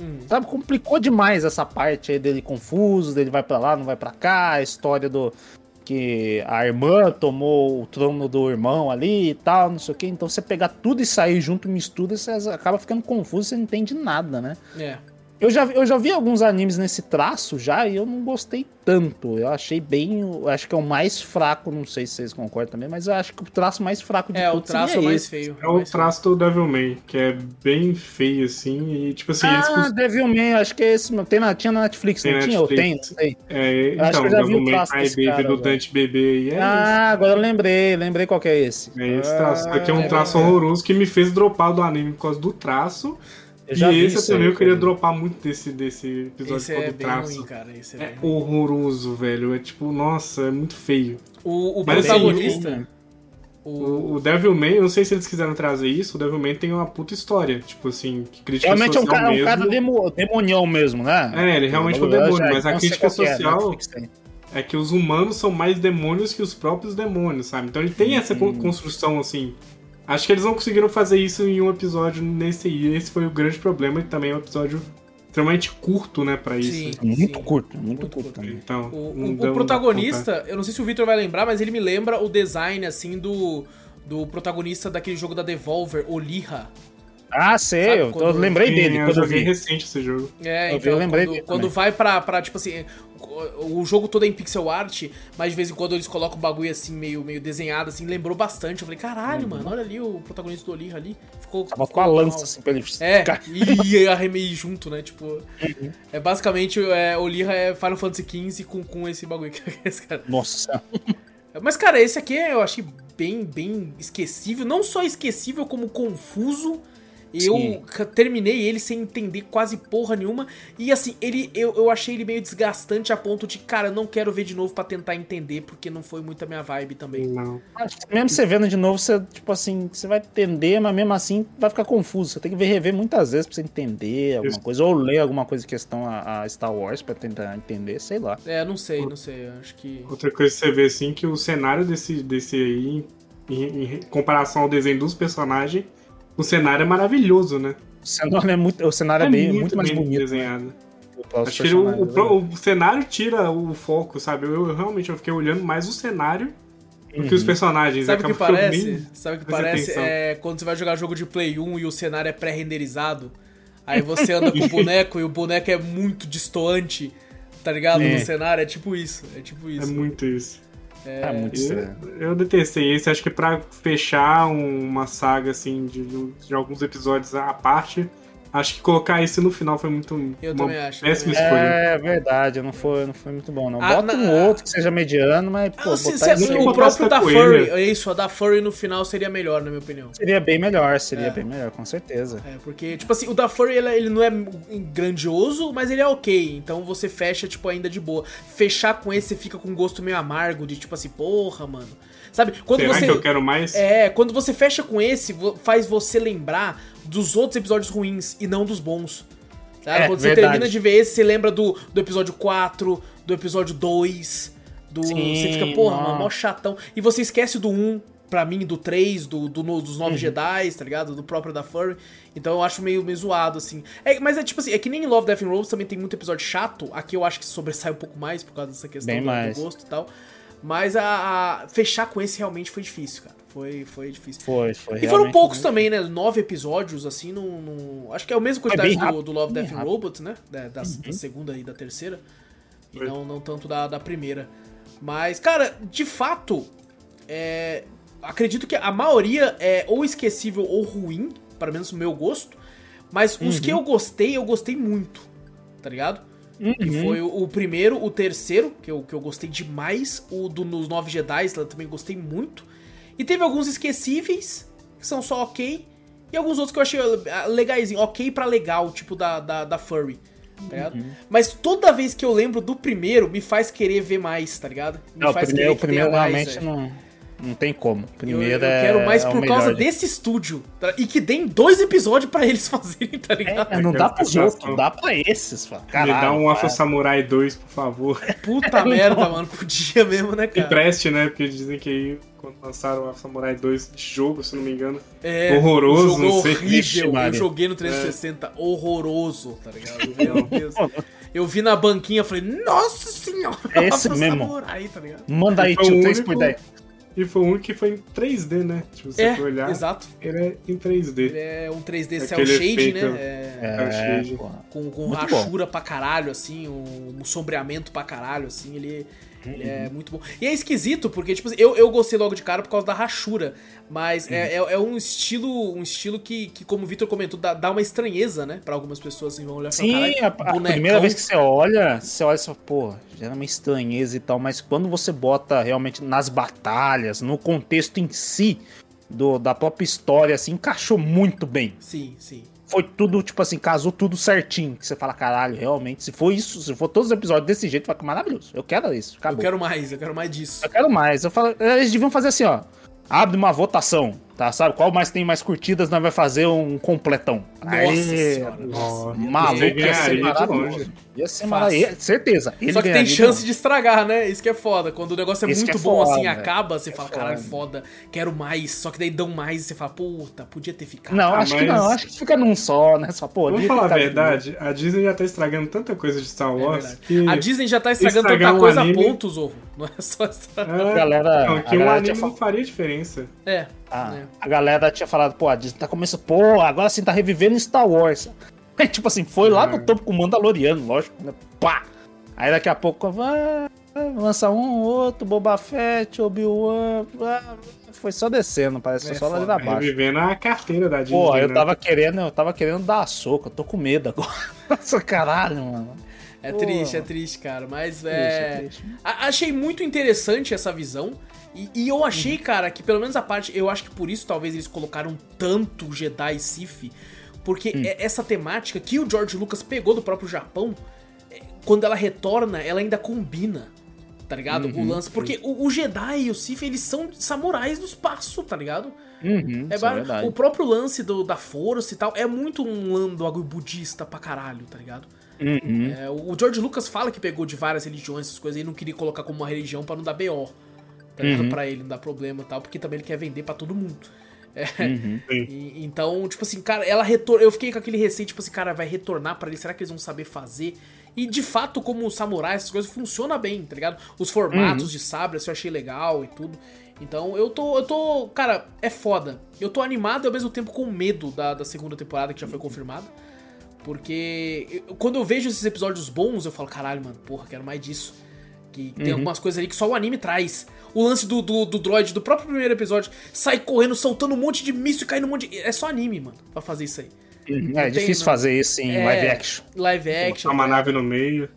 Hum. Sabe, complicou demais essa parte aí dele confuso, dele vai pra lá, não vai pra cá, a história do que a irmã tomou o trono do irmão ali e tal, não sei o que. Então você pegar tudo e sair junto, mistura, você acaba ficando confuso, você não entende nada, né? É. Eu já, eu já vi alguns animes nesse traço já e eu não gostei tanto. Eu achei bem. Eu acho que é o mais fraco, não sei se vocês concordam também, mas eu acho que o traço mais fraco de É, o todos traço é mais esse. feio. É o mais feio. traço do Devilman, que é bem feio, assim, e tipo assim, eles Ah, cons- Devilman, acho que é esse. Tem na, tinha na Netflix, Tem não na tinha? Ou tem? Não Netflix. sei. É, Eu acho então, que eu já vi o traço Cry desse Baby cara, do. Dante Bebê e é Ah, agora eu lembrei, lembrei qual que é esse. É esse traço. Isso aqui é um é, traço é. horroroso que me fez dropar do anime por causa do traço. Eu e esse eu isso também eu queria cara. dropar muito desse, desse episódio Esse é do bem traço. ruim, cara. Esse é É bem ruim. horroroso, velho. É tipo, nossa, é muito feio. O, o Mas, assim, protagonista. o, O, o Devilman, eu não sei se eles quiseram trazer isso, o Devilman tem uma puta história. Tipo assim, que crítica Realmente é um social cara, um mesmo. cara demo, demonião mesmo, né? É, ele realmente é um demônio, mas a sei crítica qual que é, social- é que os humanos são mais demônios que os próprios demônios, sabe? Então ele tem essa con- construção assim. Acho que eles não conseguiram fazer isso em um episódio nesse e esse foi o grande problema e também é um episódio extremamente curto, né, pra isso. Sim. Muito curto, muito, Muito curto curto. Então, O, o- protagonista, eu não sei se o Victor vai lembrar, mas ele me lembra o design, assim, do, do protagonista daquele jogo da Devolver, Oliha. Ah, sei, Sabe eu, quando- eu lembrei Sim, dele eu quando eu joguei vi. recente esse jogo. É, então, eu lembrei quando, dele quando vai pra, pra, tipo assim, o, jogo todo é em pixel art, mas de vez em quando eles colocam o bagulho assim, meio, meio desenhado, assim, lembrou bastante. Eu falei, caralho, mano, olha ali o protagonista do Olirra ali. Ficou. Uhum. Tava com a lança assim pra ele. É, ficar- e arremei junto, né? Tipo. Uhum. É basicamente é, Olirra é Final Fantasy XV com, com esse bagulho que é esse cara. Nossa. Mas, cara, esse aqui eu achei bem, bem esquecível. Não só esquecível, como confuso. Eu Sim. terminei ele sem entender quase porra nenhuma. E assim, ele eu, eu achei ele meio desgastante a ponto de, cara, eu não quero ver de novo pra tentar entender, porque não foi muito a minha vibe também. Não. Acho que Mesmo você vendo de novo, você, tipo assim, você vai entender, mas mesmo assim vai ficar confuso. Você tem que ver rever muitas vezes pra você entender alguma Isso. coisa, ou ler alguma coisa em questão a, a Star Wars pra tentar entender, sei lá. É, não sei, não sei. Acho que. Outra coisa que você vê assim que o cenário desse, desse aí, em, em comparação ao desenho dos personagens, o cenário é maravilhoso, né? O cenário é muito, o cenário é, bem, muito, mais bem bonito. né, desenhado. os Acho que o, o né? o cenário tira o foco, sabe? Eu, eu realmente eu fiquei olhando mais o cenário do que os Uhum. personagens. Sabe o que parece? Sabe o que parece? atenção. É quando você vai jogar jogo de Play 1 e o cenário é pré-renderizado. Aí você anda com o boneco e o boneco é muito distoante, tá ligado? É. No cenário. É tipo isso. É tipo É isso. muito isso. É muito estranho. Eu, eu detestei esse. Acho que pra fechar um- uma saga, assim, de, de alguns episódios à parte, acho que colocar esse no final foi muito. Eu uma também acho, Péssima também escolha. É verdade, não foi, não foi muito bom, não. Ah, Bota na- um outro que seja mediano, mas, pô, Ah, se- botar se- isso o próprio da. Furry, é isso, a da Furry no final seria melhor, na minha opinião. seria bem melhor, seria É. bem melhor, com certeza. É, porque, tipo assim, o da Furry ele, ele não é grandioso, mas ele é ok. Então você fecha, tipo, ainda de boa. Fechar com esse, você fica com um gosto meio amargo, de tipo assim, porra, mano. Sabe? Quando Será você. que eu quero mais? É, quando você fecha com esse, faz você lembrar dos outros episódios ruins e não dos bons. Sabe? É, quando você verdade. termina de ver esse, você lembra do, do episódio 4, do episódio 2, do. Sim, você fica, porra, mano, mó chatão. E você esquece do 1, pra mim, do 3, do, do, dos Uhum. 9 Jedi, tá ligado? Do próprio da Furry. Então eu acho meio, meio zoado, assim. É, mas é tipo assim, é que nem em Love, Death and Robots também tem muito episódio chato. Aqui eu acho que sobressai um pouco mais por causa dessa questão Bem do, do gosto e tal. Mas a, a- fechar com esse realmente foi difícil, cara. Foi, foi difícil. Foi, foi. E foram poucos muito- também, né? Nove episódios, assim, no. no- Acho que é a mesma Foi quantidade bem do, do Love, Death and. Robots, né? Da, da- da segunda e da terceira. E Foi. não, não tanto da, da primeira. Mas, cara, de fato, é, acredito que a maioria é ou esquecível ou ruim, pelo menos no meu gosto. Mas os que eu gostei, eu gostei muito, tá ligado? Que Uhum. foi o, o primeiro, o terceiro, que eu, que eu gostei demais. O do, nos Nove Jedi, eu também gostei muito. E teve alguns esquecíveis, que são só ok. E alguns outros que eu achei ah, legaisinho, ok pra legal, tipo da, da, da Furry. Tá? Uhum. Mas toda vez que eu lembro do primeiro, me faz querer ver mais, tá ligado? Me Não, o faz primeiro, o que primeiro realmente velho. não, não tem como. O Eu, primeiro eu é. quero mais é por causa de- desse estúdio. tá? E que deem dois episódios pra eles fazerem, tá ligado? É, não dá pros outros, dá pra esses. fala, Me dá um Afro. Samurai 2, por favor. Puta merda, mano. Podia mesmo, né, cara? Empreste, né? Porque dizem que aí, quando lançaram o Afro Samurai 2 de jogo, se não me engano, É, Horroroso, é não sei. horrível. Eu joguei no 360, horroroso, tá ligado? Meu Deus. Eu vi na banquinha e falei, nossa senhora! É esse mesmo. Samurai, tá ligado? Manda aí, tio, o 3 único- por 10. E foi único que foi em 3D, né? Se você É, for olhar, exato. ele é em 3D. Ele é um 3D cel shade, né? É, É, com com Muito bom. rachura pra caralho, assim, um, um sombreamento pra caralho, assim, ele, ele é muito bom. E é esquisito, porque, tipo, assim, eu, eu gostei logo de cara por causa da rachura, mas é, é, é um estilo um estilo que, que como o Victor comentou, dá, dá uma estranheza, né? Pra algumas pessoas, assim, vão olhar Sim, a, "Caralho, a bonecão." primeira vez que você olha, você olha e fala, pô, gera uma estranheza e tal, mas quando você bota realmente nas batalhas, no contexto em si, do, da própria história, assim, encaixou muito bem. Sim, sim. Foi tudo, tipo assim, casou tudo certinho. Que você fala, caralho, realmente, se for isso, se for todos os episódios desse jeito, vai ficar maravilhoso. Eu quero isso, acabou. Eu quero mais, eu quero mais disso. Eu quero mais. Eu falo, eles deviam fazer assim, ó. Abre uma votação, tá? Sabe? Qual mais tem mais curtidas, nós vai fazer um completão. Nossa Aí, senhora. Nossa. Maluco, ia ser maravilhoso. longe. Ia ser maravilhoso. Certeza. Ele Só que tem chance de estragar, né? Isso que é foda. Quando o negócio é Isso muito que é bom foda, assim, velho. acaba, você É fala, foda. caralho, foda, quero mais. Só que daí dão mais e você fala, puta, podia ter ficado. Não, Ah, acho que mas- não. Acho que fica num só, né? Só, pô, Vamos falar a de verdade, a Disney já tá estragando tanta coisa de Star É Wars que. A Disney já tá estragando estragar tanta um coisa anime- a ponto, Zorro. Não é só estragar. É, A galera- não, que um anime não faria diferença. É, A, É. a galera tinha falado, pô, a Disney tá começando, pô, agora sim tá revivendo Star Wars. Aí, tipo assim, foi lá no É. topo com o Mandaloriano, lógico, né? Pá! Aí daqui a pouco vai, lança um, outro, Boba Fett, Obi-Wan. ah, Foi só descendo, parece É só lá foda, abaixo. Revivendo a carteira da Disney. Pô, eu né? tava querendo, eu tava querendo dar a soca, eu tô com medo agora. Nossa, caralho, mano. É Pô. triste, é triste, cara. Mas Triste, é. triste. A- Achei muito interessante essa visão. E, e eu achei, cara, que pelo menos a parte. Eu acho que por isso talvez eles colocaram tanto Jedi e Sith. Porque é essa temática que o George Lucas pegou do próprio Japão, é, quando ela retorna, ela ainda combina. Tá ligado? O lance. Porque o, o Jedi e o Sith, eles são samurais do espaço, tá ligado? Uhum, É é verdade. o próprio lance do, da força e tal é muito um lance bagulho budista pra caralho, tá ligado? Uhum. É, o George Lucas fala que pegou de várias religiões, essas coisas, e não queria colocar como uma religião pra não dar BO. Tá ligado? Uhum. Pra ele, não dar problema e tal, porque também ele quer vender pra todo mundo. É, Uhum. e- então, tipo assim, cara, ela retor... eu fiquei com aquele receio, tipo assim, cara, vai retornar pra ele, será que eles vão saber fazer? E de fato, como samurai, essas coisas, funciona bem, tá ligado? Os formatos Uhum. de sabre, assim, eu achei legal e tudo. Então, eu tô, eu tô, cara, é foda. Eu tô animado e ao mesmo tempo com medo da, da segunda temporada, que já foi confirmada. Porque eu- quando eu vejo esses episódios bons, eu falo, caralho, mano, porra, quero mais disso. Que tem algumas coisas ali que só o anime traz. O lance do, do, do droid do próprio primeiro episódio, sai correndo, soltando um monte de míssil e caindo um monte de... É só anime, mano, pra fazer isso aí. Não É tem, difícil não. fazer isso em É, live action. Live action. Botar uma né? nave no meio.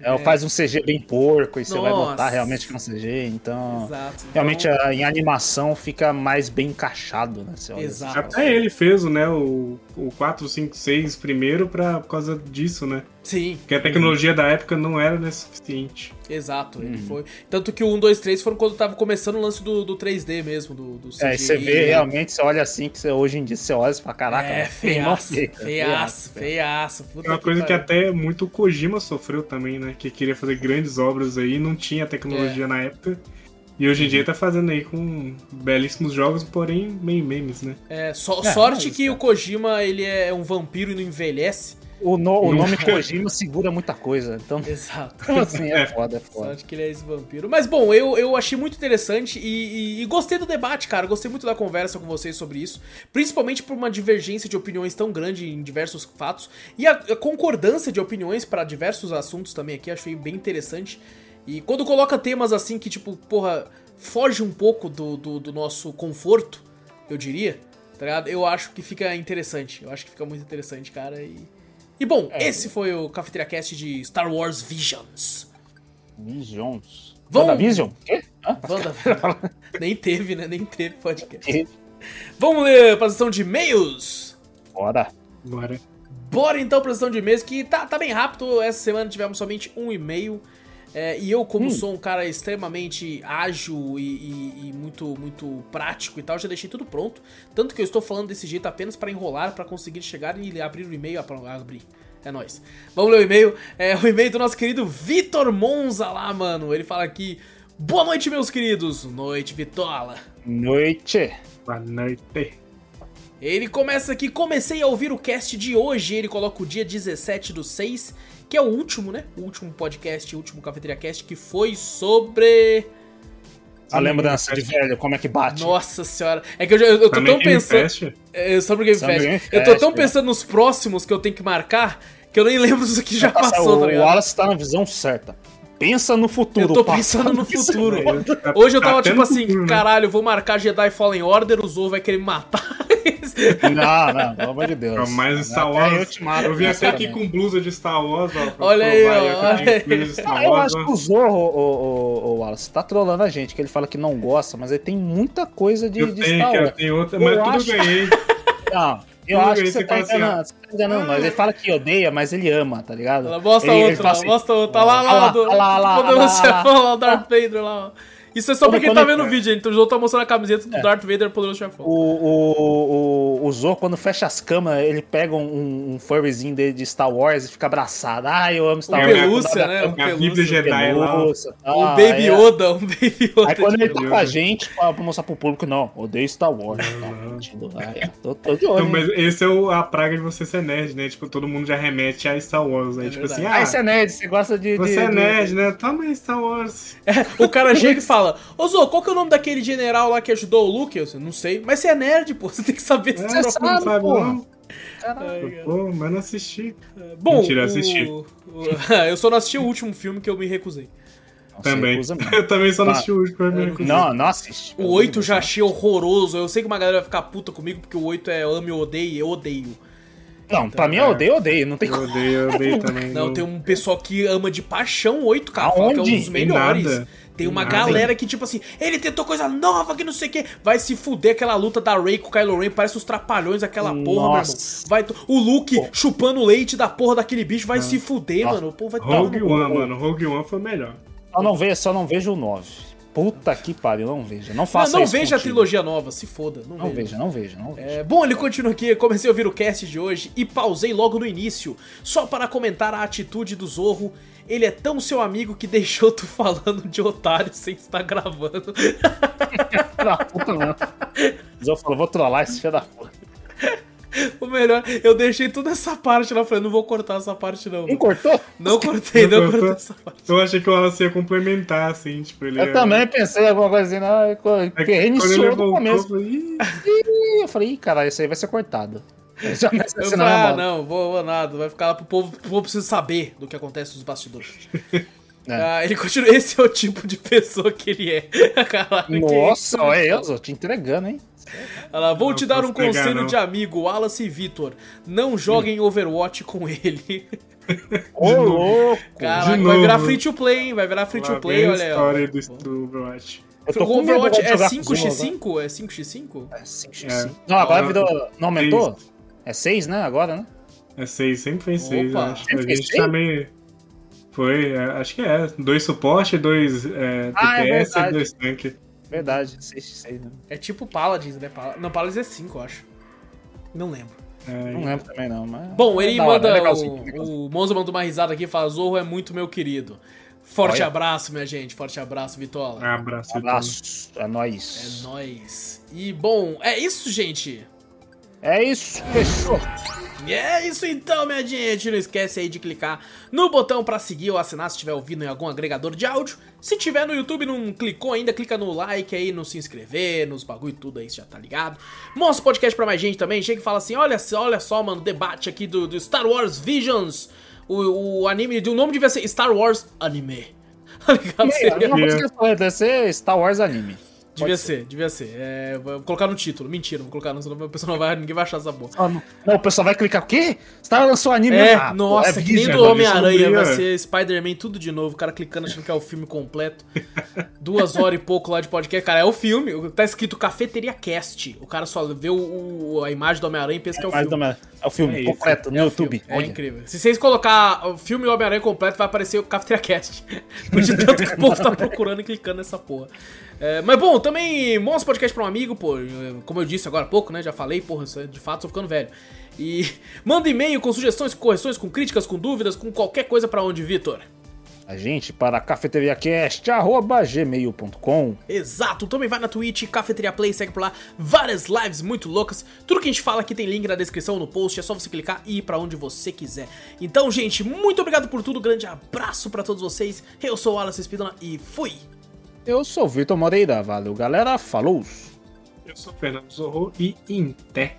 É, Faz um CG bem porco e você vai Nossa. notar realmente que é um CG, então. Exato. Realmente então- a- em animação fica mais bem encaixado, né? Olha Exato. assim, Até ele fez né, o, o 4, 5, 6 primeiro pra, por causa disso, né? Sim, Porque a tecnologia da época não era né, suficiente. exato. Ele Uhum. foi. Tanto que o 1, 2, 3 foram quando tava começando o lance do, do 3D mesmo, do, do CGI. É, você vê realmente, você olha assim, que você, hoje em dia você olha e fala, caraca, É, mal feiaço, feiaço, feio. feiaço. Puta É uma coisa que pariu. até muito o Kojima sofreu também, né? Que queria fazer grandes obras aí, não tinha tecnologia É. na época. E hoje em dia tá fazendo aí com belíssimos jogos, porém meio memes, né? É, so- É, sorte mas, que é. o Kojima, ele é um vampiro e não envelhece. O, no- o nome Kojima segura muita coisa, então, Exato. então assim, é foda, é foda. Sorte que ele é esse vampiro. Mas bom, eu, eu achei muito interessante e, e- e gostei do debate, cara. Gostei muito da conversa com vocês sobre isso. Principalmente por uma divergência de opiniões tão grande em diversos fatos. E a, a concordância de opiniões para diversos assuntos também aqui. Achei bem interessante. E quando coloca temas assim que, tipo, porra, foge um pouco do, do, do nosso conforto, eu diria, tá ligado? Eu acho que fica interessante. Eu acho que fica muito interessante, cara. E, e bom, É. esse foi o Cafeteria Cast de Star Wars Visions. Visions. Vamos- Vision? Quê? Hã? Wanda... Nem teve, né? Nem teve podcast. Vamos ler a sessão de e-mails? Bora. Agora. Bora então pra sessão de e-mails, que tá, tá bem rápido. Essa semana tivemos somente um e-mail. É, e eu, como sou um cara extremamente ágil e, e- e muito, muito prático e tal, já deixei tudo pronto. Tanto que eu estou falando desse jeito apenas para enrolar, para conseguir chegar e abrir o e-mail. Ah, abrir. É nóis. Vamos ler o e-mail. É o e-mail do nosso querido Vitor Monza lá, mano. Ele fala aqui: Boa noite, meus queridos. Noite, Vitola. Noite. Boa noite. Ele começa aqui, comecei a ouvir o cast de hoje, ele coloca o dia 17 do 6, que é o último, né? O último podcast, o último Cafeteria Cast, que foi sobre... A lembrança de velho, como é que bate? Nossa senhora, é que eu, já- eu, eu tô tão pensando... Fest? É, sobre o Game Sobre o Fest. Game Eu tô Fest, tão é. pensando nos próximos que eu tenho que marcar, que eu nem lembro do que já Nossa, passou, o tá ligado? Wallace tá na visão certa. Pensa no futuro. Eu tô pensando no futuro. Tá- Hoje eu tava até tipo assim, futuro, né? caralho, vou marcar Jedi Fallen Order, o Zou vai querer me matar. Não, não, pelo amor de Deus. Mas Star Wars. eu Eu vim até aqui com blusa de Star Wars, ó. Olha aí, provar ó, eu olha aí. Ah, eu Wars, acho que o Zorro, o, o, o Wallace, tá trolando a gente, que ele fala que não gosta, mas ele tem muita coisa de, Eu de tenho, Star que eu Wars. tenho outra, Eu mas tudo acho- eu ganhei. Não, eu acho que você tá assim, enganando, você tá enganando nós. Ele fala que odeia, mas ele ama, tá ligado? Ela mostra Ele- ele outra, lá, assim, mostra outra. Tá lá, lá, Olha lá, do, olha lá, olha lá, poderoso olha lá, olha lá. chefão lá, o Darth Vader lá, ó. Isso é só pra quem tá ele- vendo o vídeo, gente. O João tá mostrando a camiseta do Darth Vader, poderoso chefão. O, o, o, o Zorro, quando fecha as câmeras, ele pega um, um furryzinho dele de Star Wars e fica abraçado. Ah, eu amo Star Wars. pelúcia, né? Um pelúcia. Jedi. Pelúcia, tá, Um Baby é. Yoda, um Baby Yoda. Aí quando ele tá com a gente, pra pra mostrar pro público, não, odeio Star Wars. Ah, é. tô, tô de olho. Não, mas esse é o- a praga de você ser nerd, né? Tipo, todo mundo já remete a Star Wars, né? É tipo assim, ah, Ah, você é nerd, você gosta de. você de- é de- nerd, né? Toma aí Star Wars. O cara chega e fala: Ô Zô, qual que é o nome daquele general lá que ajudou o Luke? Eu disse, não sei. Mas você é nerd, pô. Você tem que saber esse É, você não sabe, porra. não? Caralho. Pô, mas não assisti. Bom, Mentira, o- assisti. o- eu só não assisti o último filme que eu me recusei. Não Também. Eu também só não assisti o último mim. Não, não assiste. O 8 já achei horroroso. Eu sei que uma galera vai ficar puta comigo porque o 8 é ame ou odeie, eu odeio. Não, pra mim eu odeio, eu odeio. Não tem Eu odeio, eu odeio também. Não, tem um pessoal que ama de paixão o 8, cara. Fala que é um Aonde? dos melhores. Tem uma Nada. galera que, tipo assim, ele tentou coisa nova que não sei o que. Vai se fuder aquela luta da Rey com o Kylo Ren. Parece os trapalhões aquela porra, meu irmão. Nossa. Vai, o Luke chupando leite da porra daquele bicho vai se fuder, Nossa. mano. O povo vai Rogue One, mano. Rogue One foi melhor. Só não vejo, só não vejo o 9. Puta que pariu, não veja. Não Não, faça não isso. veja a contigo. trilogia nova, se foda. Não, Não veja. veja, não veja, não veja. É, bom, ele continua aqui, comecei a ouvir o cast de hoje e pausei logo no início, só para comentar a atitude do Zorro. Ele é tão seu amigo que deixou tu falando de otário sem estar gravando. Da puta, não. Mas eu falo, vou trollar esse filho da puta. o melhor, eu deixei toda essa parte lá, falei, não vou cortar essa parte não. Não cortou? Não cortei, não Não cortei cortou? essa parte. Eu achei que o Wallace ia complementar, assim, tipo, ele Eu ia- também pensei em alguma coisa assim, não, É que porque ele reiniciou do voltou, começo. eu falei, "Ih, Ih, eu falei, ih, caralho, isso aí vai ser cortado. Eu já me Eu assassinaram falei, ah, não, vou, vou nada, vai ficar lá pro povo, o povo precisa saber do que acontece nos bastidores. É. Ah, ele continua, esse é o tipo de pessoa que ele é. Caralho, que Nossa, isso? olha eu, tô te entregando, hein? Lá, vou Não te dar um pegar, conselho não. de amigo, Wallace e Vitor. Não joguem Overwatch com ele. Ô, louco! Caraca, De vai virar free to play, hein? Vai virar free lá to play, olha aí. história do, do Overwatch. Eu tô O com Overwatch é jogar com os irmãos, 5x5? É 5x5? É 5x5. É. Não, agora Ah, virou. Não aumentou? É 6, né? Agora, né? É seis, sempre foi seis, eu Opa. acho. Sempre A foi gente seis? tá meio... Foi, é, acho que é. Dois suporte, dois é, Ah, é TPS e dois tanques. Verdade, 6x6, né? É tipo Paladins, né? Pal- Não, Paladins é 5, eu acho. Não lembro. É, Não lembro também, não. Mas... Bom, é ele manda. é legalzinho. o, o Monza mandou uma risada aqui e fala: Zorro é muito meu querido. Forte Olha. abraço, minha gente. Forte abraço, Vitola. Abraço. Abraço, é É nóis. nóis. E bom, é isso, gente. É isso, fechou. E é isso então, minha gente. Não esquece aí de clicar no botão pra seguir ou assinar se estiver ouvindo em algum agregador de áudio. Se tiver no YouTube e não clicou ainda, clica no like aí, no se inscrever, nos bagulho e tudo aí, você já tá ligado. Mostra o podcast pra mais gente também. Chega e fala assim: olha, só- olha só, mano, debate aqui do, do Star Wars Visions. O, o anime, o nome devia ser Star Wars Anime. Tá ligado? É, coisa falei, deve ser Star Wars Anime. Devia Pode ser, devia ser. É, vou colocar no título. Mentira, vou colocar no. Senão a pessoa não vai, ninguém vai achar essa boa. Ah, não. Não, o pessoal vai clicar o quê? Star lançou anime? É, Ah, pô, nossa, é que nem do né? Homem-Aranha, vai ser Spider-Man tudo de novo, o cara clicando achando que é o filme completo. Duas horas e pouco lá de podcast. Cara, é o filme, tá escrito Cafeteria Cast. O cara só vê o, o- a imagem do Homem-Aranha e pensa que é o filme. é- é o filme É completo no É o YouTube. filme, É incrível. Se vocês colocar o filme Homem-Aranha completo, vai aparecer o Cafeteria Cast. Por de tanto que o povo tá procurando e clicando nessa porra. É, mas bom, também mostra podcast pra um amigo, pô. Como eu disse agora há pouco, né? Já falei, porra, é- de fato tô ficando velho. E manda e-mail com sugestões, com correções, com críticas, com dúvidas, com qualquer coisa pra onde, Vitor? A gente para cafeteriacast.gmail.com Exato, também vai na Twitch, Cafeteria Play, segue por lá, várias lives muito loucas. Tudo que a gente fala aqui tem link na descrição, no post, é só você clicar e ir pra onde você quiser. Então, gente, muito obrigado por tudo, grande abraço pra todos vocês. Eu sou o Wallace Speedona e fui! Eu sou Vitor Moreira, valeu galera, falou! Eu sou Fernando Zorro e Inté.